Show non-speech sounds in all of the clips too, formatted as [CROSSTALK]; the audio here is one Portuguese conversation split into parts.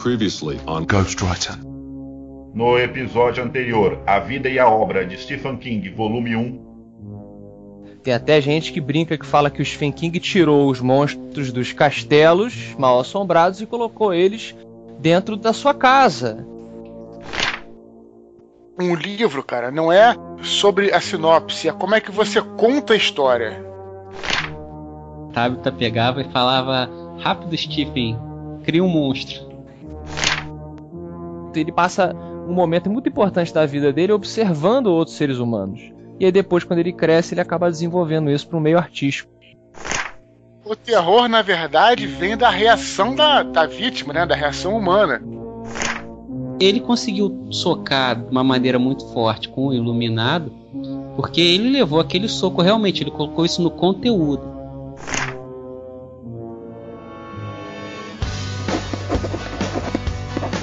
Previously on Ghostwriter. No episódio anterior, A Vida e a Obra de Stephen King, volume 1. Tem até gente que brinca que fala que o Stephen King tirou os monstros dos castelos mal assombrados e colocou eles dentro da sua casa. Um livro, cara, não é sobre a sinopse, é como é que você conta a história. Tabitha pegava e falava: Rápido, Stephen, cria um monstro. Ele passa um momento muito importante da vida dele observando outros seres humanos. E aí depois, quando ele cresce, ele acaba desenvolvendo isso para um meio artístico. O terror, na verdade, vem da reação da, da vítima, né? Da reação humana. Ele conseguiu socar de uma maneira muito forte com o iluminado, porque ele levou aquele soco realmente, ele colocou isso no conteúdo.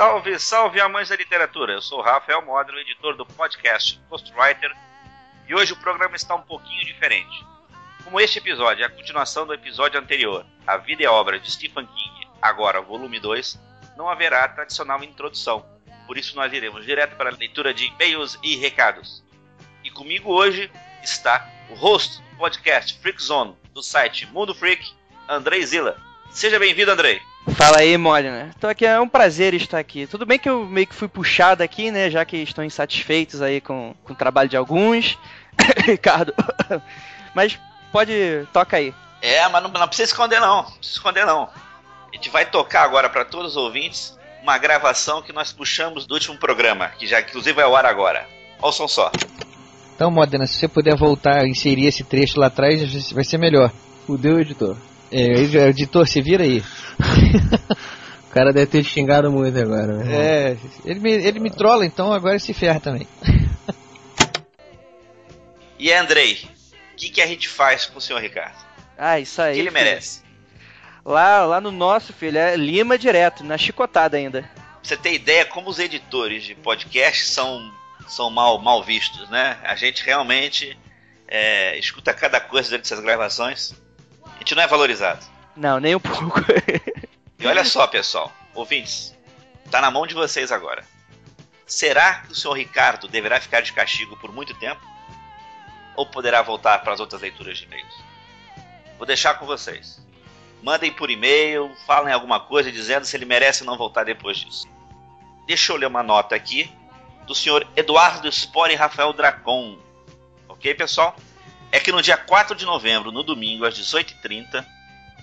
Salve, salve amantes da literatura! Eu sou Rafael Modro, editor do podcast Ghostwriter, e hoje o programa está um pouquinho diferente. Como este episódio é a continuação do episódio anterior, A Vida e a Obra de Stephen King, agora volume 2, não haverá tradicional introdução, por isso nós iremos direto para a leitura de e-mails e recados. E comigo hoje está o host do podcast Freak Zone, do site Mundo Freak, Andrei Zilla. Seja bem-vindo, Andrei! Fala aí, Molina. Então aqui é um prazer estar aqui. Tudo bem que eu meio que fui puxado aqui, né? Já que estão insatisfeitos aí com, com o trabalho de alguns. [LAUGHS] Ricardo. [LAUGHS] Mas pode, toca aí. É, mas não, não precisa esconder não, não precisa esconder não. A gente vai tocar agora para todos os ouvintes uma gravação que nós puxamos do último programa, que já inclusive vai ao ar agora. Ouçam só. Então, Modena, se você puder voltar, inserir esse trecho lá atrás, vai ser melhor. Fudeu, editor. É, editor, se vira aí. [LAUGHS] o cara deve ter xingado muito agora. Né? É, ele me, ele me trola, então agora se ferra também. E Andrei, o que, que a gente faz com o senhor Ricardo? Ah, isso aí. O que ele filho. merece? Lá, lá no nosso, filho, é lima direto, na chicotada ainda. Pra você ter ideia como os editores de podcast são, são mal, mal vistos, né? A gente realmente é, escuta cada coisa durante essas gravações. A gente não é valorizado. Não, nem um pouco. [LAUGHS] E olha só, pessoal, ouvintes, tá na mão de vocês agora. Será que o senhor Ricardo deverá ficar de castigo por muito tempo? Ou poderá voltar para as outras leituras de e-mails? Vou deixar com vocês. Mandem por e-mail, falem alguma coisa dizendo se ele merece não voltar depois disso. Deixa eu ler uma nota aqui do senhor Eduardo Spore e Rafael Dracon. Ok, pessoal? É que no dia 4 de novembro, no domingo, às 18h30,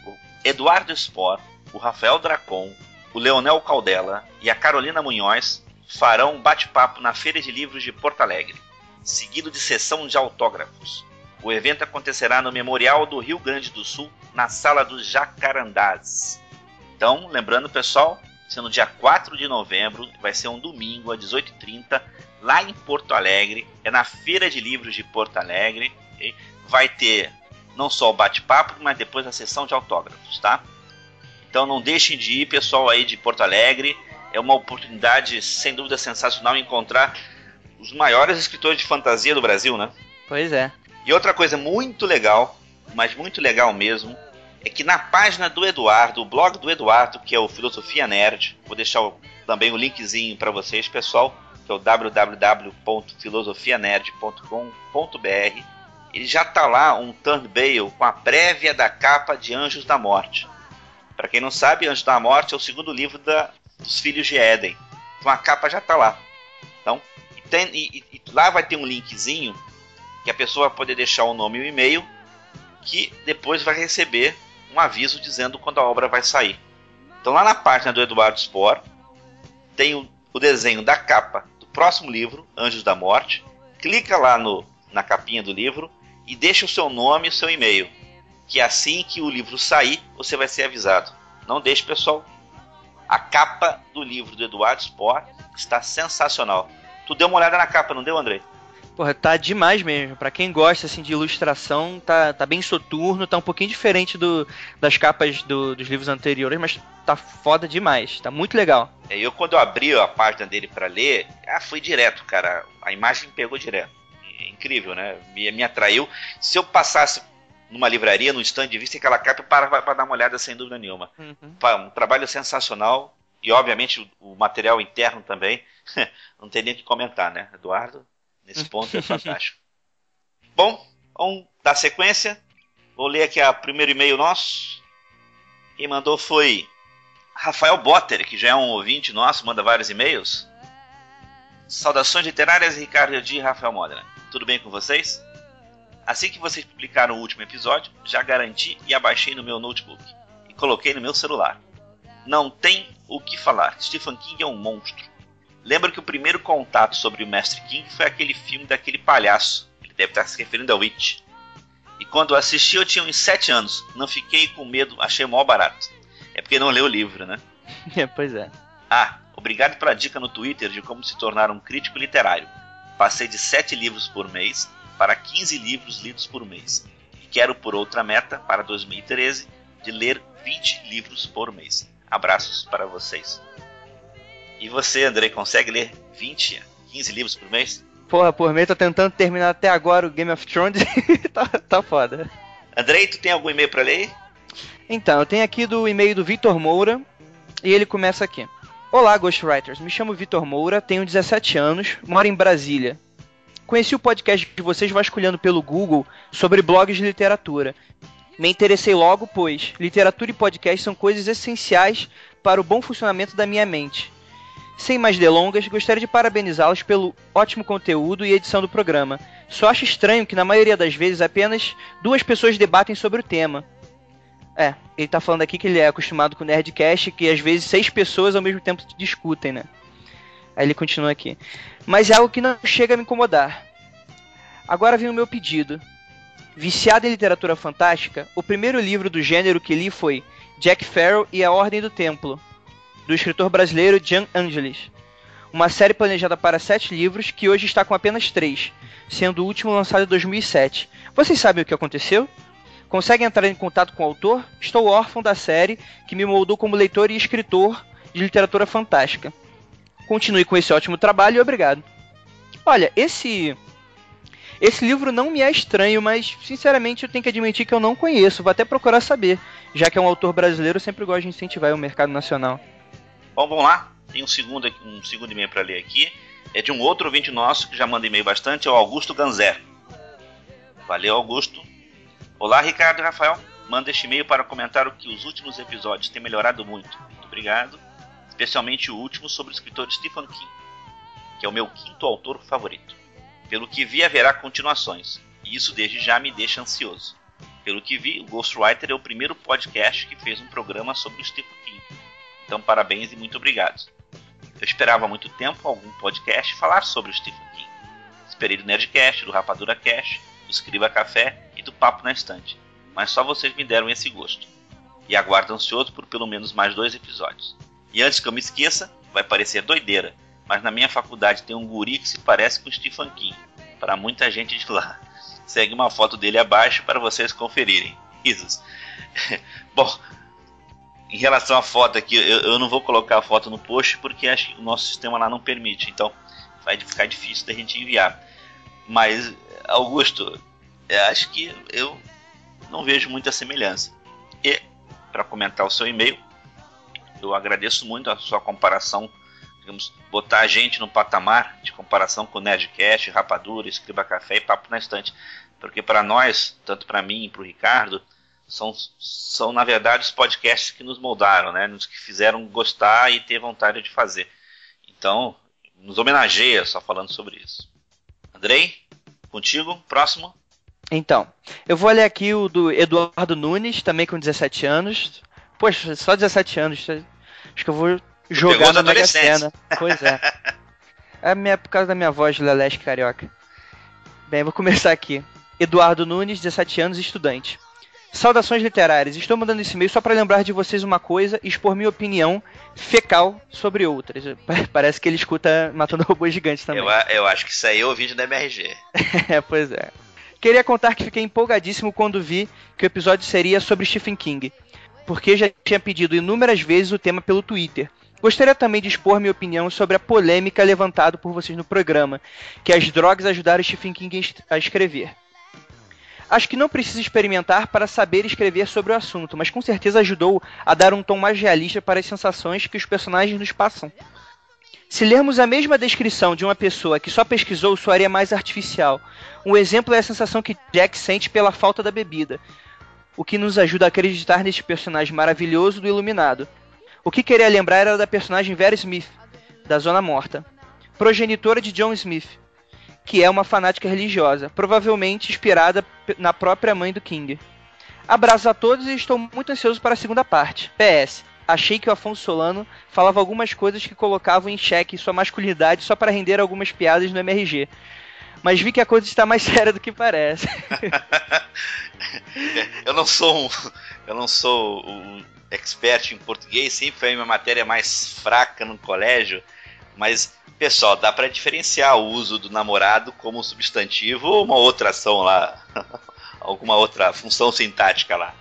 o Eduardo Spor, o Rafael Dracon, o Leonel Caldela e a Carolina Munhoz farão um bate-papo na Feira de Livros de Porto Alegre, seguido de sessão de autógrafos. O evento acontecerá no Memorial do Rio Grande do Sul, na Sala dos Jacarandás. Então, lembrando, pessoal, sendo dia 4 de novembro, vai ser um domingo, às 18h30, lá em Porto Alegre, é na Feira de Livros de Porto Alegre. Okay? Vai ter não só o bate-papo, mas depois a sessão de autógrafos, tá? Então não deixem de ir, pessoal aí de Porto Alegre. É uma oportunidade, sem dúvida, sensacional encontrar os maiores escritores de fantasia do Brasil, né? Pois é. E outra coisa muito legal, mas muito legal mesmo, é que na página do Eduardo, o blog do Eduardo, que é o Filosofia Nerd, vou deixar também o linkzinho para vocês, pessoal, que é o www.filosofianerd.com.br. Ele já tá lá um Turnbale com a prévia da capa de Anjos da Morte. Para quem não sabe, Anjos da Morte é o segundo livro da, dos Filhos de Éden. Então a capa já tá lá. Então, e tem, e, e, lá vai ter um linkzinho que a pessoa vai poder deixar o nome e o e-mail, que depois vai receber um aviso dizendo quando a obra vai sair. Então lá na página do Eduardo Spor tem o, o desenho da capa próximo livro, Anjos da Morte. Clica lá no, na capinha do livro e deixa o seu nome e o seu e-mail. Que assim que o livro sair, você vai ser avisado. Não deixe, pessoal. A capa do livro do Eduardo Spor está sensacional. Tu deu uma olhada na capa, não deu, Andrei? Porra, tá demais mesmo. Pra quem gosta assim de ilustração, tá, tá bem soturno, tá um pouquinho diferente do, das capas do- dos livros anteriores, mas tá foda demais. Tá muito legal. É, Eu, quando eu abri a página dele pra ler, ah, foi direto, cara. A imagem pegou direto. É incrível, né? Me, me atraiu. Se eu passasse numa livraria, no stand de vista aquela capa, eu parava pra dar uma olhada sem dúvida nenhuma. Pá, Um trabalho sensacional. E, obviamente, o, o material interno também. [LAUGHS] Não tem nem o que comentar, né, Eduardo? Nesse ponto é fantástico. Bom, vamos dar sequência. Vou ler aqui o primeiro e-mail nosso. Quem mandou foi Rafael Botter, que já é um ouvinte nosso, manda vários e-mails. Saudações literárias, Ricardo Edi e Rafael Modena. Tudo bem com vocês? Assim que vocês publicaram o último episódio, já garanti e abaixei no meu notebook e coloquei no meu celular. Não tem o que falar, Stephen King é um monstro. Lembro que o primeiro contato sobre o Mestre King foi aquele filme daquele palhaço. Ele deve estar se referindo ao It. E quando eu assisti eu tinha uns 7 anos. Não fiquei com medo, achei mó barato. É porque não leu o livro, né? [LAUGHS] pois é. Ah, obrigado pela dica no Twitter de como se tornar um crítico literário. Passei de 7 livros por mês para 15 livros lidos por mês. E quero por outra meta, para 2013, de ler 20 livros por mês. Abraços para vocês. E você, Andrei, consegue ler 20, 15 livros por mês? Porra, por mês tô tentando terminar até agora o Game of Thrones [LAUGHS] tá, tá foda. Andrei, tu tem algum e-mail para ler? Então, eu tenho aqui do e-mail do Vitor Moura e ele começa aqui. Olá, Ghostwriters. Me chamo Vitor Moura, tenho 17 anos, moro em Brasília. Conheci o podcast de vocês vasculhando pelo Google sobre blogs de literatura. Me interessei logo, pois literatura e podcast são coisas essenciais para o bom funcionamento da minha mente. Sem mais delongas, gostaria de parabenizá-los pelo ótimo conteúdo e edição do programa. Só acho estranho que, na maioria das vezes, apenas duas pessoas debatem sobre o tema. É, ele tá falando aqui que ele é acostumado com Nerdcast, que às vezes seis pessoas ao mesmo tempo discutem, né? Aí ele continua aqui. Mas é algo que não chega a me incomodar. Agora vem o meu pedido. Viciado em literatura fantástica, o primeiro livro do gênero que li foi Jack Farrell e a Ordem do Templo, do escritor brasileiro Jan Angelis. Uma série planejada para sete livros que hoje está com apenas três, sendo o último lançado em 2007. Vocês sabem o que aconteceu? Conseguem entrar em contato com o autor? Estou órfão da série que me moldou como leitor e escritor de literatura fantástica. Continue com esse ótimo trabalho e obrigado. Olha, esse esse livro não me é estranho, mas sinceramente eu tenho que admitir que eu não conheço. Vou até procurar saber, já que é um autor brasileiro, eu sempre gosto de incentivar o mercado nacional. Bom, vamos lá. Tem um segundo, um segundo e-mail para ler aqui. É de um outro ouvinte nosso que já manda e-mail bastante, é o Augusto Ganzer. Valeu, Augusto. Olá, Ricardo e Rafael. Manda este e-mail para comentar o que os últimos episódios têm melhorado muito. Muito obrigado. Especialmente o último sobre o escritor Stephen King, que é o meu quinto autor favorito. Pelo que vi, haverá continuações, e isso desde já me deixa ansioso. Pelo que vi, o Ghostwriter é o primeiro podcast que fez um programa sobre o Stephen King. Então, parabéns e muito obrigado. Eu esperava há muito tempo algum podcast falar sobre o Stephen King. Esperei do Nerdcast, do Rapadura Cast, do Escriba Café e do Papo na Estante, mas só vocês me deram esse gosto. E aguardo ansioso por pelo menos mais dois episódios. E antes que eu me esqueça, vai parecer doideira, mas na minha faculdade tem um guri que se parece com o Stephen King, para muita gente de lá. Segue uma foto dele abaixo para vocês conferirem. [LAUGHS] Risos. [LAUGHS] Bom, em relação à foto aqui, eu, eu não vou colocar a foto no post porque acho que o nosso sistema lá não permite, então vai ficar difícil da gente enviar. Mas, Augusto, acho que eu não vejo muita semelhança. E, para comentar o seu e-mail, eu agradeço muito a sua comparação, digamos, botar a gente no patamar de comparação com Nerdcast, Rapadura, Escriba Café e Papo na Estante. Porque para nós, tanto para mim e para o Ricardo, são, são na verdade os podcasts que nos moldaram, né? Nos que fizeram gostar e ter vontade de fazer. Então, nos homenageia só falando sobre isso. Andrei, contigo, próximo. Então, eu vou ler aqui o do Eduardo Nunes, também com 17 anos. Poxa, só 17 anos. Acho que eu vou jogar na Mega. Sena. Pois é. [LAUGHS] É minha, por causa da minha voz Leleste Carioca. Bem, vou começar aqui. Eduardo Nunes, 17 anos, estudante. Saudações literárias. Estou mandando esse e-mail só para lembrar de vocês uma coisa e expor minha opinião fecal sobre outras. [LAUGHS] Parece que ele escuta Matando Robôs Gigantes também. Eu, eu acho que isso aí é o vídeo da MRG. [LAUGHS] É, pois é. Queria contar que fiquei empolgadíssimo quando vi que o episódio seria sobre Stephen King, porque já tinha pedido inúmeras vezes o tema pelo Twitter. Gostaria também de expor minha opinião sobre a polêmica levantada por vocês no programa, que as drogas ajudaram Stephen King a escrever. Acho que não precisa experimentar para saber escrever sobre o assunto, mas com certeza ajudou a dar um tom mais realista para as sensações que os personagens nos passam. Se lermos a mesma descrição de uma pessoa que só pesquisou, soaria mais artificial. Um exemplo é a sensação que Jack sente pela falta da bebida, o que nos ajuda a acreditar neste personagem maravilhoso do Iluminado. O que queria lembrar era da personagem Vera Smith, da Zona Morta, progenitora de John Smith, que é uma fanática religiosa, provavelmente inspirada na própria mãe do King. Abraços a todos e estou muito ansioso para a segunda parte. PS. Achei que o Afonso Solano falava algumas coisas que colocavam em xeque sua masculinidade só para render algumas piadas no MRG. Mas vi que a coisa está mais [LAUGHS] séria do que parece. [LAUGHS] Eu não sou um, eu não sou um expert em português, sempre foi a minha matéria mais fraca no colégio, mas pessoal, dá para diferenciar o uso do namorado como substantivo ou uma outra ação lá, [LAUGHS] alguma outra função sintática lá.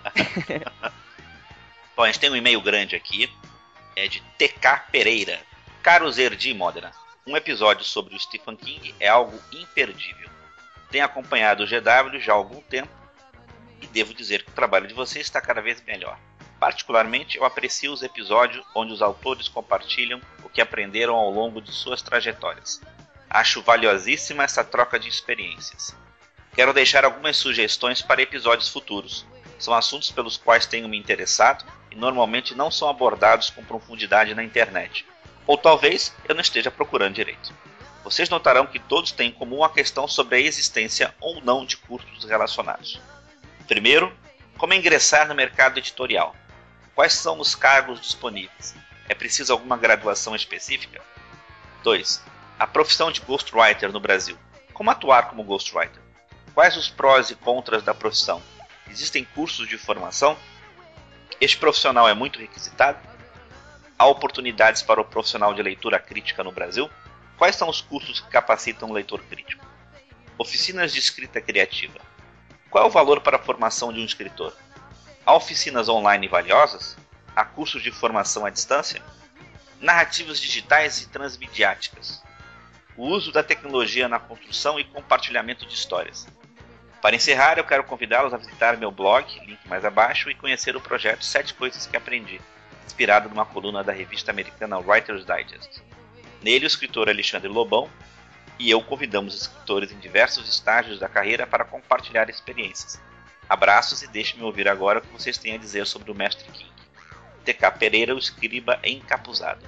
[LAUGHS] Bom, a gente tem um e-mail grande aqui, é de TK Pereira. Caro Zerdi Modena, um episódio sobre o Stephen King é algo imperdível. Tenho acompanhado o GW já há algum tempo e devo dizer que o trabalho de vocês está cada vez melhor. Particularmente, eu aprecio os episódios onde os autores compartilham o que aprenderam ao longo de suas trajetórias. Acho valiosíssima essa troca de experiências. Quero deixar algumas sugestões para episódios futuros. São assuntos pelos quais tenho me interessado e normalmente não são abordados com profundidade na internet. Ou talvez eu não esteja procurando direito. Vocês notarão que todos têm em comum a questão sobre a existência ou não de cursos relacionados. Primeiro, como ingressar no mercado editorial? Quais são os cargos disponíveis? É preciso alguma graduação específica? 2. A profissão de ghostwriter no Brasil. Como atuar como ghostwriter? Quais os prós e contras da profissão? Existem cursos de formação? Este profissional é muito requisitado? Há oportunidades para o profissional de leitura crítica no Brasil? Quais são os cursos que capacitam o leitor crítico? Oficinas de escrita criativa. Qual é o valor para a formação de um escritor? Há oficinas online valiosas? Há cursos de formação à distância? Narrativas digitais e transmediáticas. O uso da tecnologia na construção e compartilhamento de histórias. Para encerrar, eu quero convidá-los a visitar meu blog, link mais abaixo, e conhecer o projeto Sete Coisas que Aprendi, inspirado numa coluna da revista americana Writer's Digest. Nele, o escritor Alexandre Lobão e eu convidamos escritores em diversos estágios da carreira para compartilhar experiências. Abraços e deixe-me ouvir agora o que vocês têm a dizer sobre o Mestre King. TK Pereira, o escriba encapuzado.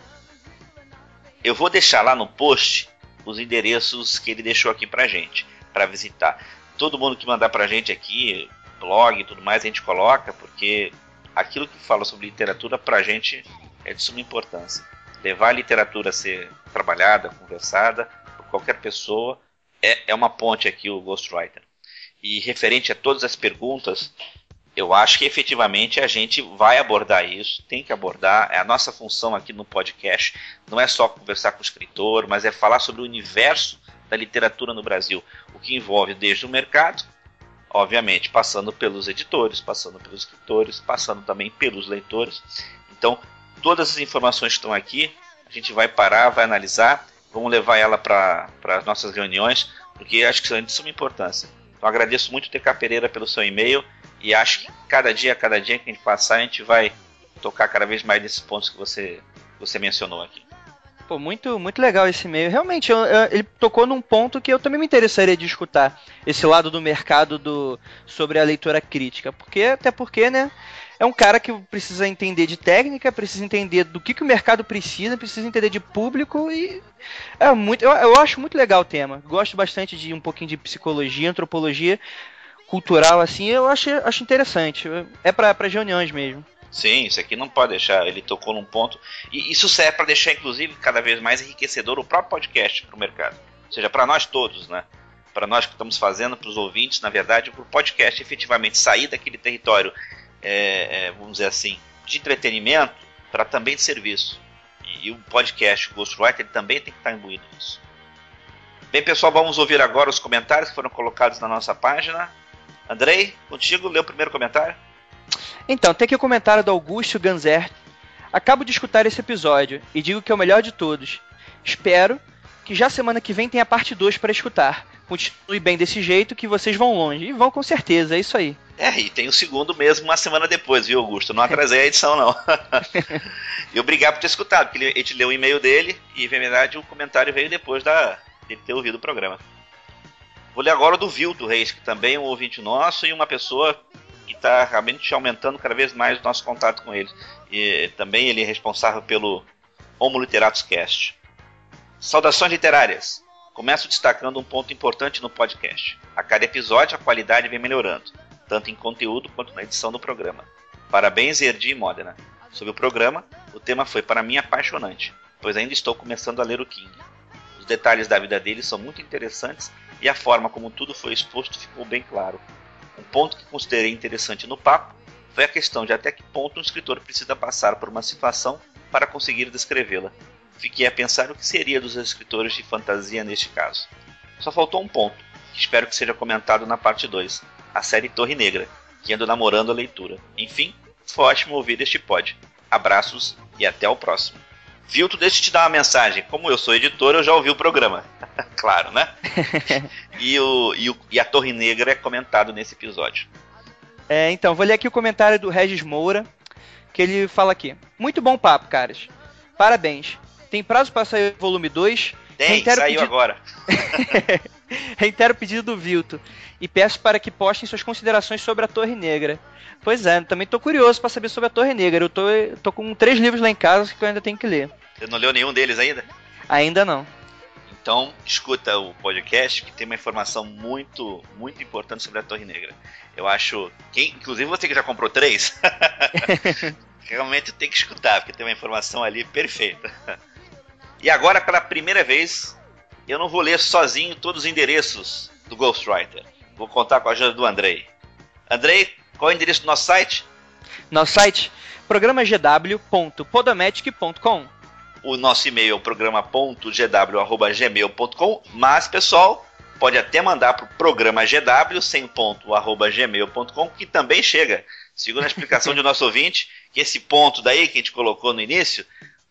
Eu vou deixar lá no post os endereços que ele deixou aqui pra gente, para visitar. Todo mundo que mandar pra gente aqui, blog e tudo mais, a gente coloca, porque aquilo que fala sobre literatura pra gente é de suma importância. Levar a literatura a ser trabalhada, conversada, por qualquer pessoa, é, é uma ponte aqui o Ghostwriter. E referente a todas as perguntas, eu acho que efetivamente a gente vai abordar isso, tem que abordar. É a nossa função aqui no podcast não é só conversar com o escritor, mas é falar sobre o universo da literatura no Brasil, o que envolve desde o mercado, obviamente, passando pelos editores, passando pelos escritores, passando também pelos leitores. Então, todas as informações que estão aqui, a gente vai parar, vai analisar, vamos levar ela para as nossas reuniões, porque acho que são de suma importância. Então, agradeço muito TK Pereira pelo seu e-mail e acho que cada dia, cada dia que a gente passar, a gente vai tocar cada vez mais nesses pontos que você, você mencionou aqui. Pô, muito, muito legal esse e-mail. Realmente, eu- eu- ele tocou num ponto que eu também me interessaria de escutar. Esse lado do mercado do sobre a leitura crítica. Porque, até porque, né? É um cara que precisa entender de técnica, precisa entender do que, que o mercado precisa, precisa entender de público e. É muito. Eu, eu acho muito legal o tema. Gosto bastante de um pouquinho de psicologia, antropologia cultural, assim, eu acho, acho interessante. É para reuniões mesmo. Sim, isso aqui não pode deixar. Ele tocou num ponto. E isso serve para deixar, inclusive, cada vez mais enriquecedor o próprio podcast para o mercado. Ou seja, para nós todos, né? para nós que estamos fazendo, para os ouvintes, na verdade, para o podcast efetivamente sair daquele território, é, é, vamos dizer assim, de entretenimento para também de serviço. E, e, o podcast Ghostwriter ele também tem que estar imbuído nisso. Bem, pessoal, vamos ouvir agora os comentários que foram colocados na nossa página. Andrei, contigo, lê o primeiro comentário. Então, tem aqui o comentário do Augusto Ganzer. Acabo de escutar esse episódio e digo que é o melhor de todos. Espero que já semana que vem tenha parte 2 para escutar. Continue bem desse jeito que vocês vão longe. E vão com certeza, é isso aí. É, e tem o segundo mesmo uma semana depois, viu, Augusto? Não atrasei a edição, não. [LAUGHS] e obrigado por ter escutado, porque a gente leu o e-mail dele e, na verdade, o comentário veio depois da, dele ter ouvido o programa. Vou ler agora o do Vildo Reis, que também é um ouvinte nosso e uma pessoa que está realmente aumentando cada vez mais o nosso contato com ele. E também ele é responsável pelo Homo Literatus Cast. Saudações literárias! Começo destacando um ponto importante no podcast. A cada episódio a qualidade vem melhorando, tanto em conteúdo quanto na edição do programa. Parabéns, Erdi e Modena. Sobre o programa, o tema foi para mim apaixonante, pois ainda estou começando a ler o King. Os detalhes da vida dele são muito interessantes e a forma como tudo foi exposto ficou bem claro. Um ponto que considerei interessante no papo foi a questão de até que ponto um escritor precisa passar por uma situação para conseguir descrevê-la. Fiquei a pensar o que seria dos escritores de fantasia neste caso. Só faltou um ponto, que espero que seja comentado na parte 2, a série Torre Negra, que ando namorando a leitura. Enfim, foi ótimo ouvir este pod. Abraços e até o próximo. Vilto, deixa eu te dar uma mensagem. Como eu sou editor, eu já ouvi o programa. [LAUGHS] claro, né? [LAUGHS] e, o, e, o, e a Torre Negra é comentado nesse episódio. É, então, vou ler aqui o comentário do Regis Moura, que ele fala aqui. Muito bom papo, caras. Parabéns. Tem prazo para sair o volume 2? Tem, Reitero saiu pedido... agora. [LAUGHS] Reitero o pedido do Vilto e peço para que postem suas considerações sobre a Torre Negra. Pois é, também tô curioso para saber sobre a Torre Negra. Eu tô, tô com três livros lá em casa que eu ainda tenho que ler. Você não leu nenhum deles ainda? Ainda não. Então, escuta o podcast que tem uma informação muito, muito importante sobre a Torre Negra. Eu acho. Quem, inclusive você que já comprou três, [LAUGHS] [LAUGHS] realmente tem que escutar, porque tem uma informação ali perfeita. E agora, pela primeira vez, eu não vou ler sozinho todos os endereços do Ghostwriter. Vou contar com a ajuda do Andrei. Andrei, qual é o endereço do nosso site? Nosso site programagw.podomatic.com O nosso e-mail é o programa.gw.gmail.com Mas, pessoal, pode até mandar para o programa GW sem ponto arroba gmail.com que também chega. Segundo a explicação [LAUGHS] de nosso ouvinte, que esse ponto daí que a gente colocou no início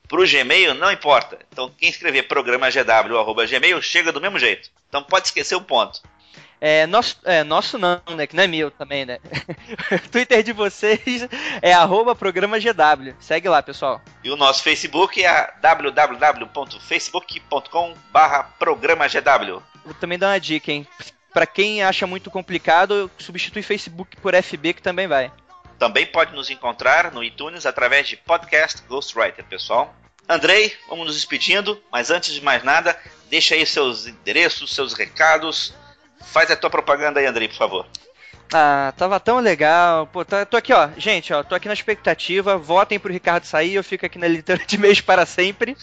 para o Gmail, não importa. Então, quem escrever programa gw.gmail chega do mesmo jeito. Então, pode esquecer o ponto. É, nosso, é, nosso não, né? Que não é meu também, né? [LAUGHS] Twitter de vocês é arroba programa GW. Segue lá, pessoal. E o nosso Facebook é www.facebook.com barra programa GW. Vou também dar uma dica, hein? Pra quem acha muito complicado, substitui Facebook por FB que também vai. Também pode nos encontrar no iTunes através de podcast Ghostwriter, pessoal. Andrei, vamos nos despedindo, mas antes de mais nada, deixa aí seus endereços, seus recados. Faz a tua propaganda aí, Andrei, por favor. Ah, tava tão legal. Pô, tá, tô aqui, ó. Gente, ó, tô aqui na expectativa. Votem pro Ricardo sair, eu fico aqui na leitura de mês para sempre.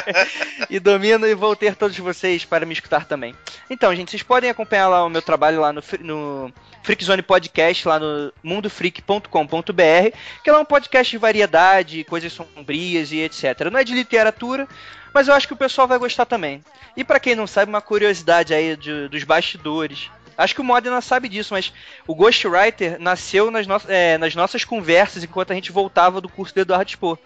[LAUGHS] e domino e vou ter todos vocês para me escutar também. Então, gente, vocês podem acompanhar lá o meu trabalho lá no, no Freakzone Podcast, lá no mundofreak.com.br, que é um podcast de variedade, coisas sombrias e etc. Não é de literatura, mas eu acho que o pessoal vai gostar também. E para quem não sabe, uma curiosidade aí de, dos bastidores. Acho que o Modena sabe disso, mas o Ghostwriter nasceu nas, no é, nas nossas conversas enquanto a gente voltava do curso do Eduardo Spohr.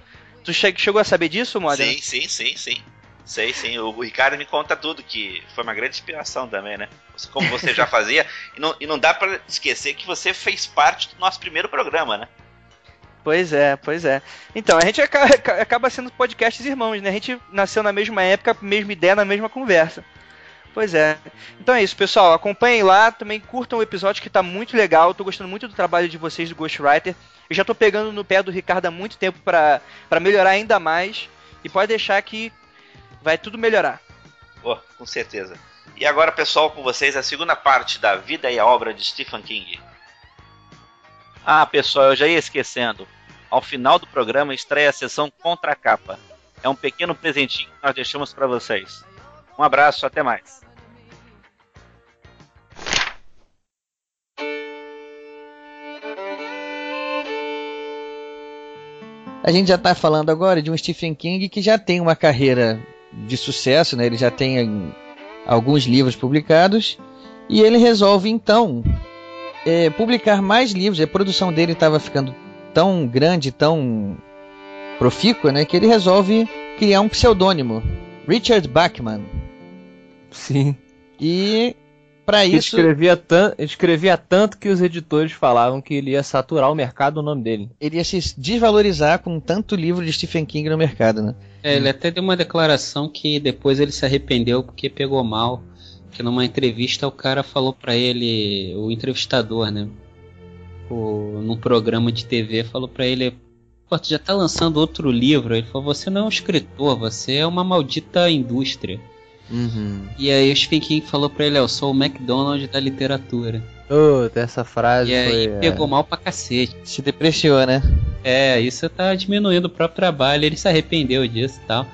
Tu che chegou a saber disso, Modena? Sim, sim, sim, sim. Sei, sim. O Ricardo me conta tudo, que foi uma grande inspiração também, né? Como você já fazia. e, não, e não dá para esquecer que você fez parte do nosso primeiro programa, né? Pois é, pois é. Então, a gente acaba sendo podcasts irmãos, né? A gente nasceu na mesma época, mesma ideia, na mesma conversa. Pois é. Então é isso, pessoal. Acompanhem lá, também curtam o episódio que tá muito legal. Tô gostando muito do trabalho de vocês do Ghostwriter. Eu já tô pegando no pé do Ricardo há muito tempo para melhorar ainda mais. E pode deixar que vai tudo melhorar. Oh, com certeza. E agora, pessoal, com vocês a segunda parte da vida e a obra de Stephen King. Ah, pessoal, eu já ia esquecendo. Ao final do programa estreia a sessão Contra a Capa. É um pequeno presentinho que nós deixamos para vocês. Um abraço, até mais. A gente já tá falando agora de um Stephen King que já tem uma carreira de sucesso, né? Ele já tem alguns livros publicados e ele resolve então é, publicar mais livros. A produção dele estava ficando tão grande, tão profícua, né? Que ele resolve criar um pseudônimo, Richard Bachman. Sim. E para Ele isso escrevia, tan escrevia tanto que os editores falavam que ele ia saturar o mercado o nome dele. ele ia se desvalorizar com tanto livro de Stephen King no mercado, né? É, ele até deu uma declaração que depois ele se arrependeu porque pegou mal. Que numa entrevista o cara falou pra ele, o entrevistador, né? O, num programa de TV, falou pra ele: Pô, tu já tá lançando outro livro? Ele falou: Você não é um escritor, você é uma maldita indústria. E aí o Stephen King falou pra ele: "É, Eu sou o McDonald's da literatura. Puta, essa frase E aí foi. é, pegou mal pra cacete. Se depreciou, né? É, isso tá diminuindo o próprio trabalho, ele se arrependeu disso e tal.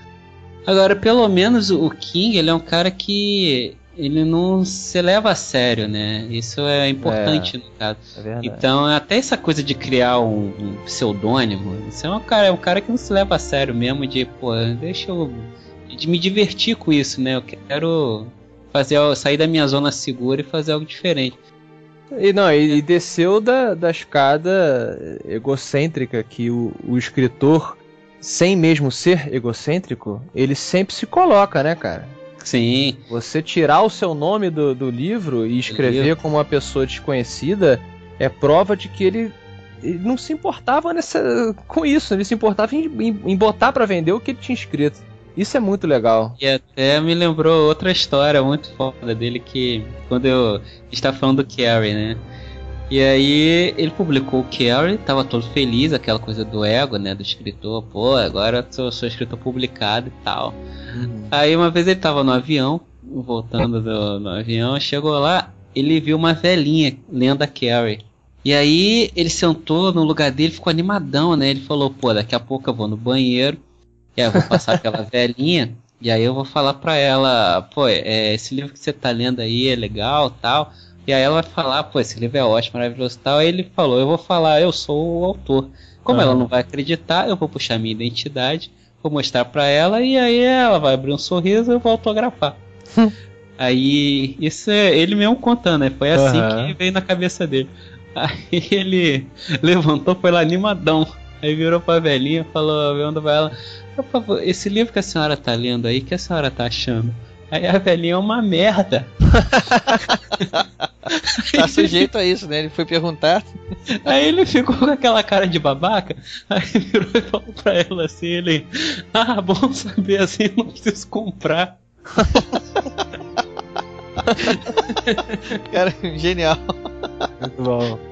Agora, pelo menos o King, ele é um cara que ele não se leva a sério, né? Isso é importante no caso. é. Então, até essa coisa de criar um, um pseudônimo, isso é um cara, é um cara que não se leva a sério mesmo, de, pô, deixa eu de me divertir com isso, né? Eu quero fazer sair da minha zona segura e fazer algo diferente. E não, e, e desceu da, da escada egocêntrica que o, o escritor, sem mesmo ser egocêntrico, ele sempre se coloca, né, cara? Sim, Você tirar o seu nome do, do livro e escrever livro. como uma pessoa desconhecida é prova de que ele, ele não se importava nessa, com isso, ele se importava em, em- em botar pra vender o que ele tinha escrito. Isso é muito legal. E até me lembrou outra história muito foda dele que quando eu está falando do Carrie, né? E aí ele publicou o Carrie, tava todo feliz, aquela coisa do ego, né, do escritor, pô, agora eu sou, sou escritor publicado e tal. Aí uma vez ele tava no avião, voltando do, no avião, chegou lá, ele viu uma velhinha lendo a Carrie. E aí ele sentou no lugar dele, ficou animadão, né? Ele falou, pô, daqui a pouco eu vou no banheiro, e aí eu vou passar pela velhinha, e aí eu vou falar pra ela, pô, é, esse livro que você tá lendo aí é legal tal. E aí ela vai falar, pô, esse livro é ótimo, maravilhoso tal. Aí ele falou, eu vou falar, eu sou o autor. Como ela não vai acreditar, eu vou puxar minha identidade, vou mostrar pra ela, e aí ela vai abrir um sorriso e eu vou autografar. [LAUGHS] aí, isso é ele mesmo contando, né? Foi assim Aham. que veio na cabeça dele. Aí ele levantou, foi lá animadão. Aí virou pra velhinha, falou, vendo pra ela, por favor, esse livro que a senhora tá lendo aí, o que a senhora tá achando? Aí a velhinha é uma merda. [LAUGHS] Tá sujeito a isso, né? Ele foi perguntar. Aí ele ficou com aquela cara de babaca, aí virou e falou pra ela assim, ele, ah, bom saber assim, não preciso comprar. Cara, genial. Muito bom.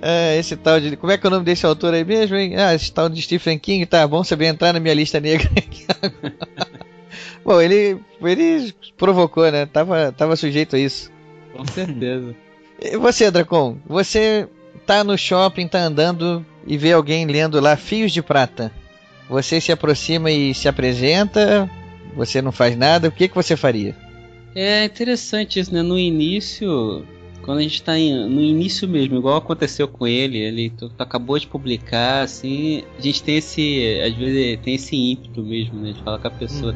É, esse tal de. Como é que é o nome desse autor aí mesmo, hein? Ah, esse tal de Stephen King, tá bom saber entrar na minha lista negra [LAUGHS] aqui. Bom, ele, ele provocou, né? Tava, tava sujeito a isso. Com certeza. E você, Dracon? Você tá no shopping, tá andando e vê alguém lendo lá Fios de Prata. Você se aproxima e se apresenta, você não faz nada, o que, que você faria? É interessante isso, né? No início, quando a gente tá em- no início mesmo, igual aconteceu com ele, ele tu- tu acabou de publicar, assim, a gente tem esse, às vezes tem esse ímpeto mesmo, né? De falar com a pessoa.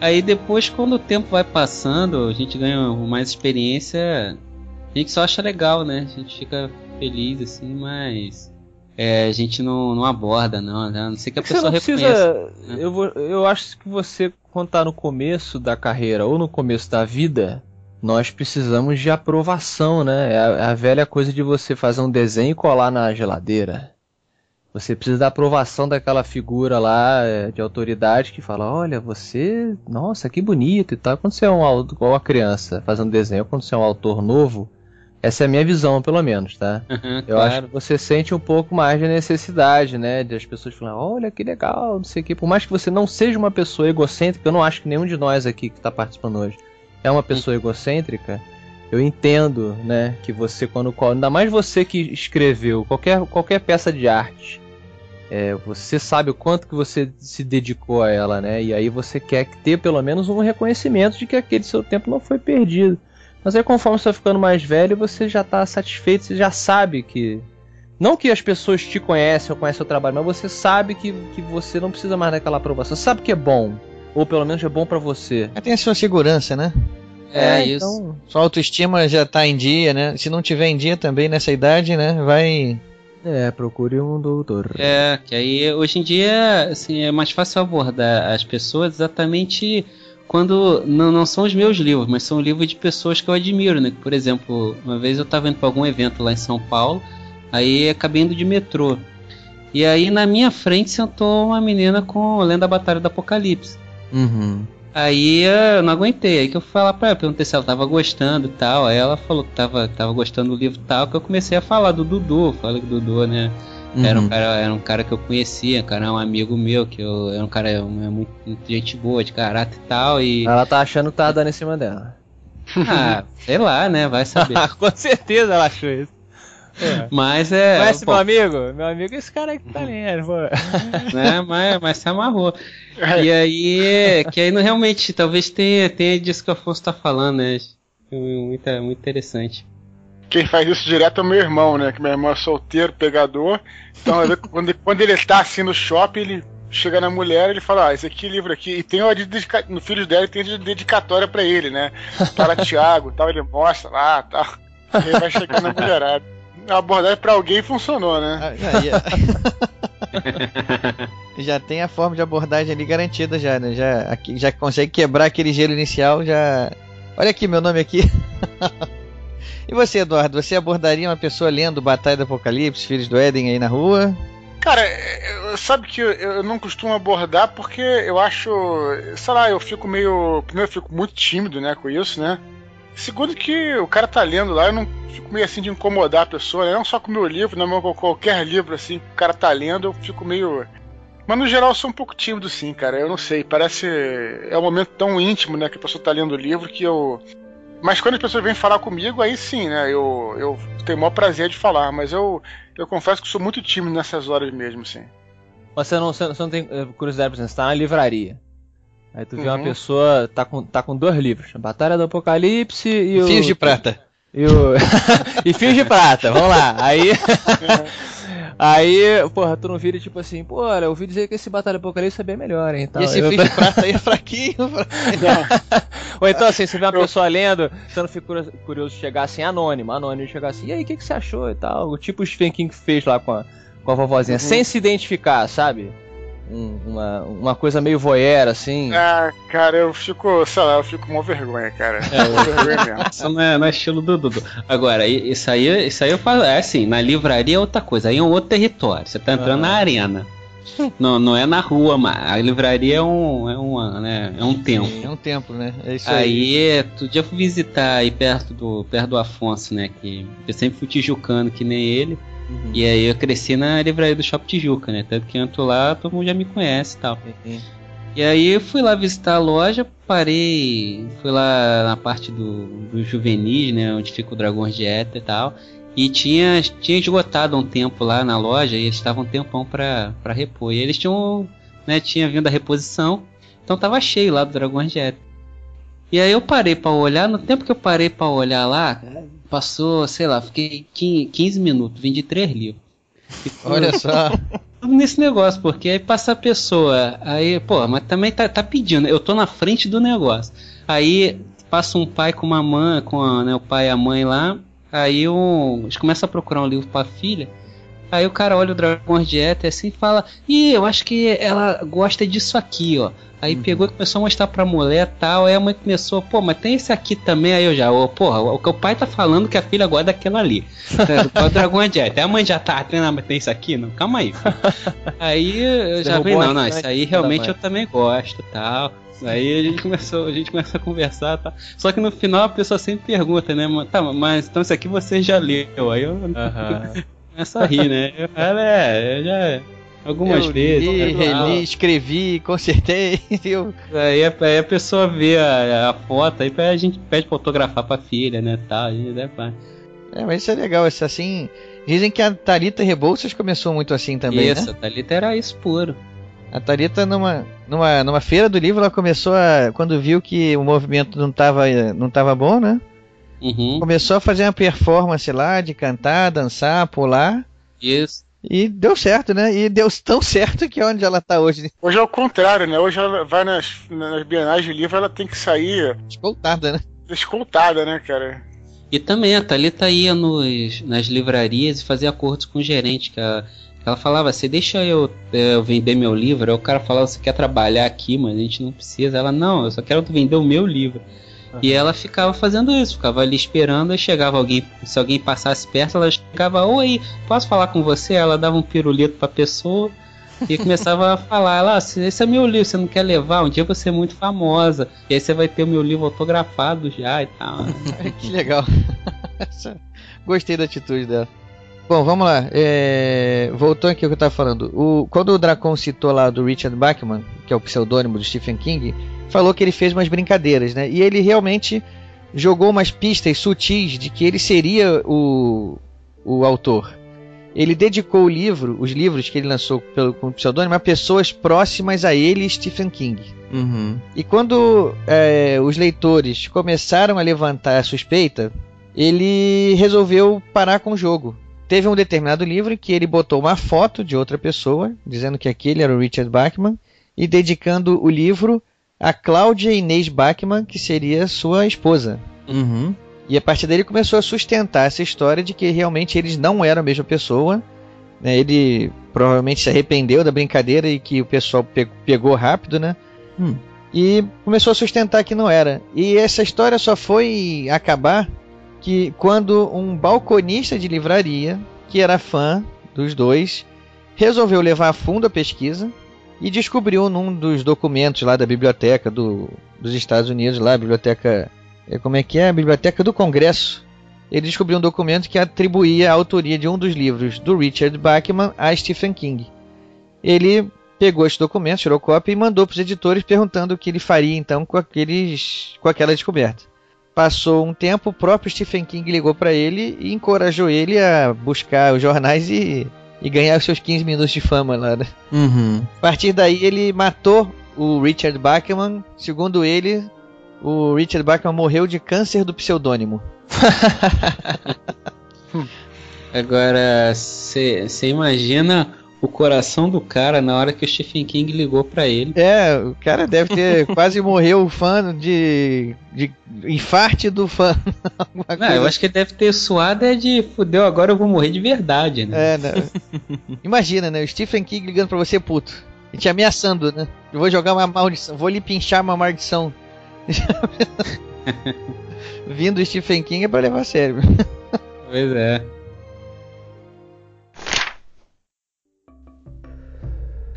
Aí depois, quando o tempo vai passando, a gente ganha mais experiência, a gente só acha legal, né? A gente fica feliz, assim, mas é, a gente não, não aborda, não, né? A não sei que a Você pessoa não reconheça. precisa. né? Eu, vou, eu acho que você, quando tá no começo da carreira ou no começo da vida, nós precisamos de aprovação, né? É a, é a velha coisa de você fazer um desenho e colar na geladeira. Você precisa da aprovação daquela figura lá é, de autoridade que fala: Olha, você, nossa, que bonito e tal. Quando você é um igual uma criança fazendo desenho, quando você é um autor novo, essa é a minha visão, pelo menos, tá? [LAUGHS] Aham, Eu claro. acho que você sente um pouco mais de necessidade, né? De as pessoas falarem, olha que legal, não sei o quê. Por mais que você não seja uma pessoa egocêntrica, eu não acho que nenhum de nós aqui que está participando hoje é uma pessoa egocêntrica. Eu entendo, né? Que você, quando. Ainda mais você que escreveu qualquer, qualquer peça de arte. é, você sabe o quanto que você se dedicou a ela, né? E aí você quer ter pelo menos um reconhecimento de que aquele seu tempo não foi perdido. Mas aí conforme você vai ficando mais velho, você já está satisfeito, você já sabe que Não que as pessoas te conhecem ou conhecem o trabalho, mas você sabe que, que você não precisa mais daquela aprovação. Você sabe que é bom. Ou pelo menos é bom para você. Tem a sua segurança, né? É, isso. Então, Sua autoestima já tá em dia, né? Se não tiver em dia também nessa idade, né? Vai. é, procure um doutor. É, que aí hoje em dia assim, é mais fácil abordar as pessoas exatamente quando não, não são os meus livros, mas são livros de pessoas que eu admiro, né? Por exemplo, uma vez eu estava indo para algum evento lá em São Paulo, aí acabei indo de metrô. E aí na minha frente sentou uma menina com Lenda da Batalha do Apocalipse. Uhum. Aí eu não aguentei, aí que eu fui falar pra ela, perguntei se ela tava gostando e tal. Aí ela falou que tava, tava gostando do livro e tal, que eu comecei a falar do Dudu. Falei que o Dudu, né? Era, um Uhum. cara, era um cara que eu conhecia, cara, um amigo meu, que eu, era um cara um- muito, muito gente boa, de caráter e tal. E. Ela tá achando que tá dando em cima dela. Ah, sei lá, né? Vai saber. [LAUGHS] Com certeza ela achou isso. Mas é. Conhece pô, meu amigo? Meu amigo é esse cara aí que tá lendo, pô. [LAUGHS] né? Mas, mas se amarrou. E aí, que aí não, realmente, talvez tenha, tenha disso que o Afonso tá falando, né? Muito, muito interessante. Quem faz isso direto é o meu irmão, né? Que meu irmão é solteiro, pegador. Então, [LAUGHS] quando, quando ele tá assim no shopping, ele chega na mulher ele fala: Ah, esse aqui livro aqui. E tem uma de dedica... no filho dela tem de dedicatória pra ele, né? Para Tiago tal. Ele mostra lá tal. E aí vai chegando na mulherada. A abordagem pra alguém funcionou, né? Ah, já, ia- [LAUGHS] já tem a forma de abordagem ali garantida já, né? Já, aqui, já consegue quebrar aquele gelo inicial, já. Olha aqui meu nome aqui. [LAUGHS] e você, Eduardo, você abordaria uma pessoa lendo Batalha do Apocalipse, Filhos do Éden aí na rua? Cara, sabe que eu, eu não costumo abordar porque eu acho, sei lá, eu fico meio. Primeiro, eu fico muito tímido, né, com isso, né? Segundo, que o cara tá lendo lá, eu não fico meio assim de incomodar a pessoa, né? Não só com o meu livro, não, mas com qualquer livro assim que o cara tá lendo, eu fico meio. Mas no geral eu sou um pouco tímido, sim, cara. Eu não sei, parece. É um momento tão íntimo, né, que a pessoa tá lendo o livro que eu. Mas quando as pessoas vêm falar comigo, aí sim, né? Eu, eu tenho o maior prazer de falar, mas eu, eu confesso que sou muito tímido nessas horas mesmo, sim. Você não, você não tem eh, curiosidade, por exemplo, você tá na livraria. Aí tu vê uma Uhum. pessoa, tá com, tá com dois livros: Batalha do Apocalipse e o. Fios de prata. E, o... [LAUGHS] e fios de prata, vamos lá. Aí. [LAUGHS] Aí, porra, tu não vira tipo assim, pô, olha, eu ouvi dizer que esse Batalha do Apocalipse é bem melhor, hein? Tal. e esse Eu- fio de [LAUGHS] prata aí é fraquinho. Ou então, assim, você vê uma pessoa lendo, você não fica curioso- de chegar assim, anônimo, anônimo, chegar assim, e aí, o que, que você achou e tal? O tipo o Stephen King fez lá com a, com a vovozinha, Uhum. sem se identificar, sabe? Um- uma, uma coisa meio voyeur, assim. Ah, cara, eu fico, sei lá, eu fico com uma vergonha, cara. Uma vergonha mesmo. [LAUGHS] Isso não é, não é estilo do Dudu. Agora, isso aí, isso aí eu falo, é assim, na livraria é outra coisa, aí é um outro território. Você tá entrando Ah. na arena. Não, não é na rua, mas a livraria é um, é uma, né, é um templo. É um templo, né? É isso aí. Aí, outro dia eu fui visitar aí perto do, perto do Afonso, né? Que eu sempre fui tijucano que nem ele. Uhum. E aí eu cresci na livraria do Shopping Tijuca, né? Tanto que eu entro lá, todo mundo já me conhece e tal. E aí eu fui lá visitar a loja, parei, fui lá na parte do, do juvenis, né? Onde fica o Dragões de Éter e tal. E tinha, tinha esgotado um tempo lá na loja e eles estavam um tempão pra, pra repor. E eles tinham, né, tinha vindo a reposição, então tava cheio lá do Dragões de Éter. E aí eu parei pra olhar, no tempo que eu parei pra olhar lá, passou, sei lá, fiquei 15 15 minutos, vendi três livros. Olha [LAUGHS] só. nesse negócio, porque aí passa a pessoa, aí, pô, mas também tá, tá pedindo, eu tô na frente do negócio. Aí passa um pai com uma mãe, com a, né, o pai e a mãe lá, aí um, eles começam a procurar um livro pra filha. Aí o cara olha o de Éter assim e fala: Ih, eu acho que ela gosta disso aqui, ó. Aí pegou e começou a mostrar pra mulher e tal. Aí a mãe começou, pô, mas tem esse aqui também. Aí eu já, ô, porra, o que o pai tá falando que a filha gosta daquela ali. É, o de Éter. Aí a mãe já tá, tem, mas tem isso aqui? Não, calma aí. Aí eu já Derrubou vi, não, não, isso aí realmente eu também gosto tal. Aí a gente começou, a gente começou a conversar, tá? Só que no final a pessoa sempre pergunta, né? Tá, mas então isso aqui você já leu. Aí eu Aham. Começo a rir, né? Eu é, eu já. Algumas eu vezes. Li, né? reli, escrevi, consertei. [LAUGHS] Eu... Aí, a- aí a pessoa vê a, a foto, aí a gente pede pra autografar pra filha, né? Tal, né, pá. É, mas isso é legal, isso assim. Dizem que a Tarita Rebouças começou muito assim também, isso, né? a Thalita era isso puro. A Tarita, numa, numa, numa feira do livro, ela começou a. Quando viu que o movimento não tava, não tava bom, né? Uhum. Começou a fazer uma performance lá de cantar, dançar, pular. Isso. E deu certo, né? E deu [LAUGHS] tão certo que é onde ela tá hoje. Hoje é o contrário, né? Hoje ela vai nas, nas bienais de livro, ela tem que sair Escoltada, né? escoltada, né, cara? E também a Thalita ia nos, nas livrarias e fazia acordos com o gerente, que ela, ela falava assim, deixa eu, eu vender meu livro. Aí o cara falava, você quer trabalhar aqui, mas a gente não precisa. Ela, não, eu só quero vender o meu livro. E ela ficava fazendo isso, ficava ali esperando, aí chegava alguém, se alguém passasse perto, ela chegava, oi, posso falar com você? Ela dava um pirulito pra pessoa e começava a falar, ela, esse é meu livro, você não quer levar? Um dia você é muito famosa, e aí você vai ter o meu livro autografado já e tal. [LAUGHS] que legal. Gostei da atitude dela. Bom, vamos lá. É... Voltou aqui ao que eu tava falando. O... Quando o Dracon citou lá do Richard Bachman, que é o pseudônimo do Stephen King, falou que ele fez umas brincadeiras, né? E ele realmente jogou umas pistas sutis de que ele seria o, o autor. Ele dedicou o livro, os livros que ele lançou pelo, com o pseudônimo, a pessoas próximas a ele, Stephen King. Uhum. E quando é, os leitores começaram a levantar a suspeita, ele resolveu parar com o jogo. Teve um determinado livro em que ele botou uma foto de outra pessoa, dizendo que aquele era o Richard Bachman, e dedicando o livro a Cláudia Inês Bachman, que seria sua esposa. Uhum. E a partir dele começou a sustentar essa história de que realmente eles não eram a mesma pessoa. né? Ele provavelmente se arrependeu da brincadeira e que o pessoal pe- pegou rápido, né? Hum. E começou a sustentar que não era. E essa história só foi acabar que quando um balconista de livraria, que era fã dos dois, resolveu levar a fundo a pesquisa e descobriu num dos documentos lá da biblioteca do, dos Estados Unidos, lá a biblioteca, é, como é que é? A biblioteca do Congresso. Ele descobriu um documento que atribuía a autoria de um dos livros do Richard Bachman a Stephen King. Ele pegou esse documento, tirou cópia e mandou para os editores perguntando o que ele faria então com, aqueles, com aquela descoberta. Passou um tempo, o próprio Stephen King ligou para ele e encorajou ele a buscar os jornais e, e ganhar os seus 15 minutos de fama lá. Né? Uhum. A partir daí ele matou o Richard Bachman. Segundo ele, o Richard Bachman morreu de câncer do pseudônimo. [LAUGHS] Agora, você imagina o coração do cara na hora que o Stephen King ligou pra ele. É, o cara deve ter [LAUGHS] quase morreu fã de, de infarte do fã. Não, eu acho que ele deve ter suado é de fudeu, agora eu vou morrer de verdade, né? É, né? Imagina, né? O Stephen King ligando pra você, puto. E te ameaçando, né? Eu vou jogar uma maldição, vou lhe pinchar uma maldição. [LAUGHS] Vindo Stephen King é pra levar a sério. Pois é.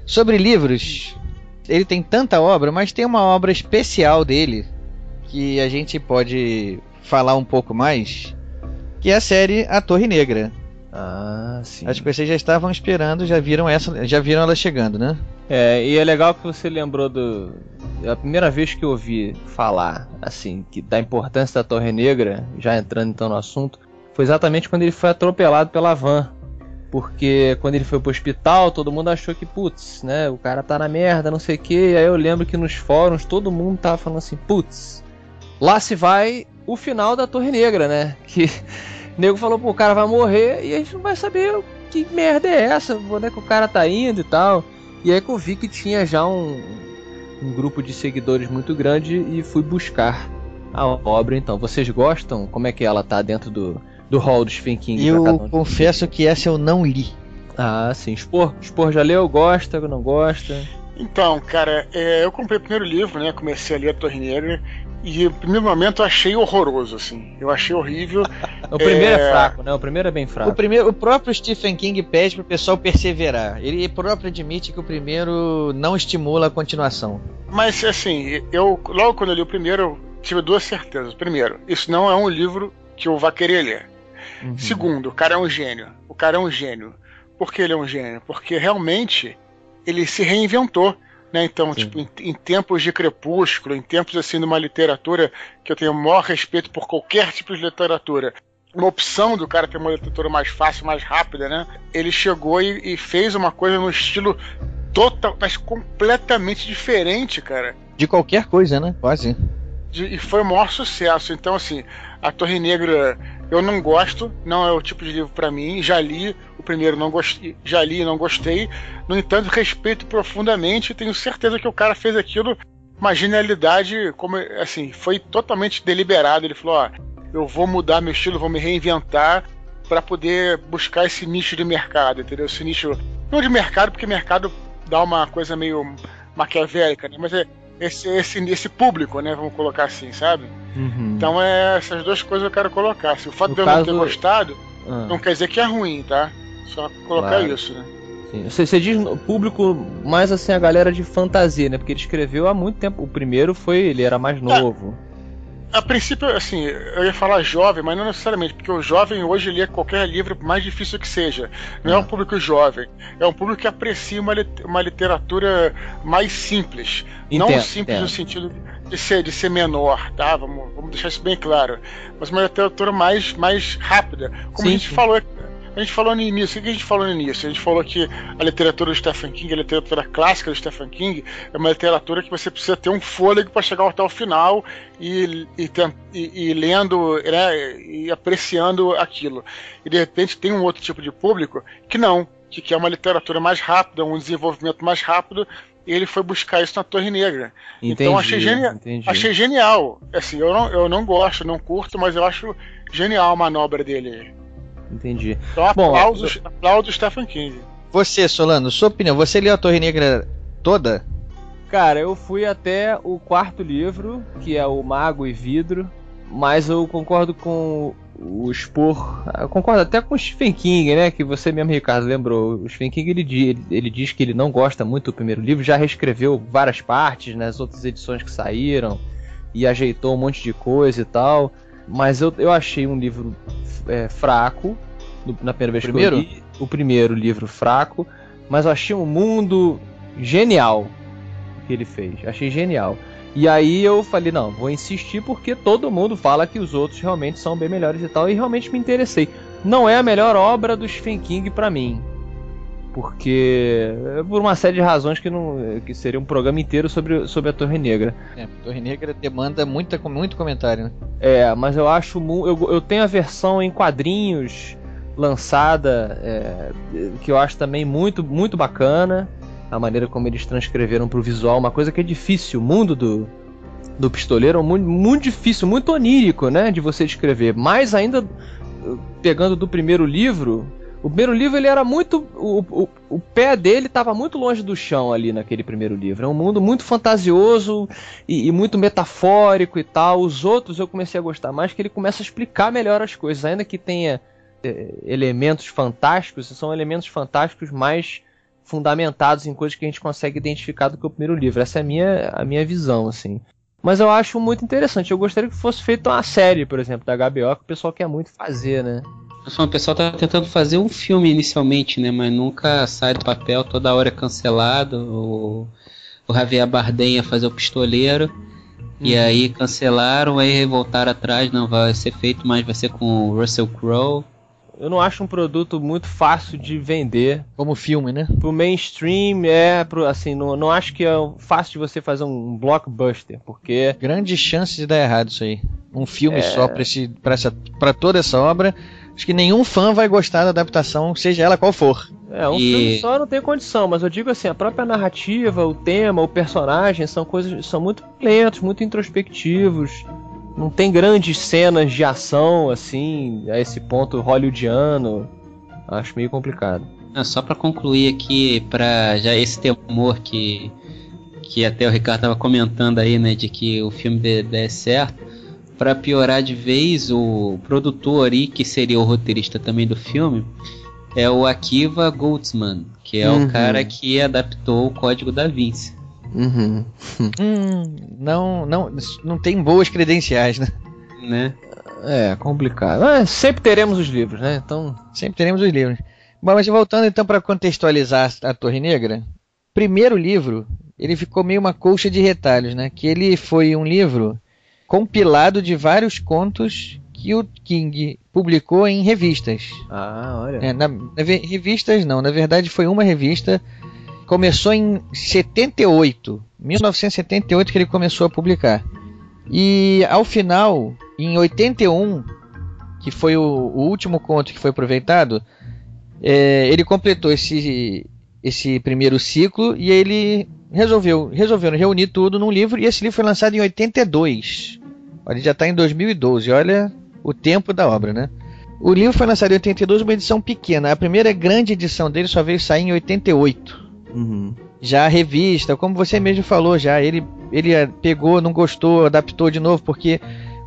Sobre livros, ele tem tanta obra, mas tem uma obra especial dele que a gente pode falar um pouco mais, que é a série A Torre Negra. Ah, sim. Acho que vocês já estavam esperando, já viram essa, já viram ela chegando, né? É, e é legal que você lembrou do. A primeira vez que eu ouvi falar, assim, que da importância da Torre Negra, já entrando então no assunto, foi exatamente quando ele foi atropelado pela van. Porque quando ele foi pro hospital, todo mundo achou que, putz, né, o cara tá na merda, não sei o que. E aí eu lembro que nos fóruns todo mundo tava falando assim, putz, lá se vai o final da Torre Negra, né? [LAUGHS] Que o nego falou, pô, o cara vai morrer e a gente não vai saber que merda é essa, onde é que o cara tá indo e tal. E aí que eu vi que tinha já um, um grupo de seguidores muito grande e fui buscar a obra então. Vocês gostam? Como é que ela tá dentro do, do hall do Stephen King? Eu um confesso que essa eu não li. Ah, sim. Spor, Spor já leu? Gosta? Não gosta? Então, cara, é, eu comprei o primeiro livro, né? Comecei a ler a Torre Negra. E no primeiro momento eu achei horroroso, assim. Eu achei horrível. [LAUGHS] O primeiro é, É. fraco, né? O primeiro é bem fraco. O, primeiro, o próprio Stephen King pede pro pessoal perseverar. Ele próprio admite que o primeiro não estimula a continuação. Mas assim, eu logo quando eu li o primeiro, eu tive duas certezas. Primeiro, isso não é um livro que eu vá querer ler. Uhum. Segundo, o cara é um gênio. O cara é um gênio. Por que ele é um gênio? Porque realmente ele se reinventou. Né? Então, Sim. tipo, em, em tempos de crepúsculo, em tempos assim de uma literatura que eu tenho o maior respeito por qualquer tipo de literatura, uma opção do cara ter uma literatura mais fácil, mais rápida, né? Ele chegou e, e fez uma coisa no estilo total, mas completamente diferente, cara. De qualquer coisa, né? Quase. De- e foi o maior sucesso. Então, assim, a Torre Negra eu não gosto, não é o tipo de livro pra mim. Já li o primeiro não gostei, já li e não gostei. No entanto, respeito profundamente e tenho certeza que o cara fez aquilo uma genialidade, como assim, foi totalmente deliberado. Ele falou: ó, eu vou mudar meu estilo, vou me reinventar para poder buscar esse nicho de mercado, entendeu? Esse nicho não de mercado, porque mercado dá uma coisa meio maquiavélica, né? Mas é esse, esse, esse público, né? Vamos colocar assim, sabe? Uhum. Então é essas duas coisas eu quero colocar. Se o fato No de eu não ter gostado, Ah. não quer dizer que é ruim, tá? Só colocar Claro. isso, né? Sim. Você, você diz público mais assim a galera de fantasia, né? Porque ele escreveu há muito tempo. O primeiro foi ele era mais novo. A princípio, assim, eu ia falar jovem, mas não necessariamente, porque o jovem hoje lê qualquer livro, mais difícil que seja. Não é um público jovem, é um público que aprecia uma, uma literatura mais simples. não Entendo, simples entendo. no sentido de ser, de ser menor, tá? Vamos, vamos deixar isso bem claro. Mas uma literatura mais, mais rápida. Como Sim, a gente sim. falou. A gente falou no início, o que a gente falou no início? A gente falou que a literatura do Stephen King, a literatura clássica do Stephen King, é uma literatura que você precisa ter um fôlego para chegar até o final e, e, e- e lendo né, e apreciando aquilo. E de repente tem um outro tipo de público que não, que quer uma literatura mais rápida, um desenvolvimento mais rápido, e ele foi buscar isso na Torre Negra. Entendi, então achei, genia entendi. achei genial. Assim, eu não, eu não gosto, não curto, mas eu acho genial a manobra dele. Entendi. Então Bom, aplausos, aplausos Stephen King. Você, Solano, sua opinião, você leu a Torre Negra toda? Cara, eu fui até o quarto livro, que é o Mago e Vidro, mas eu concordo com o Spor, eu concordo até com o Stephen King, né, que você mesmo, Ricardo, lembrou. O Stephen King, ele, ele, ele diz que ele não gosta muito do primeiro livro, já reescreveu várias partes nas outras edições que saíram, e ajeitou um monte de coisa e tal, mas eu, eu achei um livro é, fraco, no- na primeira vez Primeiro? que eu li, o primeiro livro fraco, mas eu achei um mundo genial que ele fez. Achei genial. E aí eu falei, não, vou insistir porque todo mundo fala que os outros realmente são bem melhores e tal, e realmente me interessei. Não é a melhor obra do Stephen King pra mim. Porque. Por uma série de razões que não. que seria um programa inteiro sobre, sobre a Torre Negra. É, Torre Negra demanda muita, muito comentário, né? É, mas eu acho. Eu, eu tenho a versão em quadrinhos lançada, é, que eu acho também muito, muito bacana. A maneira como eles transcreveram pro visual, uma coisa que é difícil. O mundo do, do pistoleiro é um mundo muito difícil, muito onírico, né? De você descrever. Mais ainda, pegando do primeiro livro. O primeiro livro ele era muito. O, o, o pé dele estava muito longe do chão ali naquele primeiro livro. É um mundo muito fantasioso e, e muito metafórico e tal. Os outros eu comecei a gostar mais, que ele começa a explicar melhor as coisas. Ainda que tenha eh, elementos fantásticos, são elementos fantásticos mais fundamentados em coisas que a gente consegue identificar do que o primeiro livro. Essa é a minha, a minha visão, assim. Mas eu acho muito interessante. Eu gostaria que fosse feita uma série, por exemplo, da HBO, que o pessoal quer muito fazer, né? O pessoal tá tentando fazer um filme inicialmente, né? Mas nunca sai do papel, toda hora é cancelado. O, o Javier Bardem ia fazer o pistoleiro. E Uhum. aí cancelaram, aí voltaram atrás, não vai ser feito, mas vai ser com o Russell Crowe. Eu não acho um produto muito fácil de vender. Como filme, né? Pro mainstream, é, pro, assim, não, não acho que é fácil de você fazer um blockbuster, porque Grande chance de dar errado isso aí. Um filme É. só pra, esse, pra, essa, pra toda essa obra. Acho que nenhum fã vai gostar da adaptação, seja ela qual for. É, um E- filme só não tem condição, mas eu digo assim, a própria narrativa, o tema, o personagem são coisas são muito lentos, muito introspectivos. Não tem grandes cenas de ação assim, a esse ponto hollywoodiano. Acho meio complicado. Ah, só pra concluir aqui, para já esse temor que que até o Ricardo tava comentando aí, né, de que o filme dê, dê certo, Pra piorar de vez, o produtor aí, que seria o roteirista também do filme, é o Akiva Goldsman, que é Uhum. o cara que adaptou o Código da Vinci. Uhum. [LAUGHS] Hum, não, não, não tem boas credenciais, né? Né? É, complicado. Mas sempre teremos os livros, né? Então. Sempre teremos os livros. Bom, mas voltando então para contextualizar a Torre Negra, primeiro livro, ele ficou meio uma colcha de retalhos, né? Que ele foi um livro compilado de vários contos que o King publicou em revistas. Ah, olha. É, na, na revistas não, na verdade foi uma revista. Começou em 78, 1978 que ele começou a publicar. E ao final, em 81, que foi o, o último conto que foi aproveitado, É, ele completou esse, esse primeiro ciclo e ele resolveu, resolveu reunir tudo num livro e esse livro foi lançado em 82. Ele já está em 2012, olha o tempo da obra, né? O livro foi lançado em 82, uma edição pequena. A primeira grande edição dele só veio sair em 88. Uhum. Já a revista, como você mesmo falou, já ele, ele eh, pegou, não gostou, adaptou de novo, porque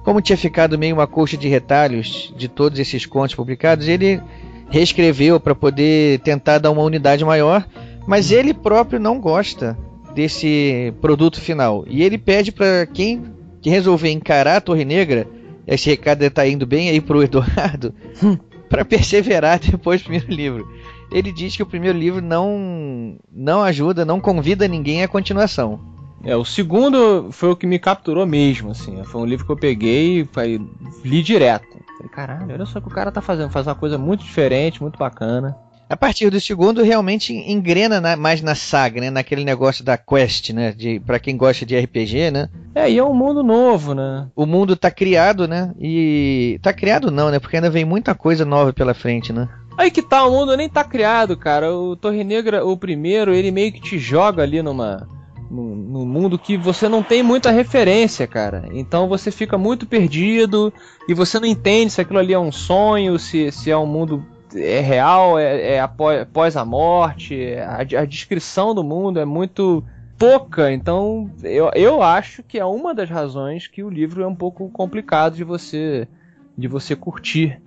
como tinha ficado meio uma coxa de retalhos de todos esses contos publicados, ele reescreveu para poder tentar dar uma unidade maior, mas ele próprio não gosta desse produto final. E ele pede para quem que resolver encarar a Torre Negra, esse recado está indo bem aí pro Eduardo, para perseverar depois do primeiro livro. Ele diz que o primeiro livro não não ajuda, não convida ninguém à continuação. É, o segundo foi o que me capturou mesmo, assim. Foi um livro que eu peguei e falei, li direto. Falei, caralho, olha só o que o cara tá fazendo. Faz uma coisa muito diferente, muito bacana. A partir do segundo, realmente engrena na, mais na saga, né? Naquele negócio da quest, né? De, pra quem gosta de RPG, né? É, e é um mundo novo, né? O mundo tá criado, né? E. Tá criado não, né? Porque ainda vem muita coisa nova pela frente, né? Aí que tá, o mundo nem tá criado, cara. O Torre Negra, o primeiro, ele meio que te joga ali numa. Num, mundo que você não tem muita referência, cara. Então você fica muito perdido e você não entende se aquilo ali é um sonho, se, se é um mundo é real, é, é após, após a morte. A, a descrição do mundo é muito pouca, então eu, eu acho que é uma das razões que o livro é um pouco complicado de você de você curtir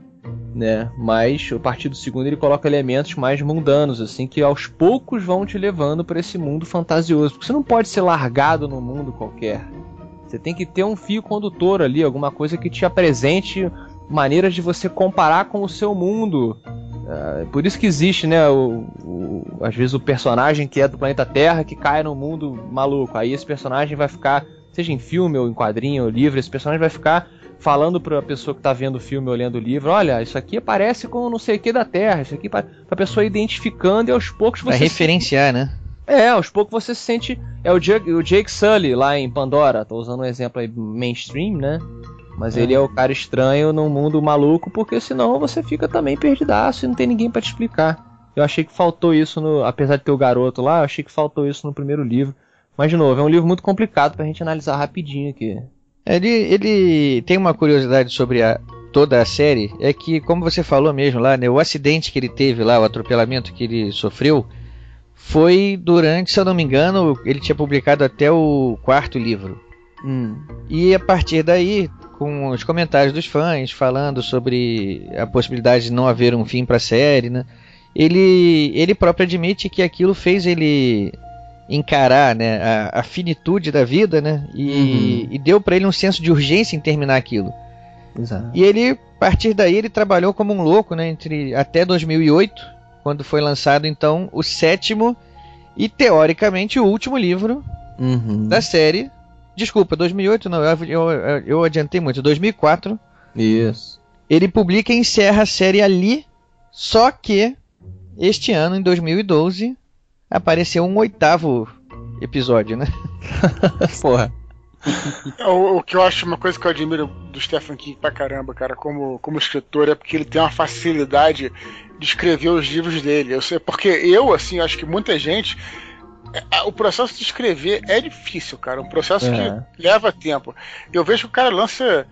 né? Mas a partir do segundo ele coloca elementos mais mundanos, assim, que aos poucos vão te levando para esse mundo fantasioso. Porque você não pode ser largado no mundo qualquer. Você tem que ter um fio condutor ali, alguma coisa que te apresente maneiras de você comparar com o seu mundo. Uh, por isso que existe, né, o, o, às vezes o personagem que é do planeta Terra que cai num mundo maluco. Aí esse personagem vai ficar, seja em filme ou em quadrinho ou livro, esse personagem vai ficar falando para a pessoa que está vendo o filme ou lendo o livro, olha, isso aqui parece com não sei o que da Terra, isso aqui para a pessoa identificando e aos poucos você Vai referenciar, se... né? É, aos poucos você se sente é o Jake, o Jake Sully lá em Pandora, tô usando um exemplo aí mainstream, né? Mas é. ele é o cara estranho num mundo maluco, porque senão você fica também perdidaço e não tem ninguém para te explicar. Eu achei que faltou isso no, apesar de ter o garoto lá, eu achei que faltou isso no primeiro livro. Mas de novo, é um livro muito complicado pra gente analisar rapidinho aqui. Ele, ele tem uma curiosidade sobre a, toda a série, é que, como você falou mesmo lá, né, o acidente que ele teve lá, o atropelamento que ele sofreu, foi durante, se eu não me engano, ele tinha publicado até o quarto livro. Hum. E a partir daí, com os comentários dos fãs falando sobre a possibilidade de não haver um fim para a série, né? Ele, ele próprio admite que aquilo fez ele encarar né, a, a, finitude da vida, né? E, uhum. e deu para ele um senso de urgência em terminar aquilo. Exato. E ele, a partir daí, ele trabalhou como um louco, né? Entre até 2008, quando foi lançado então o sétimo e teoricamente o último livro uhum. da série. Desculpa, 2008 não, eu, eu, eu adiantei muito. 2004. Isso. Ele publica e encerra a série ali. Só que este ano, em 2012, apareceu um oitavo episódio, né? [LAUGHS] Porra. É, o, o, que eu acho uma coisa que eu admiro do Stephen King pra caramba, cara, como, como escritor, é porque ele tem uma facilidade de escrever os livros dele. Eu sei, porque eu, assim, acho que muita gente. O processo de escrever é difícil, cara. Um processo é. que leva tempo. Eu vejo que o cara lança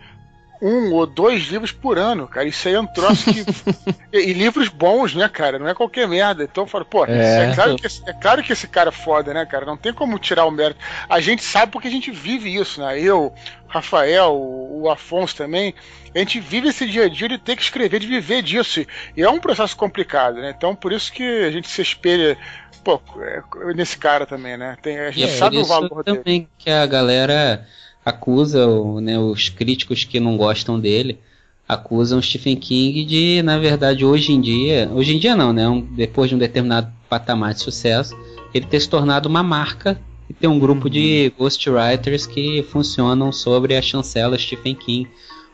um ou dois livros por ano, cara. Isso aí é um troço que. [LAUGHS] e, e, livros bons, né, cara? Não é qualquer merda. Então eu falo, pô, é. É, claro que, é claro que esse cara é foda, né, cara? Não tem como tirar o mérito. A gente sabe porque a gente vive isso, né? Eu, Rafael, o Afonso também. A gente vive esse dia a dia de ter que escrever, de viver disso. E é um processo complicado, né? Então por isso que a gente se espelha pô, é, nesse cara também, né? Tem, a gente é, sabe o valor também dele. que a galera acusa né, os críticos que não gostam dele acusam Stephen King de, na verdade, hoje em dia, hoje em dia não, né, um, depois de um determinado patamar de sucesso, ele ter se tornado uma marca e ter um grupo uhum. de ghostwriters que funcionam sobre a chancela Stephen King,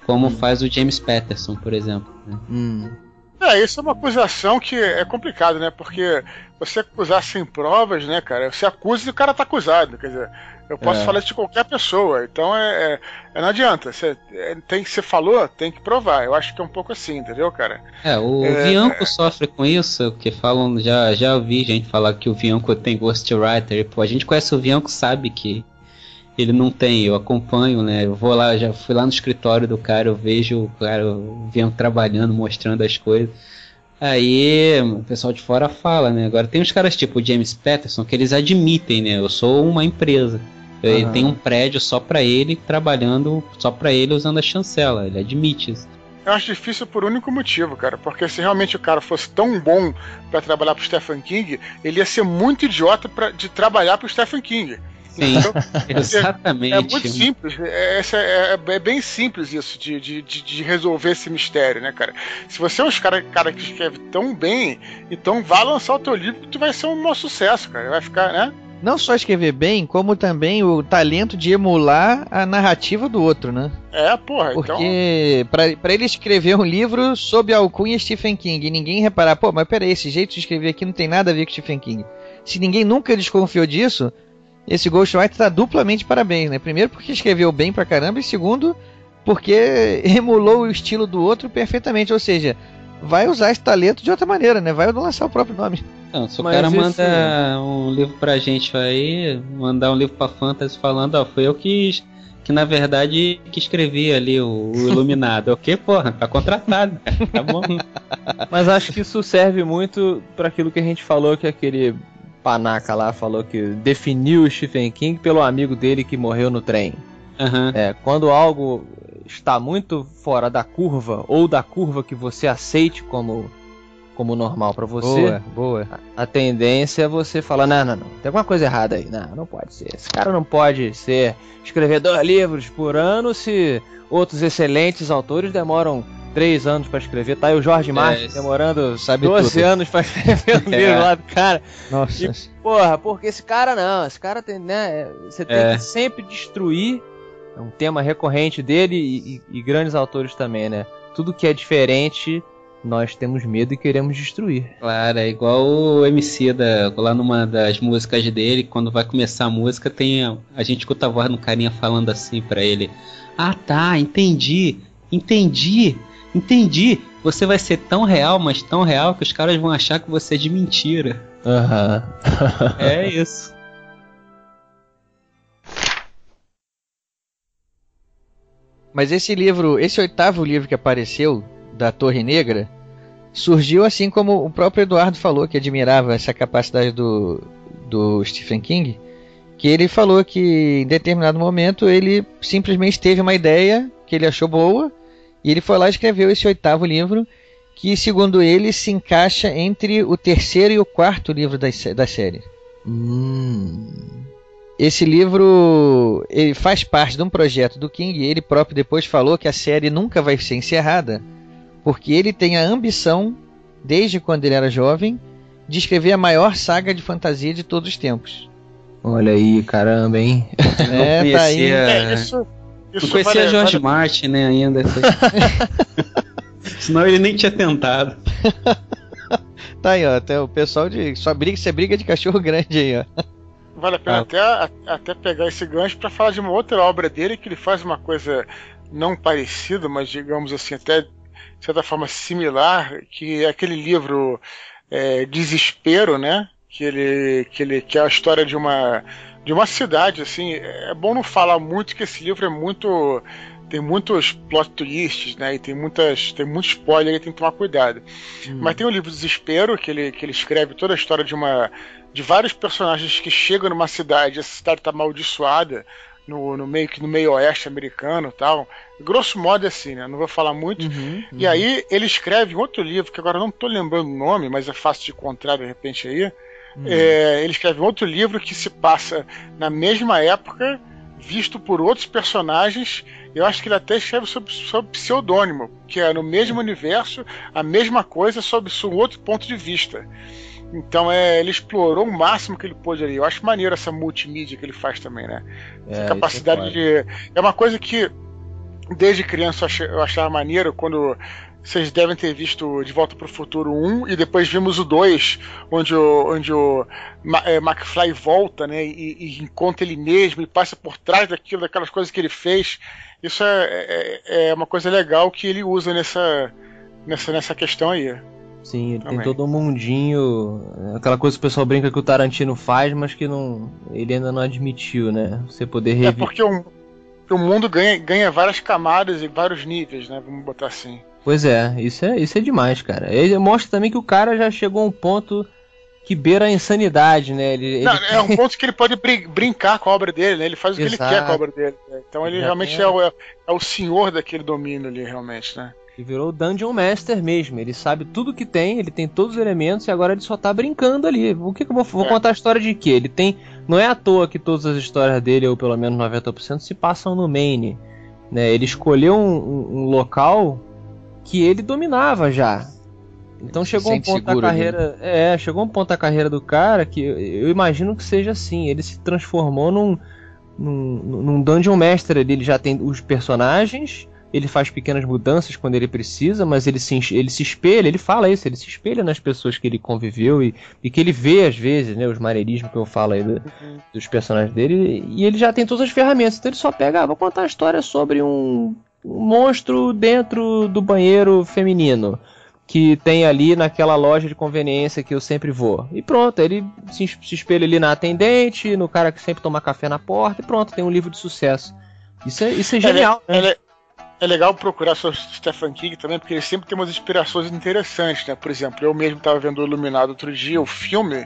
como uhum. faz o James Patterson, por exemplo. Né? Uhum. É, isso é uma acusação que é complicado, né? Porque você acusar sem provas, né, cara? Você acusa e o cara tá acusado. Quer dizer, eu posso É. falar isso de qualquer pessoa. Então é, é- é- não adianta. Você, é, tem que você falou, tem que provar. Eu acho que é um pouco assim, entendeu, cara? É, o É, Bianco sofre com isso, que falam, já, já ouvi gente falar que o Bianco tem ghostwriter. Pô, a gente conhece o Bianco, sabe que ele não tem, eu acompanho, né? Eu vou lá, já fui lá no escritório do cara, eu vejo o cara, o Bianco trabalhando, mostrando as coisas. Aí o pessoal de fora fala, né? Agora tem uns caras tipo o James Patterson que eles admitem, né? Eu sou uma empresa. Ele Aham. tem um prédio só pra ele, trabalhando só pra ele usando a chancela. Ele admite isso. Eu acho difícil por único motivo, cara. Porque se realmente o cara fosse tão bom pra trabalhar pro Stephen King, ele ia ser muito idiota pra, de trabalhar pro Stephen King. Sim, Entendeu? [LAUGHS] exatamente. É muito simples, é, é, é- é bem simples isso de, de, de- resolver esse mistério, né, cara? Se você é um cara, cara que escreve tão bem, então vá lançar o teu livro que tu vai ser um maior sucesso, cara. Vai ficar, né? Não só escrever bem, como também o talento de emular a narrativa do outro, né? É, porra, então. Porque pra, pra ele escrever um livro sob a alcunha Stephen King e ninguém reparar, pô, mas peraí, esse jeito de escrever aqui não tem nada a ver com Stephen King. Se ninguém nunca desconfiou disso, esse Ghostwriter tá duplamente parabéns, né? Primeiro porque escreveu bem pra caramba e segundo porque [LAUGHS] emulou o estilo do outro perfeitamente, ou seja, vai usar esse talento de outra maneira, né? Vai lançar o próprio nome. Então, se o Mas cara esse- manda um livro pra gente aí, mandar um livro pra Fantasy falando, ó, foi eu que, que na verdade que escrevi ali o, o Iluminado. [LAUGHS] o que, porra? Tá contratado. Tá bom. [LAUGHS] Mas acho que isso serve muito para aquilo que a gente falou que aquele panaca lá falou que definiu o Stephen King pelo amigo dele que morreu no trem. Aham. É, quando algo está muito fora da curva ou da curva que você aceite como como normal para você, Boa, boa. a tendência é você falar não, não, não, tem alguma coisa errada aí. Não, não pode ser. Esse cara não pode ser escrever dois livros por ano se outros excelentes autores demoram três anos para escrever. Tá aí o Jorge Martin isso. demorando Sabe 12 tudo. anos para escrever [LAUGHS] o É. livro lá do cara. Nossa. E, porra, porque esse cara não, esse cara tem, né? Você tem É. que sempre destruir. É um tema recorrente dele e, e- e grandes autores também, né? Tudo que é diferente, nós temos medo e queremos destruir. Claro, é igual o MC da, lá numa das músicas dele, quando vai começar a música, tem a, a gente escuta a voz do carinha falando assim pra ele: Ah tá, entendi, entendi, entendi. Você vai ser tão real, mas tão real que os caras vão achar que você é de mentira. Aham. [LAUGHS] É isso. Mas esse livro, esse oitavo livro que apareceu, da Torre Negra, surgiu assim como o próprio Eduardo falou, que admirava essa capacidade do, do Stephen King, que ele falou que em determinado momento ele simplesmente teve uma ideia que ele achou boa, e ele foi lá e escreveu esse oitavo livro, que segundo ele se encaixa entre o terceiro e o quarto livro da, da série. Hum. Esse livro ele faz parte de um projeto do King e ele próprio depois falou que a série nunca vai ser encerrada, porque ele tem a ambição, desde quando ele era jovem, de escrever a maior saga de fantasia de todos os tempos. Olha aí, caramba, hein? É, [LAUGHS] tá aí. conhecia, É, isso. não Isso conhecia vale- George vale- Martin, né, ainda. [LAUGHS] Senão ele nem tinha tentado. [LAUGHS] Tá aí, ó, até o pessoal de só briga, isso é briga de cachorro grande aí, ó. Vale a pena Ah. até, a- até pegar esse gancho para falar de uma outra obra dele que ele faz uma coisa não parecida, mas digamos assim, até de certa forma similar, que é aquele livro é, Desespero, né? Que ele, que ele que é a história de uma de uma cidade, assim. É bom não falar muito que esse livro é muito tem muitos plot twists, né? E tem muitas tem muito spoiler, e tem que tomar cuidado. Mas tem o livro Desespero, que ele, que ele escreve toda a história de uma de vários personagens que chegam numa cidade, essa cidade está amaldiçoada no, no meio que no meio oeste americano, tal. Grosso modo é assim, né? Não vou falar muito. E aí ele escreve outro livro que agora não estou lembrando o nome, mas é fácil de encontrar de repente aí. É, ele escreve outro livro que se passa na mesma época, visto por outros personagens. Eu acho que ele até escreve sob, sob pseudônimo, que é no mesmo universo, a mesma coisa, sob um outro ponto de vista. Então é, ele explorou o máximo que ele pôde ali. Eu acho maneiro essa multimídia que ele faz também, né? Essa É, capacidade isso é de. É uma coisa que desde criança eu achava maneiro quando vocês devem ter visto De Volta para o Futuro 1 e depois vimos o 2, onde o, onde o é, McFly volta, né, e, e, encontra ele mesmo e passa por trás daquilo, daquelas coisas que ele fez. Isso é, é, é uma coisa legal que ele usa nessa, nessa, nessa questão aí. Sim, ele Também. tem todo um mundinho, aquela coisa que o pessoal brinca que o Tarantino faz, mas que não, ele ainda não admitiu, né? Você poder rever. É porque o, o mundo ganha, ganha várias camadas e vários níveis, né? Vamos botar assim. Pois é, isso é, isso é demais, cara. Ele mostra também que o cara já chegou a um ponto que beira a insanidade, né? Ele, Não, É um ponto que ele pode brin brincar com a obra dele, né? Ele faz o que Exato. ele quer com a obra dele. Né? Então ele realmente é o, é o senhor daquele domínio ali, realmente, né? Ele virou o Dungeon Master mesmo. Ele sabe tudo que tem, ele tem todos os elementos e agora ele só tá brincando ali. O que, que eu vou, vou é. contar a história de quê? Ele tem. Não é à toa que todas as histórias dele, ou pelo menos 90%, se passam no Maine. Né? Ele escolheu um, um, um local que ele dominava já. Então chegou um ponto da carreira, né? é, chegou um ponto da carreira do cara que eu imagino que seja assim, ele se transformou num num, num dungeon master ali, ele já tem os personagens, ele faz pequenas mudanças quando ele precisa, mas ele se, ele se espelha, ele fala isso, ele se espelha nas pessoas que ele conviveu e, e que ele vê às vezes, né, os maneirismos que eu falo aí do, dos personagens dele, e ele já tem todas as ferramentas, então ele só pega, ah, vou contar a história sobre um um monstro dentro do banheiro feminino que tem ali naquela loja de conveniência que eu sempre vou. E pronto, ele se, se espelha ali na atendente, no cara que sempre toma café na porta, e pronto, tem um livro de sucesso. Isso é, isso é genial. Ele, né? ele, é legal procurar sobre Stephen King também, porque ele sempre tem umas inspirações interessantes, né? Por exemplo, eu mesmo estava vendo o Iluminado outro dia, o filme,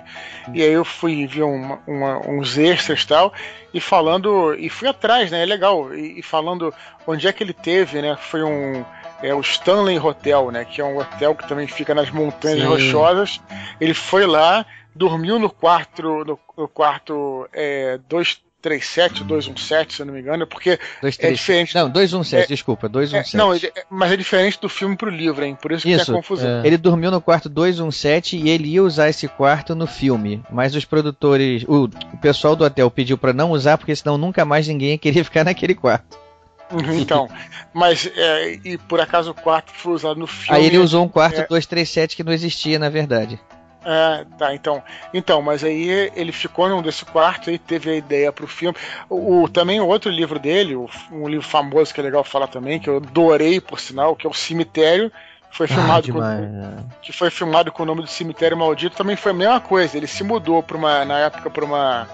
e aí eu fui ver uma, uma, uns extras e tal, e falando, e fui atrás, né? É legal, e, e, falando onde é que ele teve, né? Foi um. É o Stanley Hotel, né? Que é um hotel que também fica nas montanhas Sim. rochosas. Ele foi lá, dormiu no quarto, no, no quarto é, dois 37 ou 217, se eu não me engano, porque 2, 3, é diferente. Não, 217, é, desculpa, 217. É, não, é, mas é diferente do filme pro livro, hein? Por isso, isso que a confusão. É. Ele dormiu no quarto 217 e ele ia usar esse quarto no filme, mas os produtores, o, o pessoal do hotel pediu para não usar porque senão nunca mais ninguém ia querer [LAUGHS] ficar naquele quarto. Uhum, então, mas é, e por acaso o quarto foi usado no filme. Aí ele usou um quarto é... 237 que não existia, na verdade. É, tá, então. Então, mas aí ele ficou num desse quarto e teve a ideia pro filme. O, o também outro livro dele, um livro famoso que é legal falar também, que eu adorei por sinal, que é o Cemitério, foi ah, filmado ah, demais, com, né? que foi filmado com o nome do Cemitério Maldito, também foi a mesma coisa. Ele se mudou para uma na época para uma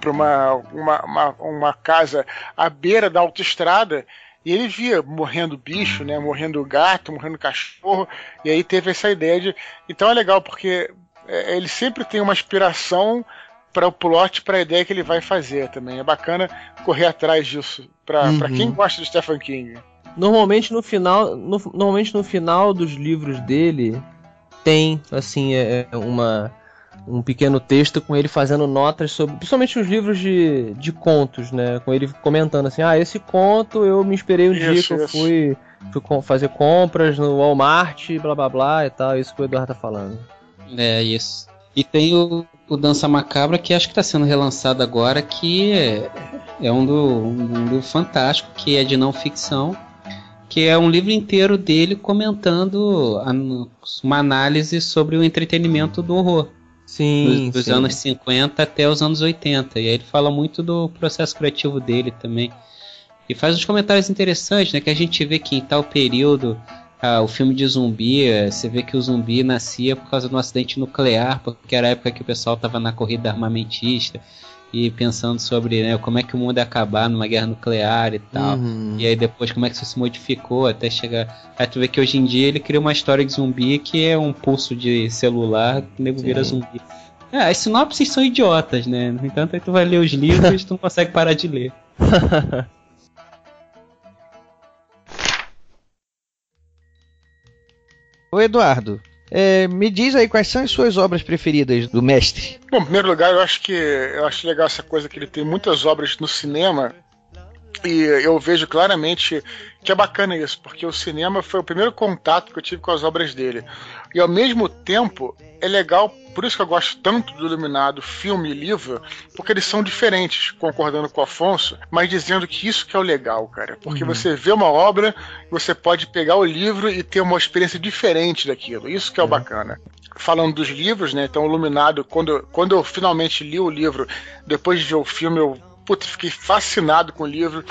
para uma, uma, uma, uma casa à beira da autoestrada e ele via morrendo bicho, né? Morrendo gato, morrendo cachorro. E aí teve essa ideia de. Então é legal, porque é, ele sempre tem uma inspiração para o plot, para a ideia que ele vai fazer também. É bacana correr atrás disso. Para uhum. quem gosta de Stephen King. Normalmente no final, no, normalmente no final dos livros dele tem assim é, é uma um pequeno texto com ele fazendo notas sobre, principalmente os livros de, de contos, né? Com ele comentando assim, ah, esse conto eu me inspirei um isso, dia que eu fui, fui fazer compras no Walmart, blá blá blá e tal, isso que o Eduardo tá falando. É, isso. E tem o, o Dança Macabra, que acho que está sendo relançado agora, que é, é um, do, um do fantástico, que é de não ficção, que é um livro inteiro dele comentando a, uma análise sobre o entretenimento do horror. Sim, dos, sim. anos 50 até os anos 80. E aí ele fala muito do processo criativo dele também. E faz uns comentários interessantes, né? Que a gente vê que em tal período ah, o filme de zumbi, eh, você vê que o zumbi nascia por causa de um acidente nuclear, porque era a época que o pessoal estava na corrida armamentista e pensando sobre né, como é que o mundo ia acabar numa guerra nuclear e tal. Uhum. E aí depois como é que isso se modificou até chegar. Aí tu vê que hoje em dia ele cria uma história de zumbi que é um pulso de celular que o nego vira zumbi. É, as sinopses são idiotas, né? No entanto, aí tu vai ler os livros e tu não consegue parar de ler. [LAUGHS] Ô Eduardo, é, me diz aí quais são as suas obras preferidas do mestre. Bom, em primeiro lugar, eu acho que eu acho legal essa coisa que ele tem muitas obras no cinema e eu vejo claramente que é bacana isso, porque o cinema foi o primeiro contato que eu tive com as obras dele. E ao mesmo tempo, é legal, por isso que eu gosto tanto do Iluminado, filme e livro, porque eles são diferentes, concordando com o Afonso, mas dizendo que isso que é o legal, cara. Porque Uhum. você vê uma obra, você pode pegar o livro e ter uma experiência diferente daquilo. Isso que é o bacana. Falando dos livros, né? Então, Iluminado, quando, quando eu finalmente li o livro, depois de ver o filme, eu putz, fiquei fascinado com o livro.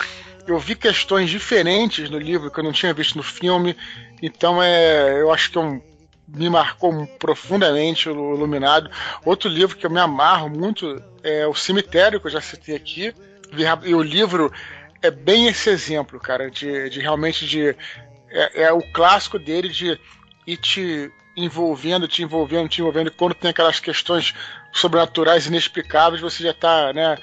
Eu vi questões diferentes no livro que eu não tinha visto no filme. Então, é, eu acho que é um me marcou profundamente o Iluminado. Outro livro que eu me amarro muito é O Cemitério, que eu já citei aqui. E o livro é bem esse exemplo, cara, de, de realmente de. É, é o clássico dele de ir te envolvendo, te envolvendo, te envolvendo. E quando tem aquelas questões sobrenaturais inexplicáveis, você já tá, né?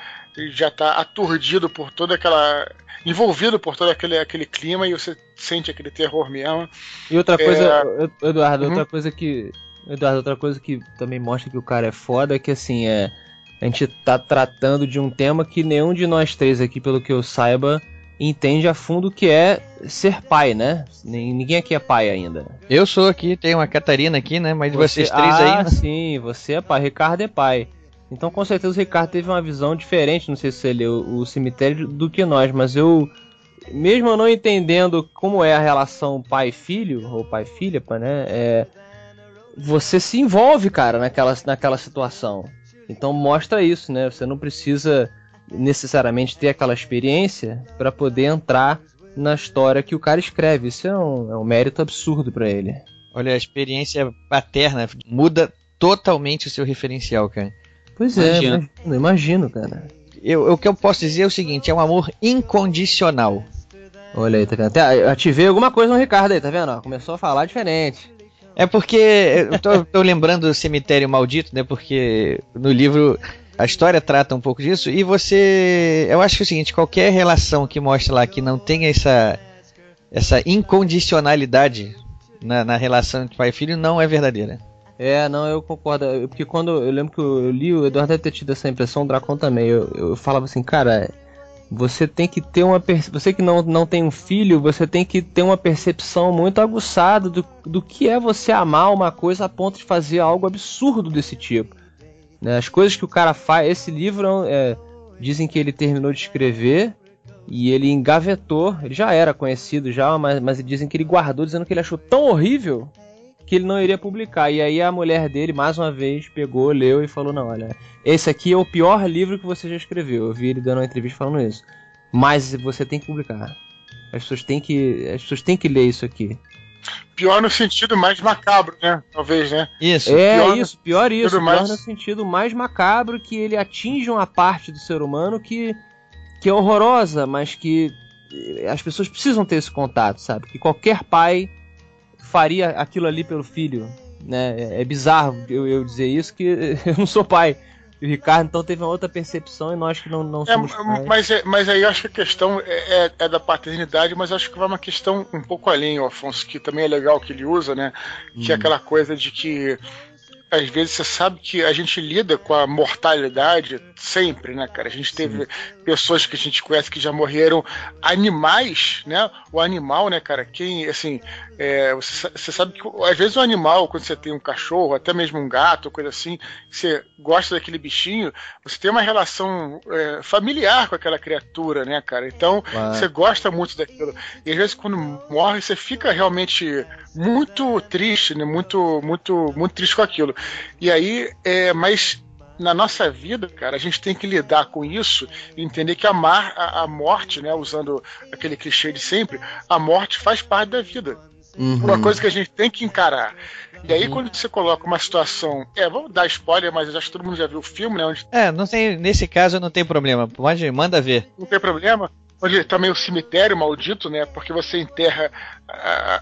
Já tá aturdido por toda aquela. envolvido por todo aquele, aquele clima e você sente aquele terror mesmo. E outra É, coisa, Eduardo, Uhum. outra coisa que. Eduardo, outra coisa que também mostra que o cara é foda é que assim, é. A gente tá tratando de um tema que nenhum de nós três aqui, pelo que eu saiba, entende a fundo que é ser pai, né? Ninguém aqui é pai ainda. Eu sou aqui, tem uma Catarina aqui, né? Mas Você- vocês três ah, aí. sim, você é pai. Ricardo é pai. Então, com certeza, o Ricardo teve uma visão diferente, não sei se você leu o cemitério, do que nós, mas eu, mesmo eu não entendendo como é a relação pai-filho, ou pai-filha, né? É, você se envolve, cara, naquela, naquela situação. Então, mostra isso, né? Você não precisa necessariamente ter aquela experiência para poder entrar na história que o cara escreve. Isso é um, é um mérito absurdo para ele. Olha, a experiência paterna muda totalmente o seu referencial, cara. Pois é, Imagino. imagino, imagino, cara. Eu, o que eu posso dizer é o seguinte: é um amor incondicional. Olha aí, tá vendo? Até ativei alguma coisa no Ricardo aí, tá vendo? Começou a falar diferente. É porque eu tô, tô lembrando do cemitério maldito, né? Porque no livro a história trata um pouco disso e você, eu acho que é o seguinte, qualquer relação que mostre lá que não tenha essa essa incondicionalidade na, na relação entre pai e filho não é verdadeira. É, não, eu concordo. Eu- Porque quando eu lembro que eu li, o Eduardo deve ter tido essa impressão, o Dracon também. Eu, eu falava assim, cara, você tem que ter uma. Você que não, não tem um filho, você tem que ter uma percepção muito aguçada do, do que é você amar uma coisa a ponto de fazer algo absurdo desse tipo. Né? As coisas que o cara faz. Esse livro é, dizem que ele terminou de escrever e ele engavetou. Ele já era conhecido já, mas, mas dizem que ele guardou, dizendo que ele achou tão horrível que ele não iria publicar. E aí a mulher dele, mais uma vez, pegou, leu e falou: Não, olha, esse aqui é o pior livro que você já escreveu. Eu vi ele dando uma entrevista falando isso. Mas você tem que publicar. As pessoas têm que, as pessoas têm que ler isso aqui. Pior no sentido mais macabro, né? Talvez, né? Isso. É pior no isso, pior isso, pior mais- no sentido mais macabro que ele atinge uma parte do ser humano que, que é horrorosa, mas que as pessoas precisam ter esse contato, sabe? Que qualquer pai faria aquilo ali pelo filho, né? É, é bizarro eu, eu dizer isso, que [LAUGHS] eu não sou pai. E o Ricardo então teve uma outra percepção e nós que não, não É, somos pais. mas, é- mas aí eu acho que a questão é, é- é da paternidade, mas acho que vai uma questão um pouco além, o Afonso, que também é legal que ele usa, né? Que é aquela coisa de que às vezes você sabe que a gente lida com a mortalidade sempre, né, cara? A gente teve pessoas que a gente conhece que já morreram, animais, né? O animal, né, cara? Quem, assim, é, você, você sabe que às vezes o animal, quando você tem um cachorro, até mesmo um gato, coisa assim, você gosta daquele bichinho, você tem uma relação é, familiar com aquela criatura, né, cara? Então, você gosta muito daquilo. E às vezes quando morre, você fica realmente muito triste, né? Muito, muito, muito triste com aquilo. E aí, é, mas na nossa vida, cara, a gente tem que lidar com isso e entender que a, mar, a, a morte, né, usando aquele clichê de sempre, a morte faz parte da vida. Uhum. Uma coisa que a gente tem que encarar. E aí, quando você coloca uma situação. É, vamos dar spoiler, mas eu acho que todo mundo já viu o filme, né? Onde É, não tem, nesse caso não tem problema. Pode, manda ver. não tem problema. Onde também o cemitério maldito, né? Porque você enterra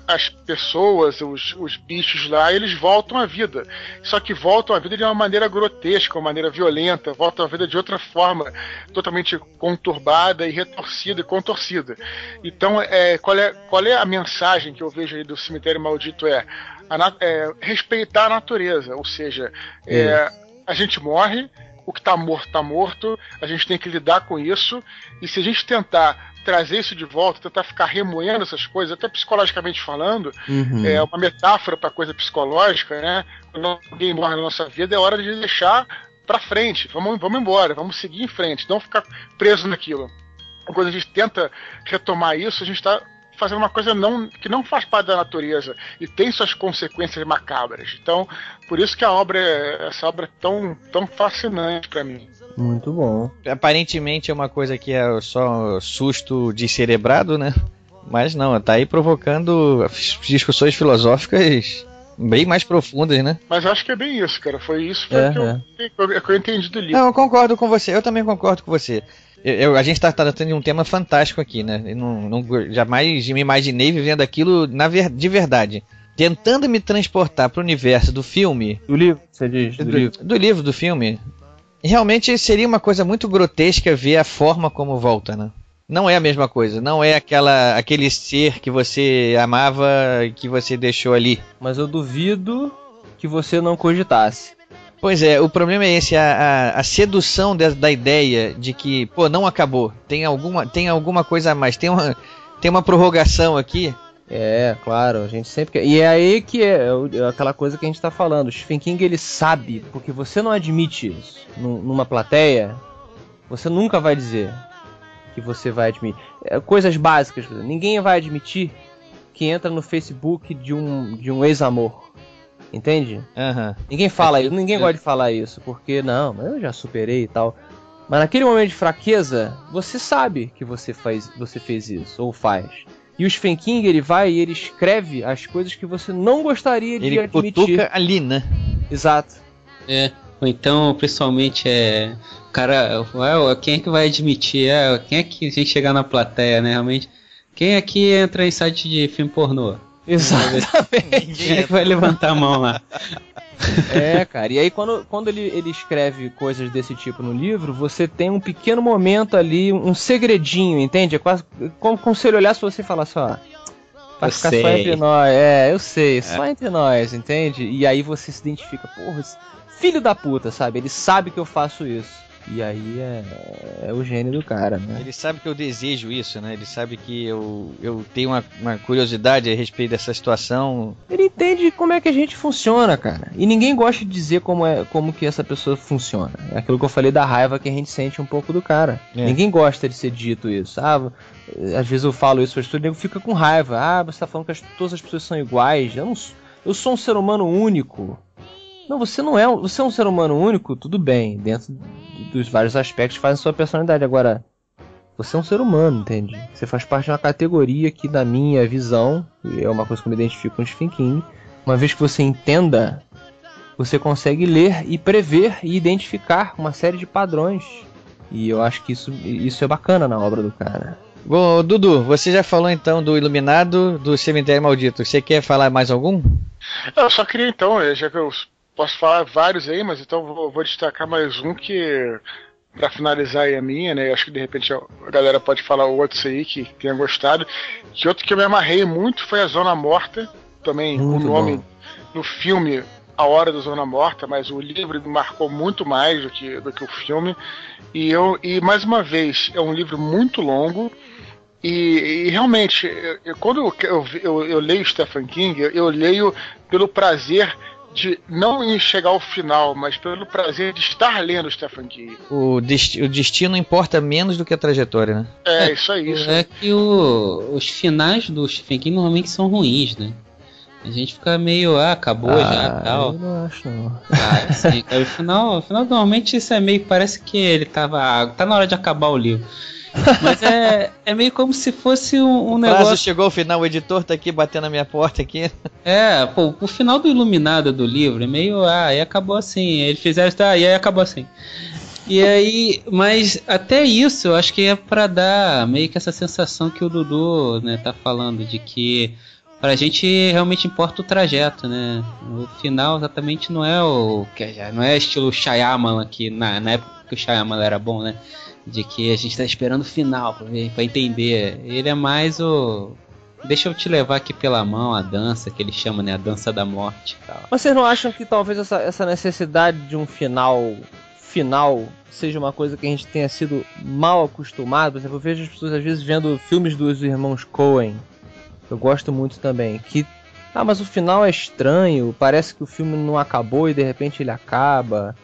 as pessoas, os, os bichos lá, eles voltam à vida. Só que voltam à vida de uma maneira grotesca, uma maneira violenta, voltam à vida de outra forma, totalmente conturbada e retorcida e contorcida. Então, é, qual, é, qual é a mensagem que eu vejo aí do cemitério maldito? É, a é respeitar a natureza, ou seja, é, a gente morre, o que está morto está morto, a gente tem que lidar com isso, e se a gente tentar trazer isso de volta, tentar ficar remoendo essas coisas, até psicologicamente falando, Uhum. é uma metáfora para coisa psicológica, né? Quando alguém morre na nossa vida, é hora de deixar para frente, vamos, vamos embora, vamos seguir em frente, não ficar preso naquilo. Quando a gente tenta retomar isso, a gente está fazendo uma coisa não, que não faz parte da natureza e tem suas consequências macabras. Então, por isso que a obra, é- essa obra é tão, tão fascinante para mim. Muito bom. Aparentemente é uma coisa que é só susto descerebrado, né? Mas não, tá aí provocando discussões filosóficas bem mais profundas, né? Mas eu acho que é bem isso, cara. Foi isso foi É, o que, eu, é que eu entendi do livro. Não, eu concordo com você, eu também concordo com você. Eu- eu- a gente está tratando de um tema fantástico aqui, né? Eu não, não- jamais me imaginei vivendo aquilo na ver- de verdade. Tentando me transportar para o universo do filme. Do livro, você diz? Do, do, livro. do livro, do filme. Realmente seria uma coisa muito grotesca ver a forma como volta, né? Não é a mesma coisa, não é aquela aquele ser que você amava e que você deixou ali. Mas eu duvido que você não cogitasse. Pois é, o problema é esse, a, a, a sedução da, da ideia de que, pô, não acabou, tem alguma, tem alguma coisa a mais, tem uma, tem uma prorrogação aqui. É, claro, a gente sempre quer. E é aí que é, é é aquela coisa que a gente tá falando. O Stephen King ele sabe, porque você não admite isso num- numa plateia, você nunca vai dizer que você vai admitir. É, coisas básicas, ninguém vai admitir que entra no Facebook de um, de um ex-amor. Entende? Aham. Ninguém fala isso, ninguém gosta de falar isso, porque não, mas eu já superei e tal. Mas naquele momento de fraqueza, você sabe que você faz, você fez isso ou faz. E o Stephen King, ele vai e ele escreve as coisas que você não gostaria de Ele admitir. cutuca ali, né? Exato. É. Ou então, pessoalmente, é. O cara. ué, quem é que vai admitir? É, quem é que a gente chegar na plateia, né? Realmente. Quem aqui entra em site de filme pornô? Exatamente. Quem é que vai levantar a mão lá? É, cara. E aí quando, quando ele, ele escreve coisas desse tipo no livro, você tem um pequeno momento ali, um segredinho, entende? É quase como, como se ele olhasse pra você e falasse, ó. Vai Eu ficar só sei. entre nós. É, eu sei, só entre nós, entende? E aí você se identifica, porra, filho da puta, sabe? Ele sabe que eu faço isso. E aí é, é o gênio do cara, né? Ele sabe que eu desejo isso, né? Ele sabe que eu, eu tenho uma, uma curiosidade a respeito dessa situação. Ele entende como é que a gente funciona, cara. E ninguém gosta de dizer como é como que essa pessoa funciona. É aquilo que eu falei da raiva que a gente sente um pouco do cara. É. Ninguém gosta de ser dito isso. Ah, às vezes eu falo isso para pessoas, o nego fica com raiva. Ah, você tá falando que as- todas as pessoas são iguais. Eu não eu sou um ser humano único. Não, você não é, um- você é um ser humano único, tudo bem, dentro dos vários aspectos que fazem sua personalidade. Agora, você é um ser humano, entende? Você faz parte de uma categoria que, na minha visão, e é uma coisa que eu me identifico com o Stephen King, uma vez que você entenda, você consegue ler e prever e identificar uma série de padrões. E eu acho que isso, isso é bacana na obra do cara. Bom, Dudu, você já falou então do Iluminado, do Cemitério Maldito. Você quer falar mais algum? Eu só queria então, eh, já que eu posso falar vários aí, mas então vou, vou destacar mais um que para finalizar aí a minha, né? Acho que de repente a galera pode falar outros aí que tenha gostado. Que outro que eu me amarrei muito foi a Zona Morta, também Muito o nome bom. no filme A Hora da Zona Morta, mas o livro me marcou muito mais do que, do que o filme. E eu e mais uma vez é um livro muito longo. E, e realmente, eu- quando eu, eu, eu, leio Stephen King, eu, eu leio pelo prazer de não em chegar ao final, mas pelo prazer de estar lendo Stephen King. O, desti- o destino importa menos do que a trajetória, né? É, isso aí. Isso. É que o- os finais do Stephen King normalmente são ruins, né? A gente fica meio, ah, acabou já Ah, tal. Eu não acho, não. Ah, cara, o final, o final normalmente isso é meio, parece que ele tava, ah, tá na hora de acabar o livro. Mas é, é meio como se fosse um, um O prazo negócio. chegou ao final, o editor tá aqui batendo na minha porta aqui. É, pô, o final do Iluminado do livro é meio, ah, e acabou assim. Eles fizeram, tá, e aí acabou assim. E aí, mas até isso eu acho que é pra dar meio que essa sensação que o Dudu, né, tá falando, de que pra gente realmente importa o trajeto, né? O final exatamente não é o. que já Não é estilo Shyamalan, que na, na época que o Shyamalan era bom, né? De que a gente tá esperando o final pra, ver, pra entender. Ele é mais o. Deixa eu te levar aqui pela mão a dança que ele chama, né? A dança da morte e tal. Mas vocês não acham que talvez essa, essa necessidade de um final final seja uma coisa que a gente tenha sido mal acostumado. Por exemplo, eu vejo as pessoas às vezes vendo filmes dos irmãos Coen. Eu gosto muito também. Que. Ah, mas o final é estranho. Parece que o filme não acabou e de repente ele acaba.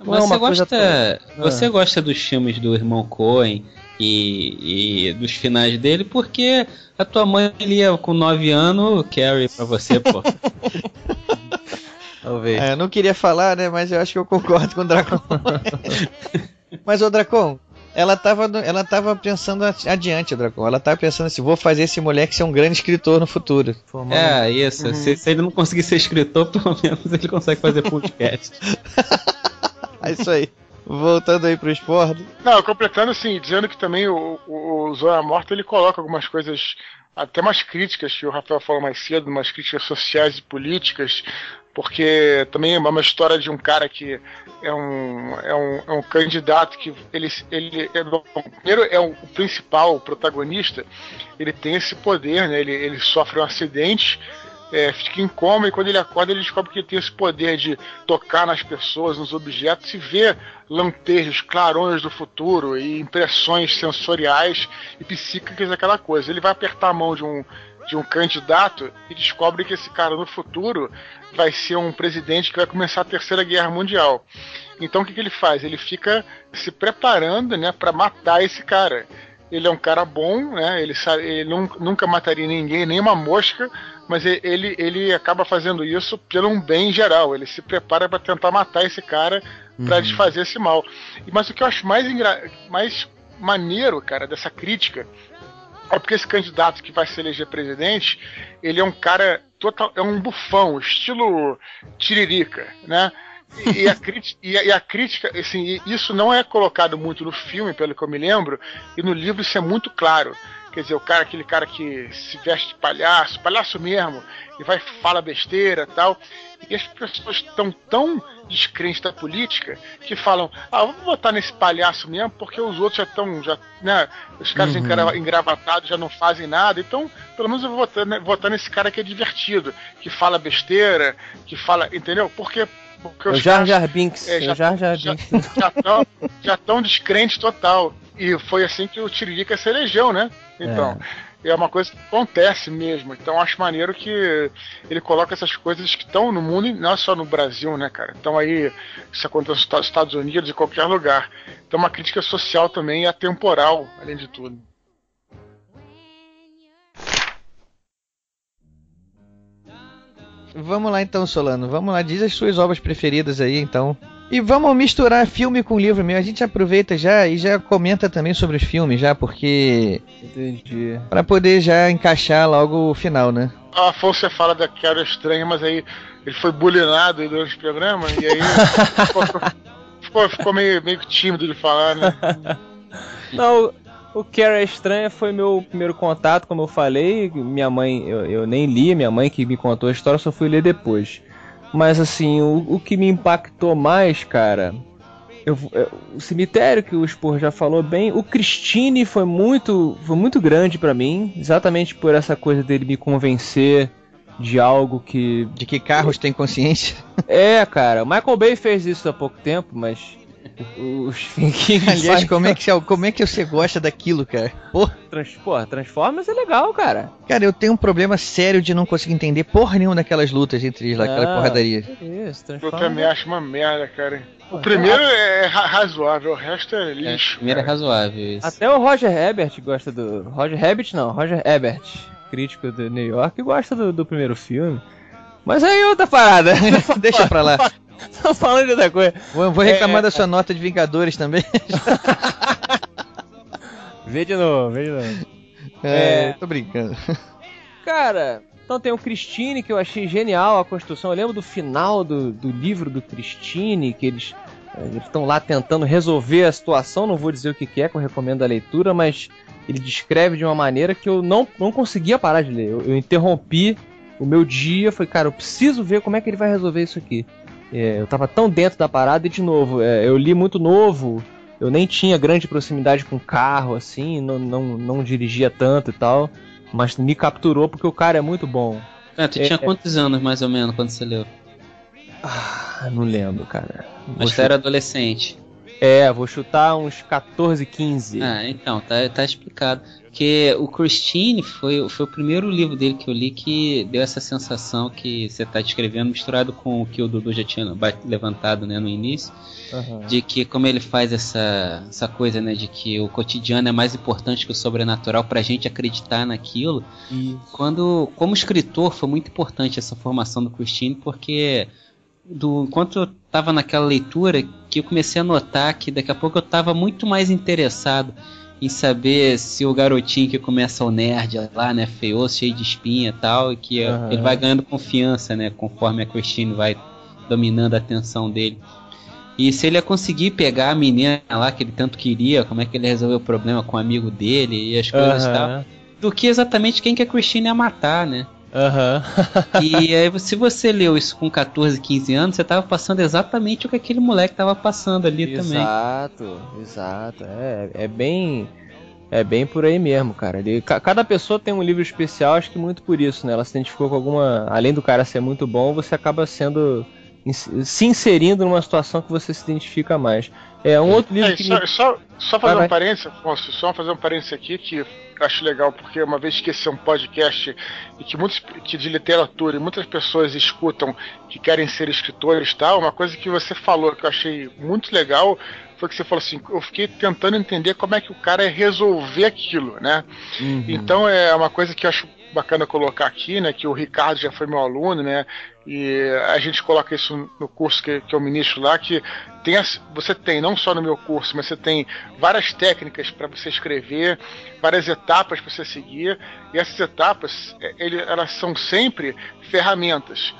Não é Você, gosta, tão- você Ah. gosta dos filmes do irmão Coen e, e dos finais dele porque a tua mãe lia com 9 anos Carrie pra você, pô. [LAUGHS] Talvez. É, eu não queria falar, né? Mas eu acho que eu concordo com o Dracon. [LAUGHS] mas, ô Dracon, ela tava, no- ela tava pensando adi- adiante, Dracon. Ela tava pensando assim: vou fazer esse moleque ser um grande escritor no futuro. Formando- É, isso. Se, se ele não conseguir ser escritor, [LAUGHS] pelo menos ele consegue fazer podcast. É isso aí. Voltando aí pro esporte. Não, completando assim, dizendo que também o, o, Zona Morta ele coloca algumas coisas, até mais críticas, que o Rafael falou mais cedo, umas críticas sociais e políticas, porque também é uma história de um cara que é um, é um, é um candidato que ele, ele é, bom, primeiro é o, o principal, o protagonista, ele tem esse poder, né? ele, ele sofre um acidente, é, fica em coma e quando ele acorda ele descobre que ele tem esse poder de tocar nas pessoas, nos objetos e ver lampejos, clarões do futuro e impressões sensoriais e psíquicas daquela coisa. Ele vai apertar a mão de um, de um candidato e descobre que esse cara no futuro vai ser um presidente que vai começar a terceira guerra mundial. Então o que, que ele faz? Ele fica se preparando né, para matar esse cara. Ele é um cara bom, né? Ele, sabe, ele nun- nunca mataria ninguém, nem uma mosca, mas ele, ele acaba fazendo isso pelo um bem geral. Ele se prepara para tentar matar esse cara para desfazer esse mal. E- Mas o que eu acho mais, mais maneiro, cara, dessa crítica é porque esse candidato que vai se eleger presidente, ele é um cara total, é um bufão, estilo tiririca, né? E, a crítica, e, a, e a crítica, assim, isso não é colocado muito no filme, pelo que eu me lembro, e no livro isso é muito claro. Quer dizer, o cara, aquele cara que se veste de palhaço, palhaço mesmo, e vai fala besteira tal. E as pessoas estão tão descrentes da política que falam, ah, vamos votar nesse palhaço mesmo, porque os outros já estão, já, né, os caras Uhum. engra- engravatados já não fazem nada, então pelo menos eu vou votar, né, votar nesse cara que é divertido, que fala besteira, que fala, entendeu? Porque, porque É o Jar Jar Binks. É, É, já- Jar Jar já- Binks. já estão já tão descrentes total. E foi assim que o Tiririca se elegeu, né? Então, é. uma coisa que acontece mesmo. Então, acho maneiro que ele coloca essas coisas que estão no mundo, e não só no Brasil, né, cara? Então, aí, isso acontece nos Estados Unidos, em qualquer lugar. Então, uma crítica social também e atemporal, além de tudo. Vamos lá então, Solano. Vamos lá, diz as suas obras preferidas aí, então. E vamos misturar filme com livro mesmo. A gente aproveita já e já comenta também sobre os filmes já, porque Entendi. Pra poder já encaixar logo o final, né? A Afonso fala da Quero Estranha, mas aí ele foi bulinado aí durante o programa e aí [LAUGHS] ficou, ficou, ficou meio, meio tímido de falar, né? [LAUGHS] Não, o Cara Estranha foi meu primeiro contato, como eu falei. Minha mãe, eu, eu nem li, minha mãe que me contou a história, só fui ler depois. Mas assim, o, o que me impactou mais, cara, eu, eu- o cemitério que o Spor já falou bem, o Christine foi muito, foi muito grande pra mim, exatamente por essa coisa dele me convencer de algo que De que carros têm consciência? é, cara, o Michael Bay fez isso há pouco tempo, mas os [LAUGHS] Aliás, como é, que, como é que você gosta daquilo, cara? Pô, Trans, porra, Transformers é legal, cara. cara, eu tenho um problema sério de não conseguir entender porra nenhuma daquelas lutas entre eles lá, aquela Ah, porradaria. Isso, Eu Transformers. também acho uma merda, cara. O primeiro é ra- razoável, o resto é É, lixo. primeiro é cara. razoável isso. Até o Roger Ebert gosta do. Roger Rabbit não, Roger Ebert, crítico do New York, gosta do, do primeiro filme. Mas aí outra parada. [LAUGHS] Deixa pra lá. Tô falando de outra coisa. Vou, vou reclamar É, da sua nota de Vingadores também. [LAUGHS] Vê de novo, vê de novo. É, É. tô brincando. Cara, então tem o Christine, que eu achei genial a construção. Eu lembro do final do, do livro do Christine, que eles eh, estão lá tentando resolver a situação. Não vou dizer o que, que é, que eu recomendo a leitura, mas ele descreve de uma maneira que eu não, não conseguia parar de ler. Eu, eu interrompi o meu dia, falei, cara, eu preciso ver como é que ele vai resolver isso aqui. É, eu tava tão dentro da parada e, de novo, é, eu li muito novo, eu nem tinha grande proximidade com carro, assim, não, não, não dirigia tanto e tal. Mas me capturou porque o cara é muito bom. Ah, tu É, tinha é. quantos anos mais ou menos quando você leu? Ah, não lembro, cara. Mas tu era adolescente. É, vou chutar uns 14, 15. Ah, então, tá, tá explicado. Porque o Christine foi, foi o primeiro livro dele que eu li que deu essa sensação que você tá descrevendo, misturado com o que o Dudu já tinha levantado né, no início. Uhum. De que como ele faz essa, essa coisa, né? De que o cotidiano é mais importante que o sobrenatural pra gente acreditar naquilo. Isso. Quando, como escritor, foi muito importante essa formação do Christine, porque do enquanto eu estava naquela leitura que eu comecei a notar que daqui a pouco eu estava muito mais interessado em saber se o garotinho que começa o nerd lá, né, feioso, cheio de espinha e tal, e que uhum. ele vai ganhando confiança, né, conforme a Christine vai dominando a atenção dele. E se ele ia conseguir pegar a menina lá que ele tanto queria, como é que ele resolveu o problema com o amigo dele e as coisas uhum. e tal, do que exatamente quem que a Christine ia matar, né? Aham. Uhum. [LAUGHS] e aí, se você leu isso com 14, 15 anos, você tava passando exatamente o que aquele moleque tava passando ali exato, também. Exato, exato. É, é bem. É bem por aí mesmo, cara. Ele, cada pessoa tem um livro especial, acho que muito por isso, né? Ela se identificou com alguma. Além do cara ser muito bom, você acaba sendo. se inserindo numa situação que você se identifica mais. É um outro livro é, que. Só, me... só, só fazer vai, um parênteses, Afonso, só fazer um parênteses aqui que eu acho legal, porque uma vez que esse é um podcast e que muitos que de literatura e muitas pessoas escutam que querem ser escritores e tal, uma coisa que você falou que eu achei muito legal foi que você falou assim, eu fiquei tentando entender como é que o cara ia resolver aquilo, né? Uhum. Então é uma coisa que eu acho bacana colocar aqui, né? Que o Ricardo já foi meu aluno, né? E a gente coloca isso no curso que, que eu ministro lá, que tem você tem, não só no meu curso, mas você tem várias técnicas para você escrever, várias etapas para você seguir, e essas etapas, é, ele, elas são sempre ferramentas.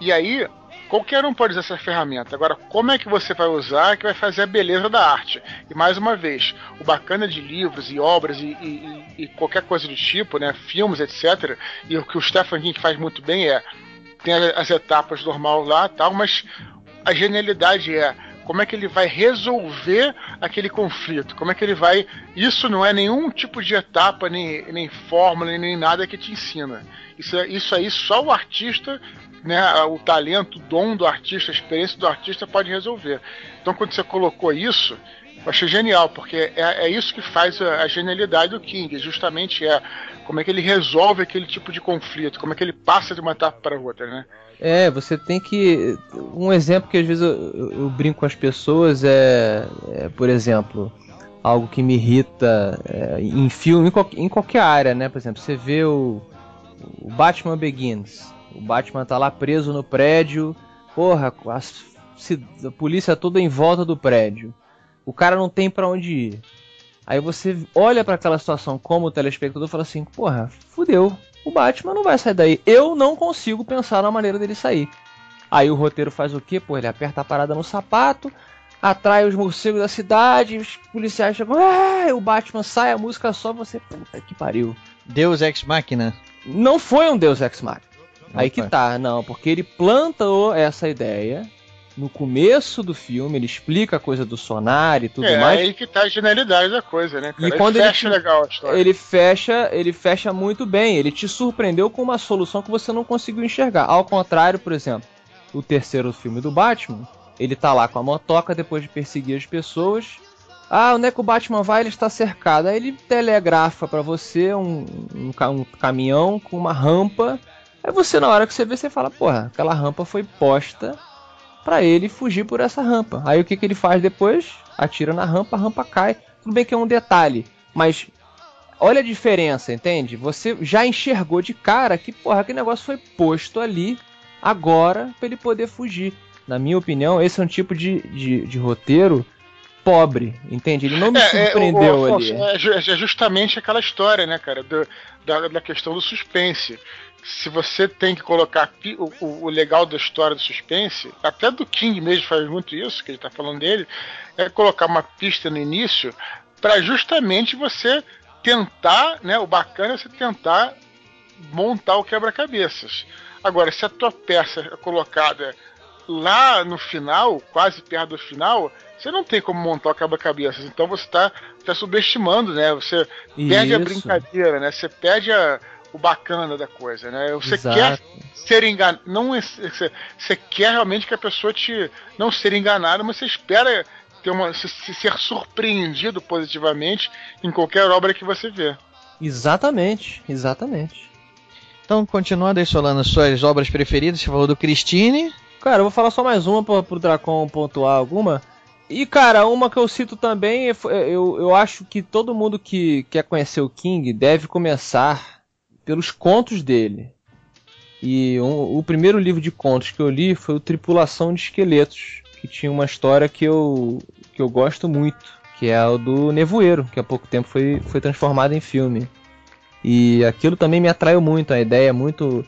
E aí, qualquer um pode usar essa ferramenta. Agora, como é que você vai usar que vai fazer a beleza da arte? E mais uma vez, o bacana de livros e obras e, e, e qualquer coisa do tipo, né, filmes, etc., e o que o Stephen King faz muito bem é tem as etapas normal lá tal, mas a genialidade é como é que ele vai resolver aquele conflito, como é que ele vai. Isso não é nenhum tipo de etapa, nem, nem fórmula, nem nada que te ensina. Isso, é, isso aí só o artista, né, o talento, o dom do artista, a experiência do artista pode resolver. Então quando você colocou isso, eu achei genial, porque é, é isso que faz a, a, genialidade do King, justamente é como é que ele resolve aquele tipo de conflito, como é que ele passa de uma etapa para outra, né? É, você tem que. Um exemplo que às vezes eu, eu, eu brinco com as pessoas é, é, por exemplo, algo que me irrita é, em filme, em, qual, em, qualquer área, né? Por exemplo, você vê o, o Batman Begins. O Batman tá lá preso no prédio, porra, a, a polícia toda em volta do prédio o cara não tem para onde ir. Aí você olha para aquela situação como telespectador e fala assim: porra, fudeu, o Batman não vai sair daí. Eu não consigo pensar na maneira dele sair. Aí o roteiro faz o quê? Pô, ele aperta a parada no sapato, atrai os morcegos da cidade, os policiais chegam, ah, o Batman sai, a música só, você, puta que pariu. Deus Ex Machina? Não foi um Deus Ex Machina. Aí que tá, não, porque ele plantou essa ideia, no começo do filme, ele explica a coisa do sonar e tudo é, mais. É aí que tá a genialidade da coisa, né? Cara? E quando ele fecha ele, legal a história. Ele fecha, ele fecha muito bem. Ele te surpreendeu com uma solução que você não conseguiu enxergar. Ao contrário, por exemplo, o terceiro filme do Batman, ele tá lá com a motoca depois de perseguir as pessoas. Ah, onde é que o Batman vai? Ele está cercado. Aí ele telegrafa para você um, um, um caminhão com uma rampa. Aí você, na hora que você vê, você fala, porra, aquela rampa foi posta para ele fugir por essa rampa. Aí o que, que ele faz depois? Atira na rampa, a rampa cai. Tudo bem que é um detalhe, mas olha a diferença, entende? Você já enxergou de cara que, porra, aquele negócio foi posto ali agora para ele poder fugir. Na minha opinião, esse é um tipo de, de, de roteiro pobre, entende? Ele não me é, surpreendeu é, o, o, ali. É, é, justamente aquela história, né, cara, do, da, da questão do suspense se você tem que colocar o, o, legal da história do suspense, até do King mesmo faz muito isso, que ele está falando dele, é colocar uma pista no início para justamente você tentar, né, o bacana é você tentar montar o quebra-cabeças. Agora, se a tua peça é colocada lá no final, quase perto do final, você não tem como montar o quebra-cabeças. Então você está tá subestimando, né? Você perde a brincadeira, né? Você perde a, o bacana da coisa, né? Você Exato. quer ser enganado, não é, você, quer realmente que a pessoa te não ser enganada, mas você espera ter uma, se, se ser surpreendido positivamente em qualquer obra que você vê. Exatamente, exatamente. Então, continuando aí, Solano, suas obras preferidas, você falou do Christine. Cara, eu vou falar só mais uma pra, pro Dracon pontuar alguma. E, cara, uma que eu cito também, é é, eu, eu acho que todo mundo que quer conhecer o King deve começar pelos contos dele. E um- o primeiro livro de contos que eu li foi o Tripulação de Esqueletos, que tinha uma história que eu, que eu gosto muito, que é o do Nevoeiro, que há pouco tempo foi, foi transformado em filme. E aquilo também me atraiu muito, a ideia é muito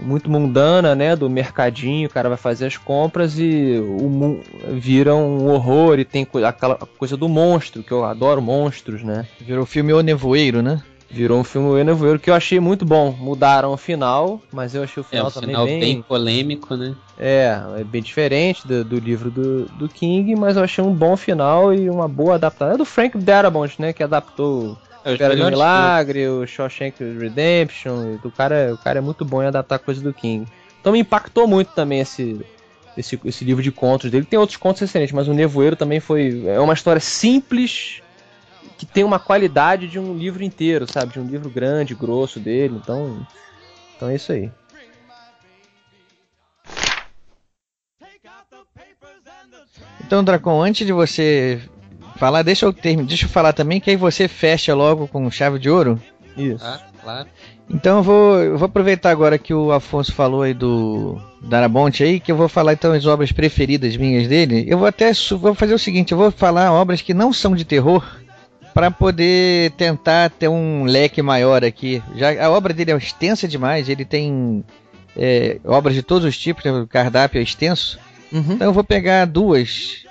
muito mundana, né, do mercadinho, o cara vai fazer as compras e o vira um horror e tem aquela coisa do monstro, que eu adoro monstros, né? Virou filme O Nevoeiro, né? Virou um filme O Nevoeiro que eu achei muito bom. Mudaram o final, mas eu achei o É final um também final bem... bem polêmico, né? É, é bem diferente do, do livro do, do King, mas eu achei um bom final e uma boa adaptação. É do Frank Darabont, né, que adaptou É, Espera melhores Milagre, o Shawshank Redemption, e o cara, o cara é muito bom em adaptar coisas do King. Então me impactou muito também esse, esse, esse livro de contos dele. Tem outros contos excelentes, mas o Nevoeiro também foi. É uma história simples que tem uma qualidade de um livro inteiro, sabe? De um livro grande, grosso dele. Então, então é isso aí. Então, Dracon, antes de você falar, deixa eu terminar, deixa eu falar também que aí você fecha logo com chave de ouro. Isso. Ah, claro. Então eu vou, eu vou aproveitar agora que o Afonso falou aí do Darabonte aí, que eu vou falar então as obras preferidas minhas dele. Eu vou até vou fazer o seguinte, eu vou falar obras que não são de terror para poder tentar ter um leque maior aqui. Já a obra dele é extensa demais, ele tem é, obras de todos os tipos, né, o cardápio é extenso. Uhum. Então eu vou pegar duas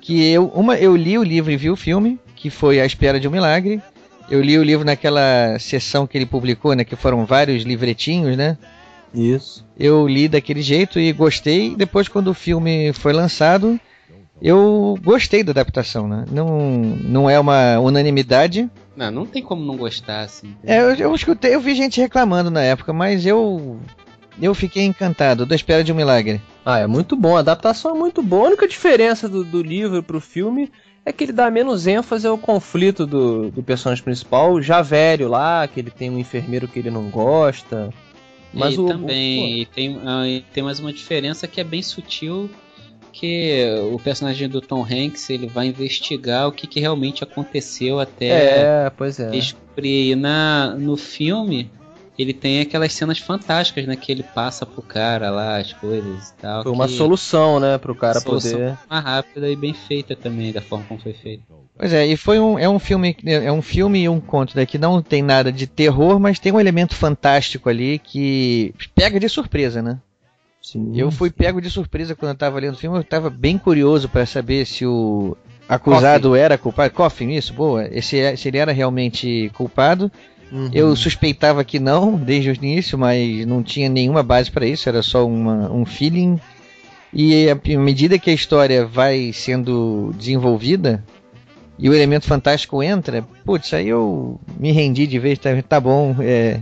que eu uma eu li o livro e vi o filme, que foi A Espera de um Milagre. Eu li o livro naquela sessão que ele publicou, né, que foram vários livretinhos, né? Isso. Eu li daquele jeito e gostei. Depois quando o filme foi lançado, eu gostei da adaptação, né? Não não é uma unanimidade. Não, não tem como não gostar, assim. É, eu, eu escutei, eu vi gente reclamando na época, mas eu eu fiquei encantado. Da Espera de um Milagre. Ah, é muito bom. A adaptação é muito boa. A única diferença do, do livro pro filme é que ele dá menos ênfase ao conflito do, do personagem principal, já velho lá, que ele tem um enfermeiro que ele não gosta. Mas e o, também e tem, ah, e tem mais uma diferença que é bem sutil, que o personagem do Tom Hanks ele vai investigar o que, que realmente aconteceu até é, pois é. descobrir. E na, no filme ele tem aquelas cenas fantásticas, né? Que ele passa pro cara lá as coisas e tal. Foi uma que- solução, né, pro cara solução poder. mais rápida e bem feita também, da forma como foi feita. Pois é, e foi um, é um filme é um filme e um conto né, que não tem nada de terror, mas tem um elemento fantástico ali que pega de surpresa, né? Sim. Eu fui pego de surpresa quando eu tava lendo o filme, eu tava bem curioso para saber se o acusado era culpado. Coffin, isso, boa. Esse, é- se ele era realmente culpado. Uhum. Eu suspeitava que não desde o início, mas não tinha nenhuma base para isso, era só uma, um feeling. E à medida que a história vai sendo desenvolvida e o elemento fantástico entra, putz, aí eu me rendi de vez, tá, tá bom. é,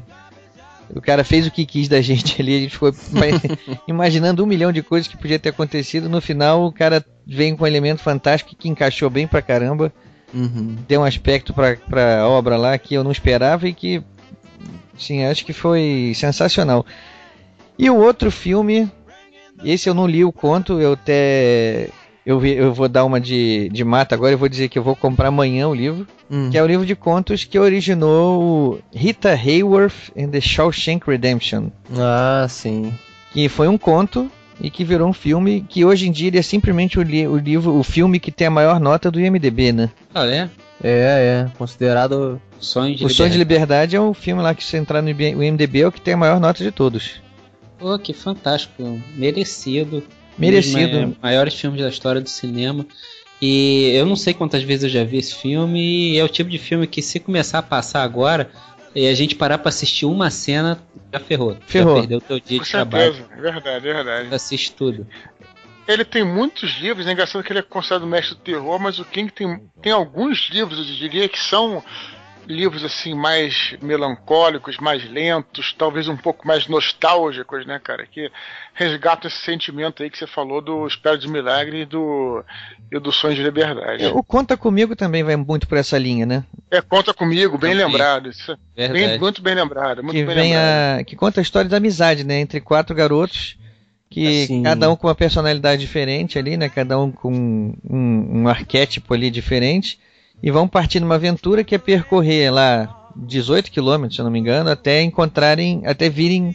o cara fez o que quis da gente ali, a gente ficou [LAUGHS] ima- imaginando um milhão de coisas que podia ter acontecido. No final, o cara vem com um elemento fantástico que encaixou bem pra caramba Uhum. deu um aspecto pra, pra obra lá que eu não esperava e que, sim, acho que foi sensacional. E o outro filme, esse eu não li o conto, eu até. Eu, vi- eu vou dar uma de, de mata agora, eu vou dizer que eu vou comprar amanhã o livro, Hum. que é o livro de contos que originou o Rita Hayworth and the Shawshank Redemption, Ah, sim. que foi um conto e que virou um filme que hoje em dia ele é simplesmente o, li- o livro, o filme que tem a maior nota do IMDb, né? Ah, é? É, é. Considerado. Sonho de O Sonho de Liberdade. Liberdade é um filme lá que se entrar no IMDB é o que tem a maior nota de todos. Pô, que fantástico. Merecido. Merecido. Um dos ma- maiores filmes da história do cinema. E eu não sei quantas vezes eu já vi esse filme. E é o tipo de filme que se começar a passar agora e a gente parar pra assistir uma cena, já ferrou. Ferrou. Já perdeu o teu dia Com de trabalho. certeza, é verdade, é verdade. Assiste tudo. Ele tem muitos livros, é engraçado que ele é considerado mestre do terror, mas o King tem, tem alguns livros, eu diria, que são livros assim mais melancólicos, mais lentos, talvez um pouco mais nostálgicos, né, cara, que resgatam esse sentimento aí que você falou do Espero de Milagre e do, e do Sonho de Liberdade. O Conta Comigo também vai muito por essa linha, né? É, Conta Comigo, bem Também. lembrado. Isso é bem, muito bem lembrado, muito que bem vem lembrado. a, que conta a história da amizade, né, entre quatro garotos que Assim. cada um com uma personalidade diferente ali, né, cada um com um, um arquétipo ali diferente e vão partir numa aventura que é percorrer lá 18 quilômetros, se eu não me engano, até encontrarem, até virem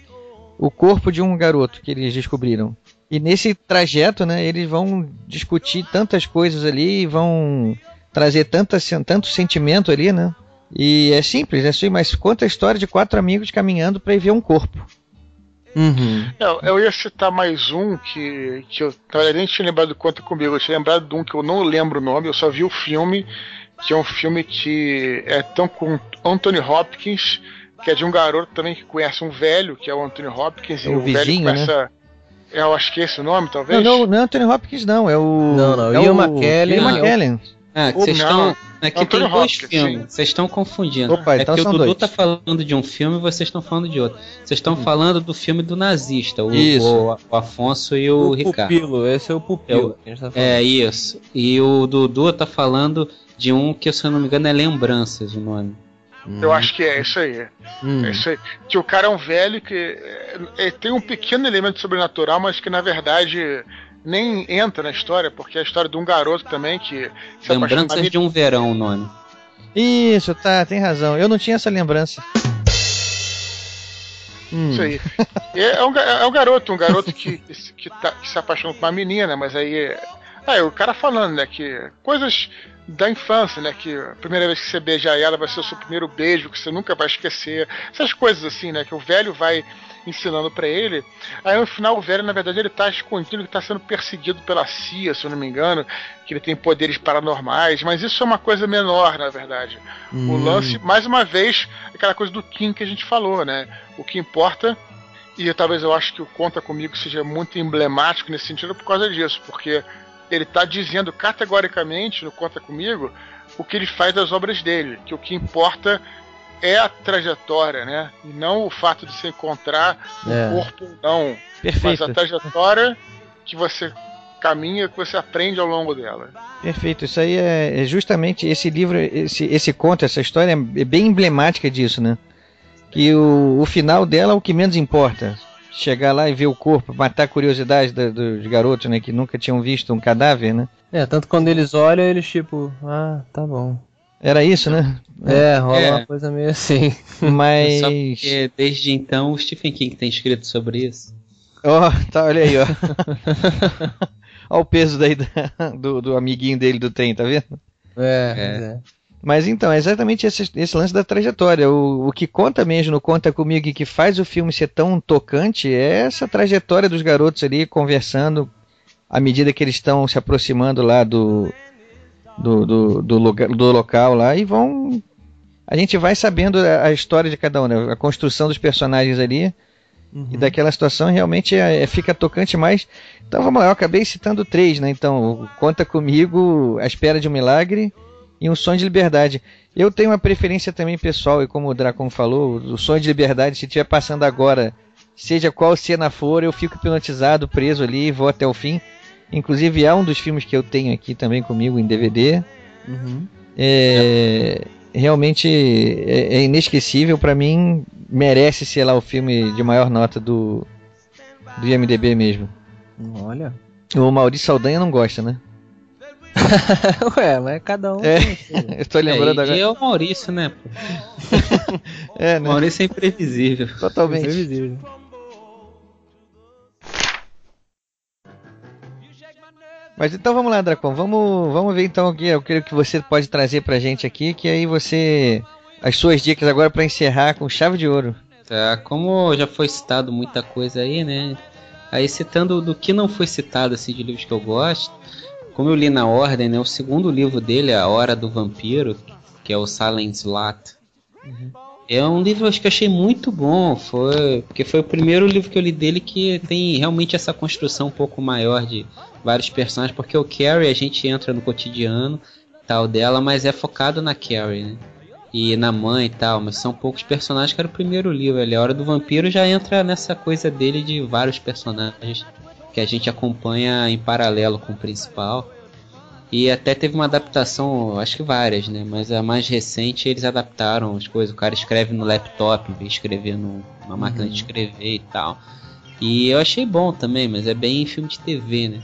o corpo de um garoto que eles descobriram. E nesse trajeto, né, eles vão discutir tantas coisas ali, e vão trazer tanta, tanto sentimento ali, né? E é simples, é assim, mas conta a história de quatro amigos caminhando para ir ver um corpo. Uhum. Eu, eu ia citar mais um que, que eu nem tinha lembrado do Conta Comigo, eu tinha lembrado de um que eu não lembro o nome, eu só vi o filme, que é um filme que é tão com Anthony Hopkins, que é de um garoto também que conhece um velho, que é o Anthony Hopkins, É e o o velho vizinho, começa. É, eu acho que é esse o nome, Não, talvez. não, não é Anthony Hopkins, não, é o. Não, não, é Ian o McKellen. Ian Não, McKellen. Ah, que vocês não, estão. Aqui Antônio tem dois Hopkins, filmes. Vocês estão confundindo. Opa, é então que o Dudu dois. tá falando de um filme e vocês estão falando de outro. Vocês estão falando do filme do nazista, o, o- o Afonso e o, O Ricardo. pupilo, esse é o pupilo. É o- que a gente tá. É isso. E o Dudu tá falando de um que, se eu não me engano, é Lembranças o nome. Eu acho que é isso aí. Hum. É isso aí. Que o cara é um velho que é, é, tem um pequeno elemento sobrenatural, mas que na verdade nem entra na história, porque é a história de um garoto também que Lembranças de um Verão o nome. Isso, tá, tem razão. Eu não tinha essa lembrança. Hum. Isso aí. É, é um, é um garoto, um garoto que, que, tá- que se apaixona por uma menina, mas aí. É- Ah, é o cara falando, né? Que coisas da infância, né? Que a primeira vez que você beijar ela vai ser o seu primeiro beijo, que você nunca vai esquecer. Essas coisas assim, né? Que o velho vai ensinando pra ele. Aí no final o velho, na verdade, ele tá escondido que tá sendo perseguido pela CIA, se eu não me engano, que ele tem poderes paranormais, mas isso é uma coisa menor, na verdade. O Hum. lance, mais uma vez, aquela coisa do Kim que a gente falou, né? O que importa, e talvez eu acho que o Conta Comigo seja muito emblemático nesse sentido por causa disso, porque ele tá dizendo categoricamente no Conta Comigo o que ele faz das obras dele, que o que importa é a trajetória, né? E não o fato de se encontrar um É. corpo ou não, mas Perfeito, a trajetória que você caminha, que você aprende ao longo dela. perfeito. Isso aí é, é justamente esse livro, esse, esse conto, essa história é bem emblemática disso, né? Que o, o final dela é o que menos importa. Chegar lá e ver o corpo, matar a curiosidade da- dos garotos, né? Que nunca tinham visto um cadáver, né? É, tanto quando eles olham, eles tipo, ah, tá bom. Era isso, né? É, rola É. uma coisa meio assim. [LAUGHS] Mas. Só porque desde então o Stephen King tem escrito sobre isso. Ó, tá, olha aí, ó. [LAUGHS] Olha o peso daí da- do, do amiguinho dele do trem, tá vendo? É, É. é. Mas então, é exatamente esse, esse lance da trajetória. O, o que conta mesmo no Conta Comigo e que faz o filme ser tão tocante é essa trajetória dos garotos ali conversando à medida que eles estão se aproximando lá do, do, do, do, lugar, do local lá e vão. A gente vai sabendo a, a história de cada um, né? a construção dos personagens ali. E daquela situação realmente é- é- fica tocante mais. Então vamos lá, eu acabei citando três, né? Então, Conta Comigo, A Espera de um Milagre e Um Sonho de Liberdade. Eu tenho uma preferência também pessoal, e como o Dracon falou, o Sonho de Liberdade, se estiver passando agora, seja qual cena for, eu fico hipnotizado, preso ali e vou até o fim. Inclusive é um dos filmes que eu tenho aqui também comigo em DVD. Uhum. É, realmente é, é inesquecível para mim merece ser lá o filme de maior nota do do IMDb mesmo Olha. o Maurício Saldanha não gosta né [LAUGHS] Ué, mas cada um. É. o [LAUGHS] eu tô lembrando é, e agora é o Maurício, né? [LAUGHS] é O né? Maurício é imprevisível. totalmente Previsível. mas então vamos lá Dracon vamos vamos ver então o que eu creio que você pode trazer pra gente aqui que aí você as suas dicas agora pra encerrar com chave de ouro Tá, como já foi citado muita coisa aí, né? Aí citando do que não foi citado assim de livros que eu gosto, como eu li na ordem, né? O segundo livro dele, A Hora do Vampiro, que é o Silent Slat. É um livro acho que eu achei muito bom, foi porque foi o primeiro livro que eu li dele que tem realmente essa construção um pouco maior de vários personagens, porque o Carrie a gente entra no cotidiano tal dela, mas é focado na Carrie, né? e na mãe e tal, mas são poucos personagens que era o primeiro livro. Ali, a Hora do Vampiro já entra nessa coisa dele de vários personagens que a gente acompanha em paralelo com o principal. E até teve uma adaptação, acho que várias, né? Mas a mais recente eles adaptaram as coisas. O cara escreve no laptop, em vez de escrever numa máquina de escrever e tal. E eu achei bom também, mas é bem filme de TV, né?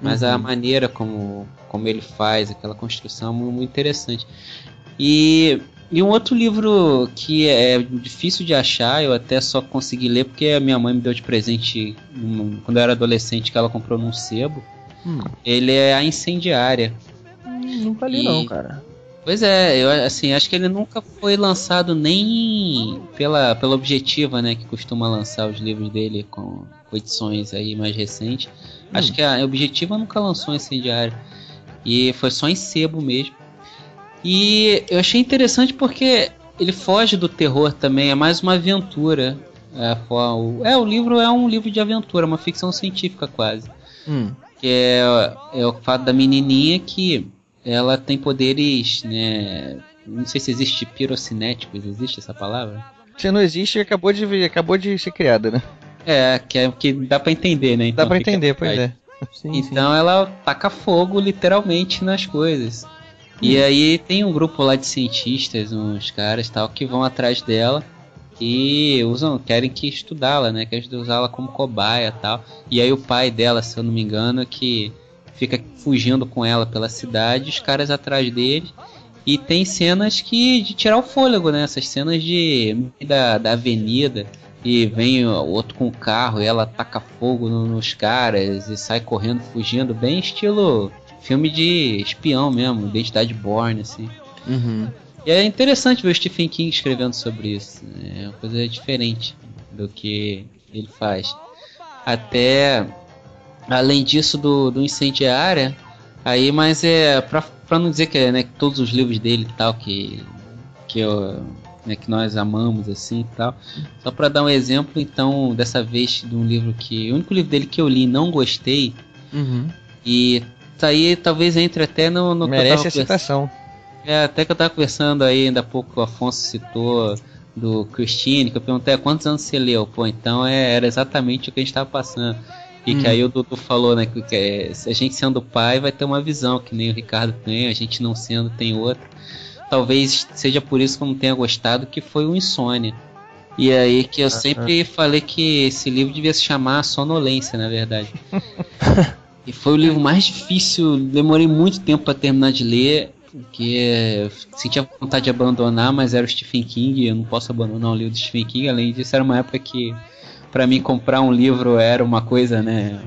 Mas a Uhum. maneira como, como ele faz, aquela construção, é mu- muito interessante. E, e um outro livro que é difícil de achar, eu até só consegui ler porque a minha mãe me deu de presente num- quando eu era adolescente, que ela comprou num sebo. Hum. Ele é A Incendiária. Nunca li E- não, cara. Pois é, eu assim, acho que ele nunca foi lançado nem pela, pela Objetiva, né, que costuma lançar os livros dele com, com edições aí mais recentes. Acho que a Objetiva nunca lançou Incendiário. E foi só em sebo mesmo. E eu achei interessante porque ele foge do terror também, é mais uma aventura. É, o- é, o livro é um livro de aventura, uma ficção científica quase Hum. que é, é o fato da menininha que ela tem poderes, né? Não sei se existe pirocinéticos, existe essa palavra? Se não existe, acabou de, vir- acabou de ser criada, né? É, que, é, que dá pra entender, né? Dá Então pra fica- entender, pois é. Sim, Então ela taca fogo literalmente nas coisas. E aí tem um grupo lá de cientistas, uns caras tal, que vão atrás dela e usam, querem que estudá-la, né? Querem usá-la como cobaia tal. E aí o pai dela, se eu não me engano, que fica fugindo com ela pela cidade, os caras atrás dele. E tem cenas que de tirar o fôlego, né? Essas cenas de da, da avenida e vem o outro com o carro e ela taca fogo no- nos caras e sai correndo, fugindo, bem estilo filme de espião mesmo, identidade born, assim. Uhum. E é interessante ver o Stephen King escrevendo sobre isso. né? É uma coisa diferente do que ele faz. Até além disso do, do incendiária, aí, mas é pra, pra não dizer que é né, que todos os livros dele e tal que que eu, né, que nós amamos assim e tal. Só pra dar um exemplo, então, dessa vez de um livro que o único livro dele que eu li e não gostei Uhum. e tá aí talvez entre até no, no que Merece a citação. é, até que eu tava conversando aí, ainda há pouco o Afonso citou do Christine, que eu perguntei "Ah, quantos anos você leu? Pô, então é, era exatamente o que a gente tava passando. E que Hum. aí o Dudu falou, né, que, que é, a gente sendo pai vai ter uma visão, que nem o Ricardo tem, a gente não sendo tem outra. Talvez seja por isso que eu não tenha gostado, que foi o Insônia. E aí que eu sempre falei que esse livro devia se chamar Sonolência, na verdade. [LAUGHS] E foi o livro mais difícil, demorei muito tempo para terminar de ler, porque sentia vontade de abandonar, mas era o Stephen King, eu não posso abandonar um livro do Stephen King, além disso era uma época que para mim comprar um livro era uma coisa, né,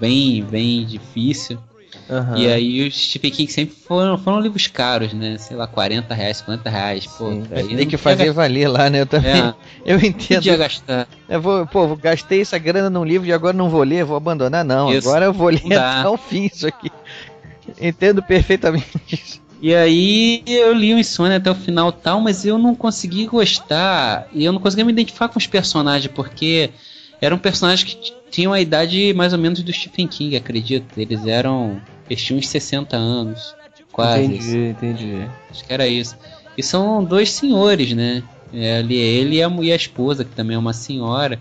bem, bem difícil. Aham. E aí os Stephen King sempre foram, foram livros caros, né, sei lá, 40 reais, 50 reais, pô. Tem que fazer valer lá, né? Eu também. É, [LAUGHS] Eu entendo. podia gastar. Eu vou, pô, gastei essa grana num livro e agora não vou ler, vou abandonar, não. Isso. Agora eu vou ler até o fim isso aqui. Entendo perfeitamente isso. E aí eu li o Insônia até o final e tal, mas eu não consegui gostar e eu não conseguia me identificar com os personagens, porque eram personagens que tinham a idade mais ou menos do Stephen King, acredito. Eles eram. Eles tinham uns 60 anos. Quase. Entendi, entendi. Acho que era isso. E são dois senhores, né? É, ali é ele e a, e a esposa, que também é uma senhora.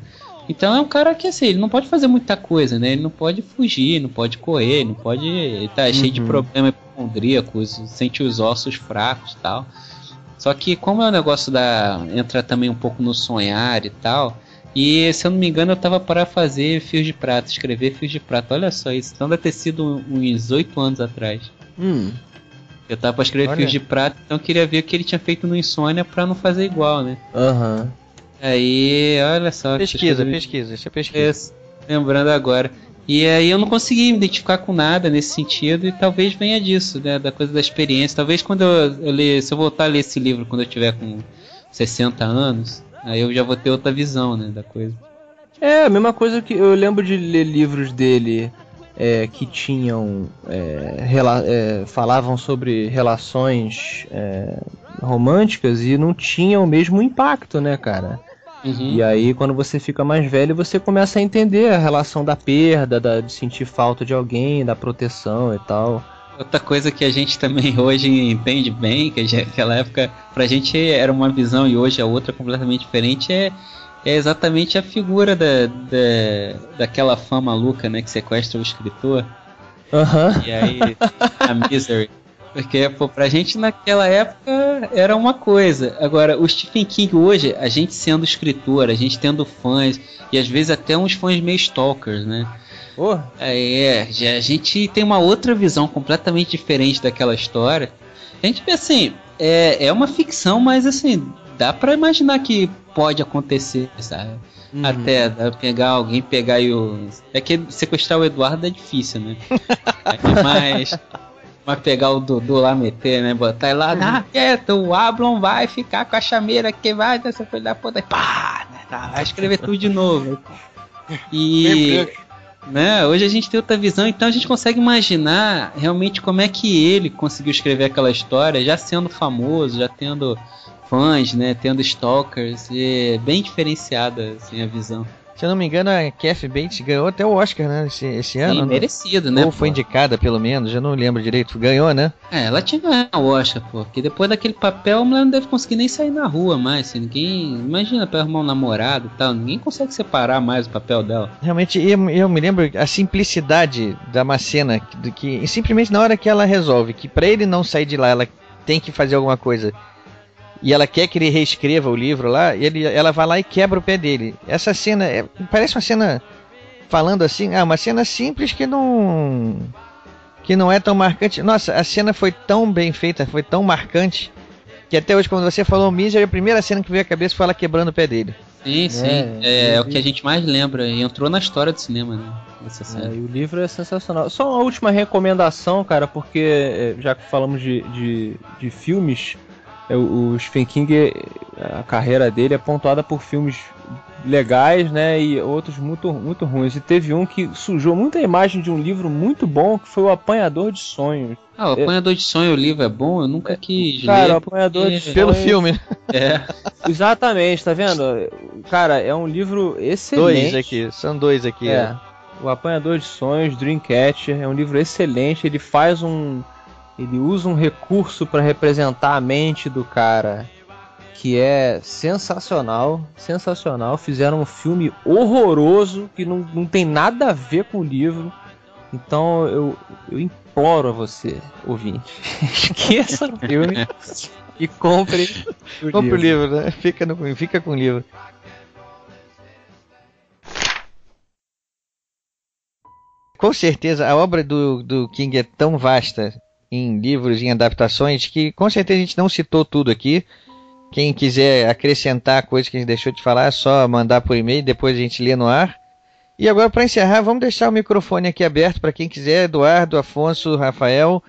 Então é um cara que assim, ele não pode fazer muita coisa, né? Ele não pode fugir, não pode correr, não pode. Ele tá cheio de Uhum. problema hipocondríacos, sente os ossos fracos e tal. Só que como é um negócio da. entra também um pouco no sonhar e tal. E se eu não me engano, eu tava para fazer fios de prata, escrever fios de prata. Olha só isso. Então deve ter sido uns oito anos atrás. Hum. Eu tava pra escrever Olha. fios de prata, então eu queria ver o que ele tinha feito no Insônia pra não fazer igual, né? Aham. Aí, olha só. Pesquisa, coisas- pesquisa, isso é pesquisa. Lembrando agora. E aí eu não consegui me identificar com nada nesse sentido e talvez venha disso, né? Da coisa da experiência. Talvez quando eu, eu ler, se eu voltar a ler esse livro quando eu tiver com 60 anos, aí eu já vou ter outra visão, né, da coisa. É, a mesma coisa que eu lembro de ler livros dele é, que tinham. é, rela- é, falavam sobre relações é, românticas e não tinham o mesmo impacto, né, cara? Uhum. E aí, quando você fica mais velho, você começa a entender a relação da perda, da- de sentir falta de alguém, da proteção e tal. Outra coisa que a gente também [LAUGHS] hoje entende bem, que naquela época pra gente era uma visão e hoje é outra completamente diferente, é, é exatamente a figura da, da, daquela fã maluca, né, que sequestra o escritor. Aham. E aí, a Misery. Porque, pô, pra gente naquela época era uma coisa. Agora, o Stephen King hoje, a gente sendo escritor, a gente tendo fãs, e às vezes até uns fãs meio stalkers, né? Oh. É, já, a gente tem uma outra visão completamente diferente daquela história. A gente vê assim, é, é uma ficção, mas assim, dá pra imaginar que pode acontecer, sabe? Uhum. Até pegar alguém, pegar e o. É que sequestrar o Eduardo é difícil, né? [LAUGHS] É, mas. Mas pegar o Dudu lá, meter, né? Botar ele lá, ah, quieto, o Ablon vai ficar com a chameira que vai dessa filha da puta. Pá! Né, tá, vai escrever tudo de novo. [LAUGHS] E. Né, hoje a gente tem outra visão, então a gente consegue imaginar realmente como é que ele conseguiu escrever aquela história, já sendo famoso, já tendo fãs, né, tendo stalkers, é bem diferenciada assim, a visão. Se eu não me engano, a Kathy Bates ganhou até o Oscar, né? Esse, esse ano. Sim, merecido, né? Ou foi pô? indicada, pelo menos, já não lembro direito. Ganhou, né? É, ela tinha ganhado o Oscar, pô. Porque depois daquele papel, a mulher não deve conseguir nem sair na rua mais. Assim, ninguém. Imagina pra arrumar um namorado e tal. Ninguém consegue separar mais o papel dela. Realmente, eu, eu me lembro a simplicidade da Macena, que, que simplesmente na hora que ela resolve que pra ele não sair de lá, ela tem que fazer alguma coisa. E ela quer que ele reescreva o livro lá, e ele, ela vai lá e quebra o pé dele. Essa cena é, parece uma cena falando assim, ah, uma cena simples que não que não é tão marcante. Nossa, a cena foi tão bem feita, foi tão marcante que até hoje quando você falou Misery, a primeira cena que veio à cabeça foi ela quebrando o pé dele. Sim, sim. É, é o que a gente mais lembra. E entrou na história do cinema, né? É, e o livro é sensacional. Só uma última recomendação, cara, porque é, já que falamos de, de, de filmes, é, o o Stephen King, a carreira dele é pontuada por filmes legais, né, e outros muito, muito ruins. E teve um que sujou muita imagem de um livro muito bom, que foi o Apanhador de Sonhos. Ah, o Apanhador de Sonho, o livro é bom? Eu nunca quis Cara, ler. o Apanhador de porque- Pelo Sonhos- filme, né? É. [LAUGHS] Exatamente, tá vendo? Cara, é um livro Dois excelente. aqui, são dois aqui. É. ó. O Apanhador de Sonhos, Dreamcatcher, é um livro excelente. Ele faz um. Ele usa um recurso para representar a mente do cara que é sensacional. Sensacional. Fizeram um filme horroroso que não, não tem nada a ver com o livro. Então eu, eu imploro a você, ouvinte, [LAUGHS] esqueça o filme [LAUGHS] e compre [LAUGHS] o Compre o livro. livro, né? Fica, no, fica com o livro. Com certeza, a obra do, do King é tão vasta em livros, em adaptações, que com certeza a gente não citou tudo aqui. Quem quiser acrescentar coisas que a gente deixou de falar, é só mandar por e-mail, depois a gente lê no ar. E agora, para encerrar, vamos deixar o microfone aqui aberto para quem quiser, Eduardo, Afonso, Rafael,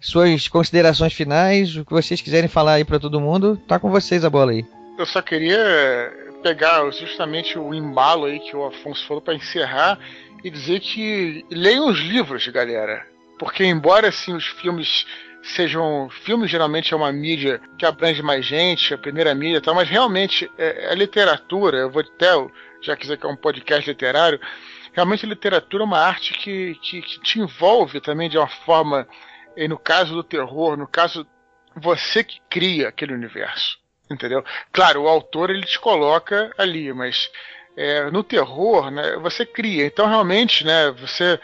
suas considerações finais, o que vocês quiserem falar aí para todo mundo, tá com vocês a bola aí. Eu só queria pegar justamente o embalo aí que o Afonso falou para encerrar e dizer que leiam os livros, galera. Porque embora assim os filmes sejam filmes geralmente é uma mídia que abrange mais gente, a primeira mídia e tal, mas realmente é, a literatura, eu vou até, já que é um podcast literário, realmente a literatura é uma arte que, que, que te envolve também de uma forma, e no caso do terror, no caso você que cria aquele universo entendeu? Claro, o autor ele te coloca ali, mas é, no terror, né, você cria. Então realmente, né, você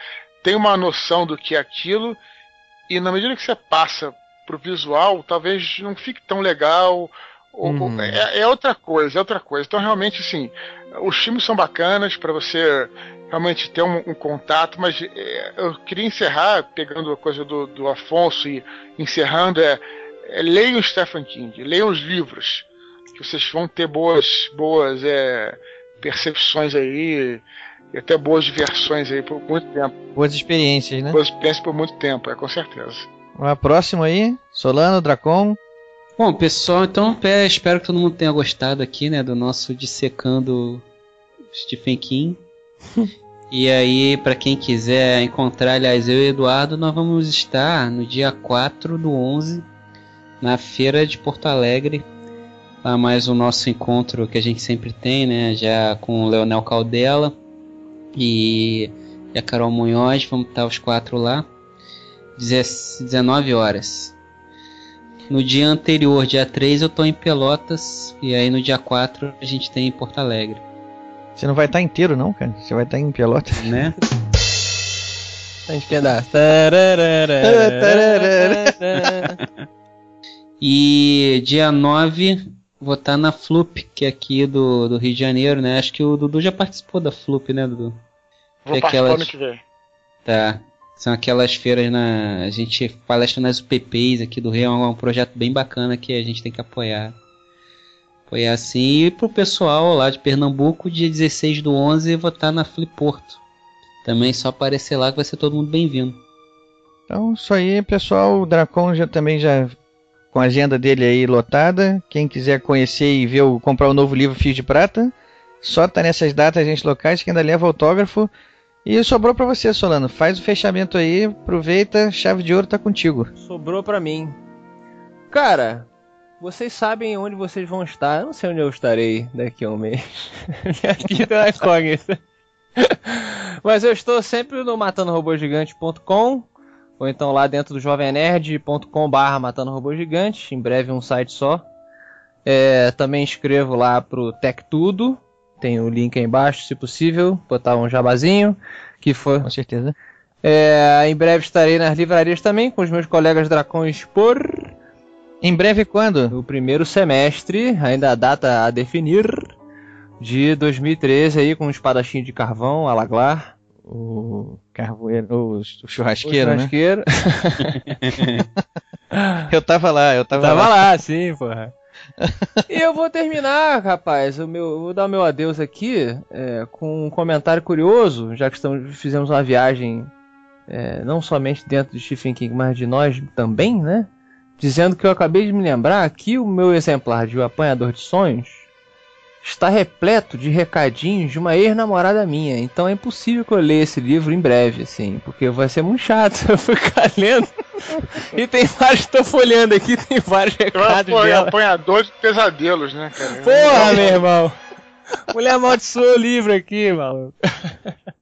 tem uma noção do que é aquilo e na medida que você passa pro visual, talvez não fique tão legal. ou- Uhum. é, é outra coisa, é outra coisa. Então realmente, assim, os filmes são bacanas para você realmente ter um, um contato, mas é, eu queria encerrar pegando a coisa do, do Afonso e encerrando é é, leiam Stephen King, leiam os livros, que vocês vão ter boas, boas é, percepções aí, e até boas diversões aí por muito tempo. Boas experiências, né? Boas experiências por muito tempo, é com certeza. A próxima aí, Solano, Dracon. Bom, pessoal, então é, espero que todo mundo tenha gostado aqui, né, do nosso dissecando Stephen King. [LAUGHS] e aí, para quem quiser encontrar, aliás, eu e o Eduardo, nós vamos estar no dia 4 do 11 na feira de Porto Alegre. Lá mais o nosso encontro que a gente sempre tem, né, já com o Leonel Caldela e, e a Carol Munhoz, vamos estar os quatro lá. 19 horas. No dia anterior, dia 3, eu tô em Pelotas. E aí no dia 4 a gente tem em Porto Alegre. Você não vai estar inteiro, não, cara? Você vai estar em Pelotas. Né? A gente quer dar. E dia 9 vou estar na Flup, que é aqui do, do Rio de Janeiro, né? Acho que o Dudu já participou da Flup, né, Dudu? Vou participar aquelas- no que vem. Tá. São aquelas feiras na. A gente palestra nas UPPs aqui do Rio, é um, um projeto bem bacana que a gente tem que apoiar. Apoiar assim. E pro pessoal lá de Pernambuco, dia 16 do 11, eu vou estar na Fliporto. Também só aparecer lá que vai ser todo mundo bem-vindo. Então, isso aí, pessoal. O Dracon já também já com a agenda dele aí lotada. Quem quiser conhecer e ver o, comprar o novo livro Fio de Prata, só tá nessas datas, gente locais, que ainda leva autógrafo. E sobrou pra você, Solano. Faz o fechamento aí, aproveita, chave de ouro tá contigo. Sobrou pra mim. Cara, vocês sabem onde vocês vão estar. Eu não sei onde eu estarei daqui a um mês. Minha vida é incógnita. Mas eu estou sempre no matandorobogigante.com ou então lá dentro do jovemnerd.com barra matando robô gigante, em breve um site só. É, também escrevo lá pro Tech Tudo, tem o link aí embaixo, se possível, botar um jabazinho, que for. Com certeza. É, em breve estarei nas livrarias também com os meus colegas dracões por Em breve quando? no primeiro semestre, ainda a data a definir, de 2013 aí com um espadachim de carvão, alaglar, O carvoeiro, o, o o churrasqueiro, né? churrasqueiro. [LAUGHS] [LAUGHS] Eu tava lá, eu tava, Tava lá. lá, sim, porra. E eu vou terminar, rapaz, o meu, eu vou dar o meu adeus aqui é, com um comentário curioso, já que estamos, fizemos uma viagem é, não somente dentro de Stephen King, mas de nós também, né? Dizendo que eu acabei de me lembrar que o meu exemplar de O Apanhador de Sonhos está repleto de recadinhos de uma ex-namorada minha. Então é impossível que eu leia esse livro em breve, assim, porque vai ser muito chato [LAUGHS] eu ficar lendo. E tem vários, tô folheando aqui, tem vários recados apoio dela. apanhador de pesadelos, né, cara? Porra, meu [LAUGHS] irmão! Mulher amaldiçoou o livro aqui, maluco. [LAUGHS]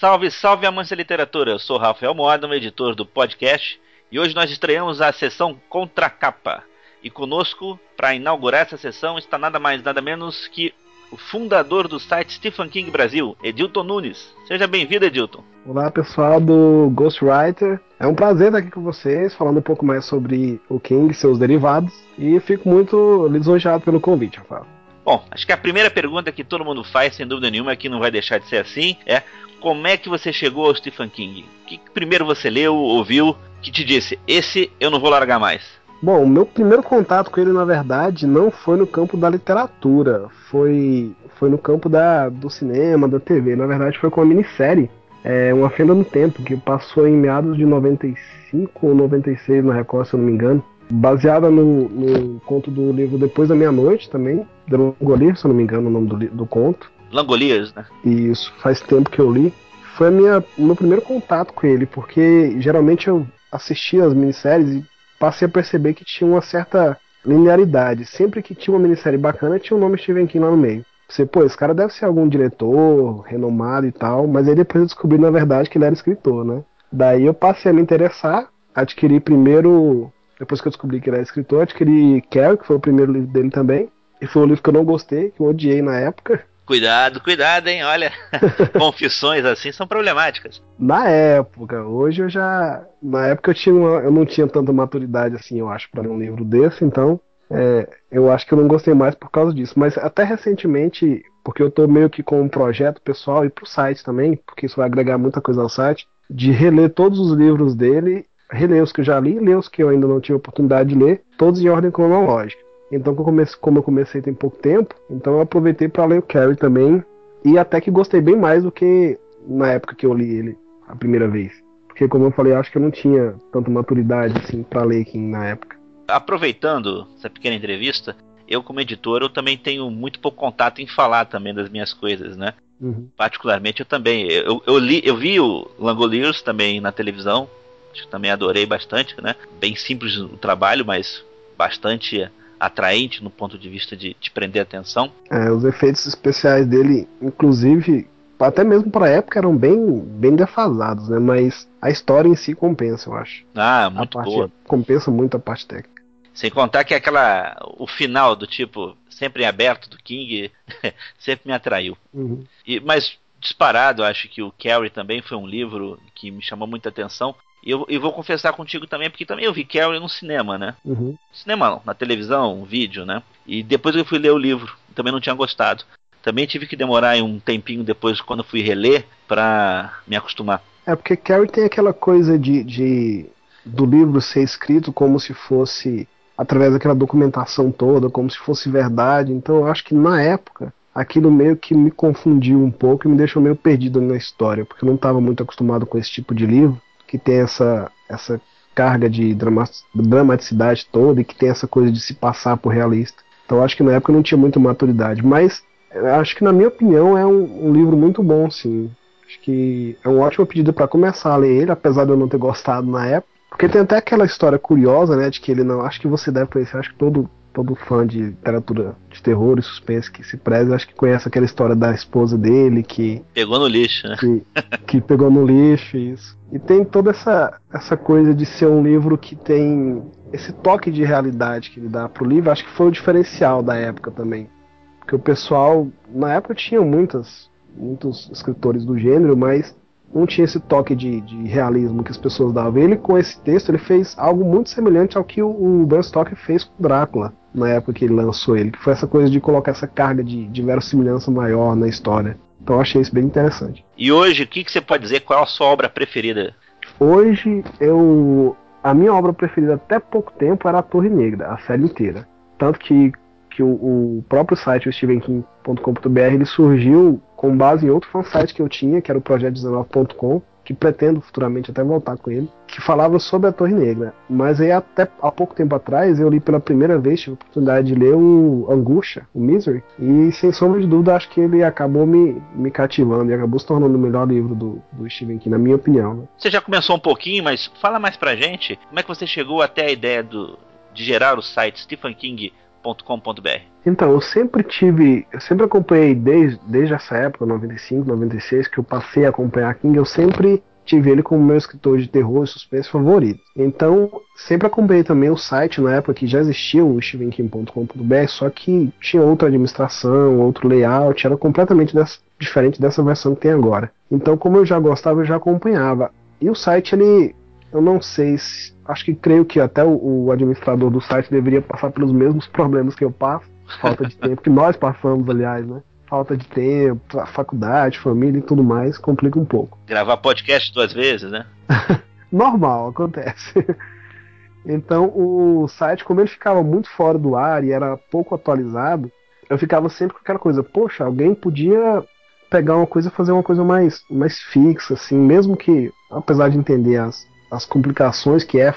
Salve, salve amantes da literatura! Eu sou Rafael Moadam, editor do podcast, e hoje nós estreamos a sessão Contra Capa. E conosco, para inaugurar essa sessão, está nada mais nada menos que o fundador do site Stephen King Brasil, Edilton Nunes. Seja bem-vindo, Edilton. Olá pessoal do Ghostwriter, é um prazer estar aqui com vocês, falando um pouco mais sobre o King e seus derivados, e fico muito lisonjeado pelo convite, Rafael. Bom, acho que a primeira pergunta que todo mundo faz, sem dúvida nenhuma, que não vai deixar de ser assim, é como é que você chegou ao Stephen King? O que primeiro você leu, ouviu, que te disse, esse eu não vou largar mais? Bom, meu primeiro contato com ele, na verdade, não foi no campo da literatura, foi, foi no campo da, do cinema, da TV. Na verdade, foi com uma minissérie, é, Uma Fenda no Tempo, que passou em meados de 95 ou 96 na Record, se eu não me engano. Baseada no, no conto do livro Depois da Meia-Noite também, de Langolier, se eu não me engano o nome do, do conto. Langoliers, né? E isso faz tempo que eu li. Foi a minha, o meu primeiro contato com ele, porque geralmente eu assistia as minisséries e passei a perceber que tinha uma certa linearidade. Sempre que tinha uma minissérie bacana, tinha o nome Stephen King lá no meio. Você, pô, esse cara deve ser algum diretor renomado e tal, mas aí depois eu descobri, na verdade, que ele era escritor, né? Daí eu passei a me interessar, adquiri primeiro, depois que eu descobri que ele era escritor, adquiri Carrie, que foi o primeiro livro dele também, e foi um livro que eu não gostei, que eu odiei na época. Cuidado, cuidado, hein? Olha, [LAUGHS] confissões assim são problemáticas. Na época, hoje eu já. Na época eu, tinha uma- eu não tinha tanta maturidade assim, eu acho, para ler um livro desse, então É, eu acho que eu não gostei mais por causa disso. Mas até recentemente, porque eu tô meio que com um projeto pessoal e pro site também, porque isso vai agregar muita coisa ao site, de reler todos os livros dele, reler os que eu já li, ler os que eu ainda não tive oportunidade de ler, todos em ordem cronológica. Então, como eu comecei tem pouco tempo, então eu aproveitei para ler o Carrie também, e até que gostei bem mais do que na época que eu li ele a primeira vez. Porque, como eu falei, acho que eu não tinha tanta maturidade assim para ler aqui na época. Aproveitando essa pequena entrevista, eu como editor eu também tenho muito pouco contato em falar também das minhas coisas, né? Uhum. Particularmente eu também, eu, eu, li, eu vi o Langoliers também na televisão, que também adorei bastante, né? Bem simples o trabalho, mas bastante atraente no ponto de vista de, de prender atenção. É, os efeitos especiais dele, inclusive, até mesmo para a época eram bem, bem defasados, né? Mas a história em si compensa, eu acho. Ah, muito parte, boa. Compensa muito a parte técnica. Sem contar que aquela. O final do tipo, sempre em aberto do King, [LAUGHS] sempre me atraiu. Uhum. E, mas, disparado, acho que o Carrie também foi um livro que me chamou muita atenção. E eu, eu vou confessar contigo também, porque também eu vi Carrie no cinema, né? Uhum. Cinema não, na televisão, vídeo, né? E depois eu fui ler o livro, também não tinha gostado. Também tive que demorar um tempinho depois, quando fui reler, para me acostumar. É porque Carrie tem aquela coisa de, de do livro ser escrito como se fosse através daquela documentação toda, como se fosse verdade. Então eu acho que na época aquilo meio que me confundiu um pouco e me deixou meio perdido na história, porque eu não estava muito acostumado com esse tipo de livro que tem essa essa carga de dramaticidade toda e que tem essa coisa de se passar por realista. Então acho que na época não tinha muita maturidade, mas acho que na minha opinião é um, um livro muito bom, sim. Acho que é um ótimo pedido para começar a ler ele, apesar de eu não ter gostado na época. Porque tem até aquela história curiosa, né, de que ele não. Acho que você deve conhecer, acho que todo, todo fã de literatura de terror e suspense que se preze, acho que conhece aquela história da esposa dele que. Pegou no lixo, né? Que, que pegou no lixo, isso. E tem toda essa, essa coisa de ser um livro que tem esse toque de realidade que ele dá pro livro, acho que foi o diferencial da época também. Porque o pessoal, na época tinha muitas, muitos escritores do gênero, mas não tinha esse toque de, de, realismo que as pessoas davam. Ele, com esse texto, ele fez algo muito semelhante ao que o, o Bram Stoker fez com Drácula, na época que ele lançou ele, que foi essa coisa de colocar essa carga de, de verossimilhança maior na história. Então eu achei isso bem interessante. E hoje, o que, que você pode dizer? Qual é a sua obra preferida? Hoje, eu. A minha obra preferida até pouco tempo era a Torre Negra, a série inteira. Tanto que que o, o próprio site, o stevenking.com.br, ele surgiu com base em outro fansite que eu tinha, que era o projeto19.com, que pretendo futuramente até voltar com ele, que falava sobre a Torre Negra. Mas aí até há pouco tempo atrás eu li pela primeira vez, tive a oportunidade de ler o Angústia, o Misery, e sem sombra de dúvida acho que ele acabou me, me cativando e acabou se tornando o melhor livro do, do Stephen King, na minha opinião. Né? Você já começou um pouquinho, mas fala mais pra gente, como é que você chegou até a ideia do, de gerar o site Stephen King Então, eu sempre tive, eu sempre acompanhei desde, desde essa época, 95, 96, que eu passei a acompanhar King, eu sempre tive ele como meu escritor de terror e suspense favorito. Então, sempre acompanhei também o site na época que já existia o stevenking.com.br, só que tinha outra administração, outro layout, era completamente dessa, diferente dessa versão que tem agora. Então, como eu já gostava, eu já acompanhava. E o site, ele, eu não sei se acho que creio que até o, o, administrador do site deveria passar pelos mesmos problemas que eu passo, falta de [LAUGHS] tempo, que nós passamos, aliás, né? Falta de tempo, faculdade, família e tudo mais, complica um pouco. Gravar podcast duas vezes, né? [LAUGHS] Normal, acontece. [LAUGHS] então o site, como ele ficava muito fora do ar e era pouco atualizado, eu ficava sempre com aquela coisa, poxa, alguém podia pegar uma coisa e fazer uma coisa mais, mais fixa, assim, mesmo que, apesar de entender as, as complicações que é,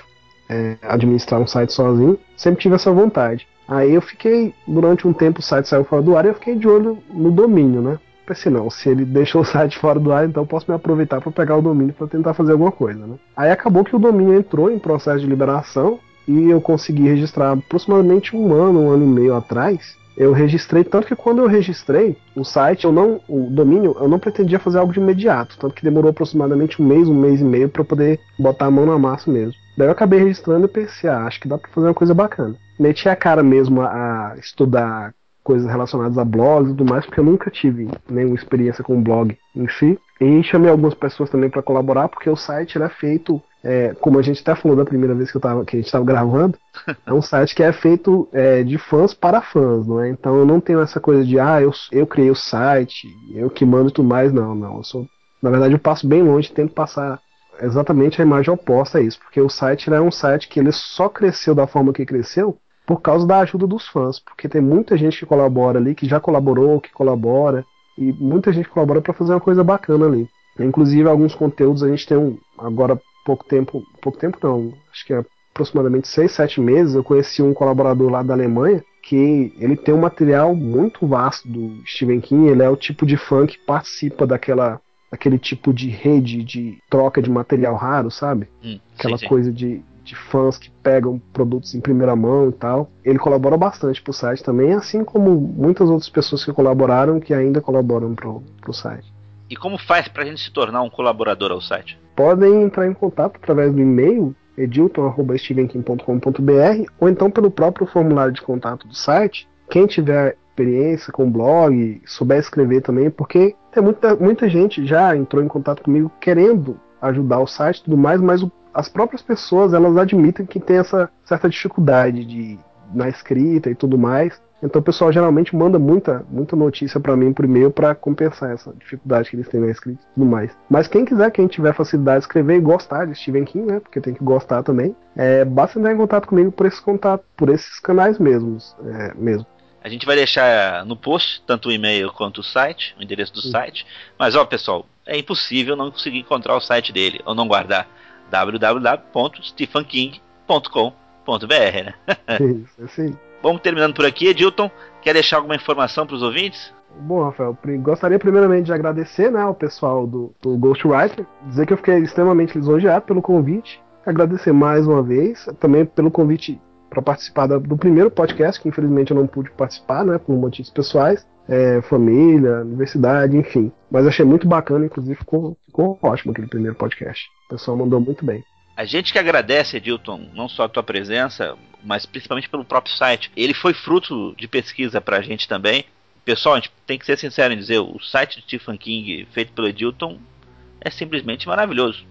é, administrar um site sozinho, sempre tive essa vontade. Aí eu fiquei, durante um tempo o site saiu fora do ar e eu fiquei de olho no domínio, né? Pensei, não, se ele [LAUGHS] deixou o site fora do ar, então eu posso me aproveitar para pegar o domínio para tentar fazer alguma coisa, né? Aí acabou que o domínio entrou em processo de liberação e eu consegui registrar aproximadamente um ano, um ano e meio atrás, eu registrei, tanto que quando eu registrei o site, eu não, o domínio, eu não pretendia fazer algo de imediato, tanto que demorou aproximadamente um mês, um mês e meio para poder botar a mão na massa mesmo. Daí eu acabei registrando e pensei, ah, acho que dá para fazer uma coisa bacana. Meti a cara mesmo a, a estudar coisas relacionadas a blogs e tudo mais, porque eu nunca tive nenhuma experiência com blog em si. E chamei algumas pessoas também para colaborar, porque o site era feito é, como a gente até falou da primeira vez que, eu tava, que a gente estava gravando, [LAUGHS] é um site que é feito é, de fãs para fãs, não é? Então eu não tenho essa coisa de, ah, eu, eu criei o site, eu que mando e tudo mais, não, não. Eu sou, na verdade, eu passo bem longe, tento passar exatamente a imagem oposta a isso, porque o site é um site que ele só cresceu da forma que cresceu por causa da ajuda dos fãs, porque tem muita gente que colabora ali, que já colaborou, que colabora, e muita gente colabora para fazer uma coisa bacana ali. Inclusive alguns conteúdos a gente tem um, agora pouco tempo, pouco tempo não, acho que é aproximadamente 6, 7 meses, eu conheci um colaborador lá da Alemanha que ele tem um material muito vasto do Stephen King, ele é o tipo de fã que participa daquela aquele tipo de rede de troca de material raro, sabe? Hum, Aquela sim, sim. coisa de, de fãs que pegam produtos em primeira mão e tal. Ele colabora bastante pro site também, assim como muitas outras pessoas que colaboraram que ainda colaboram pro, pro site. E como faz pra gente se tornar um colaborador ao site? Podem entrar em contato através do e-mail edilton.stevenkim.com.br ou então pelo próprio formulário de contato do site. Quem tiver experiência com blog, souber escrever também, porque tem muita, muita gente já entrou em contato comigo querendo ajudar o site e tudo mais, mas o- as próprias pessoas elas admitem que tem essa certa dificuldade de na escrita e tudo mais. Então o pessoal geralmente manda muita, muita notícia para mim por e-mail para compensar essa dificuldade que eles têm na escrita e tudo mais. Mas quem quiser, quem tiver facilidade de escrever e gostar de Stephen King, né? Porque tem que gostar também, é, basta entrar em contato comigo por esse contato, por esses canais mesmos, é, mesmo. A gente vai deixar no post tanto o e-mail quanto o site, o endereço do site. Mas ó, pessoal, é impossível não conseguir encontrar o site dele ou não guardar www.stephenking.com.br, né? [LAUGHS] Isso, assim. Vamos terminando por aqui, Edilton. Quer deixar alguma informação para os ouvintes? Bom, Rafael, gostaria primeiramente de agradecer né, ao pessoal do, do Ghostwriter, dizer que eu fiquei extremamente lisonjeado pelo convite, agradecer mais uma vez, também pelo convite para participar do primeiro podcast, que infelizmente eu não pude participar, né, por motivos pessoais, é, família, universidade, enfim. Mas achei muito bacana, inclusive ficou, ficou ótimo aquele primeiro podcast. O pessoal mandou muito bem. A gente que agradece, Edilton, não só a tua presença, mas principalmente pelo próprio site. Ele foi fruto de pesquisa pra gente também. Pessoal, a gente tem que ser sincero em dizer, o site do Stephen King, feito pelo Edilton, é simplesmente maravilhoso.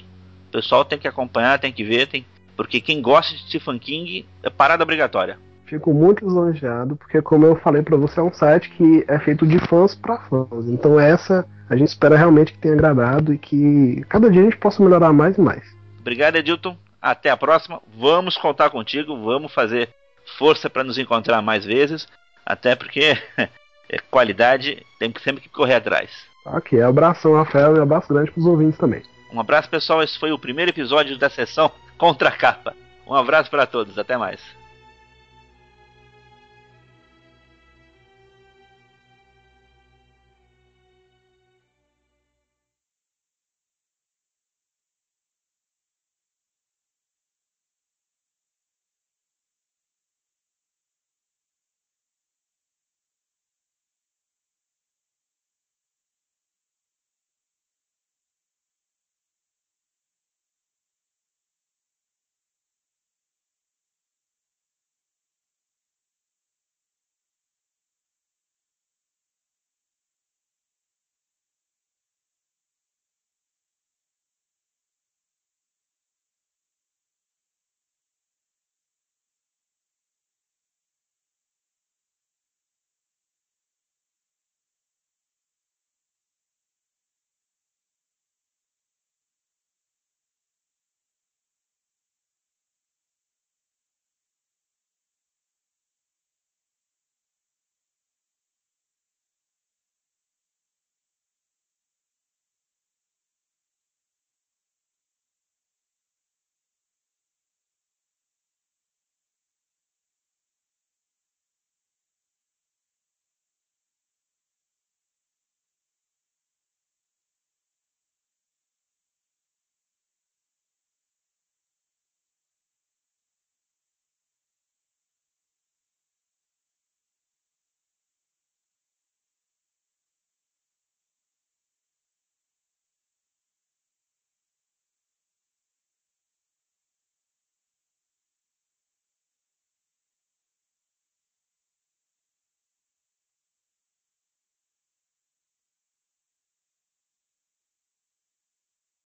O pessoal tem que acompanhar, tem que ver, tem... porque quem gosta de Stephen King é parada obrigatória. Fico muito lisonjeado, porque como eu falei para você, é um site que é feito de fãs para fãs. Então essa a gente espera realmente que tenha agradado e que cada dia a gente possa melhorar mais e mais. Obrigado, Edilton. Até a próxima. Vamos contar contigo, vamos fazer força para nos encontrar mais vezes, até porque [LAUGHS] é qualidade tem que sempre que correr atrás. Ok, abração, Rafael, e abraço grande pros ouvintes também. Um abraço, pessoal. Esse foi o primeiro episódio da sessão [LAUGHS] Contra a Capa. Um abraço para todos. Até mais.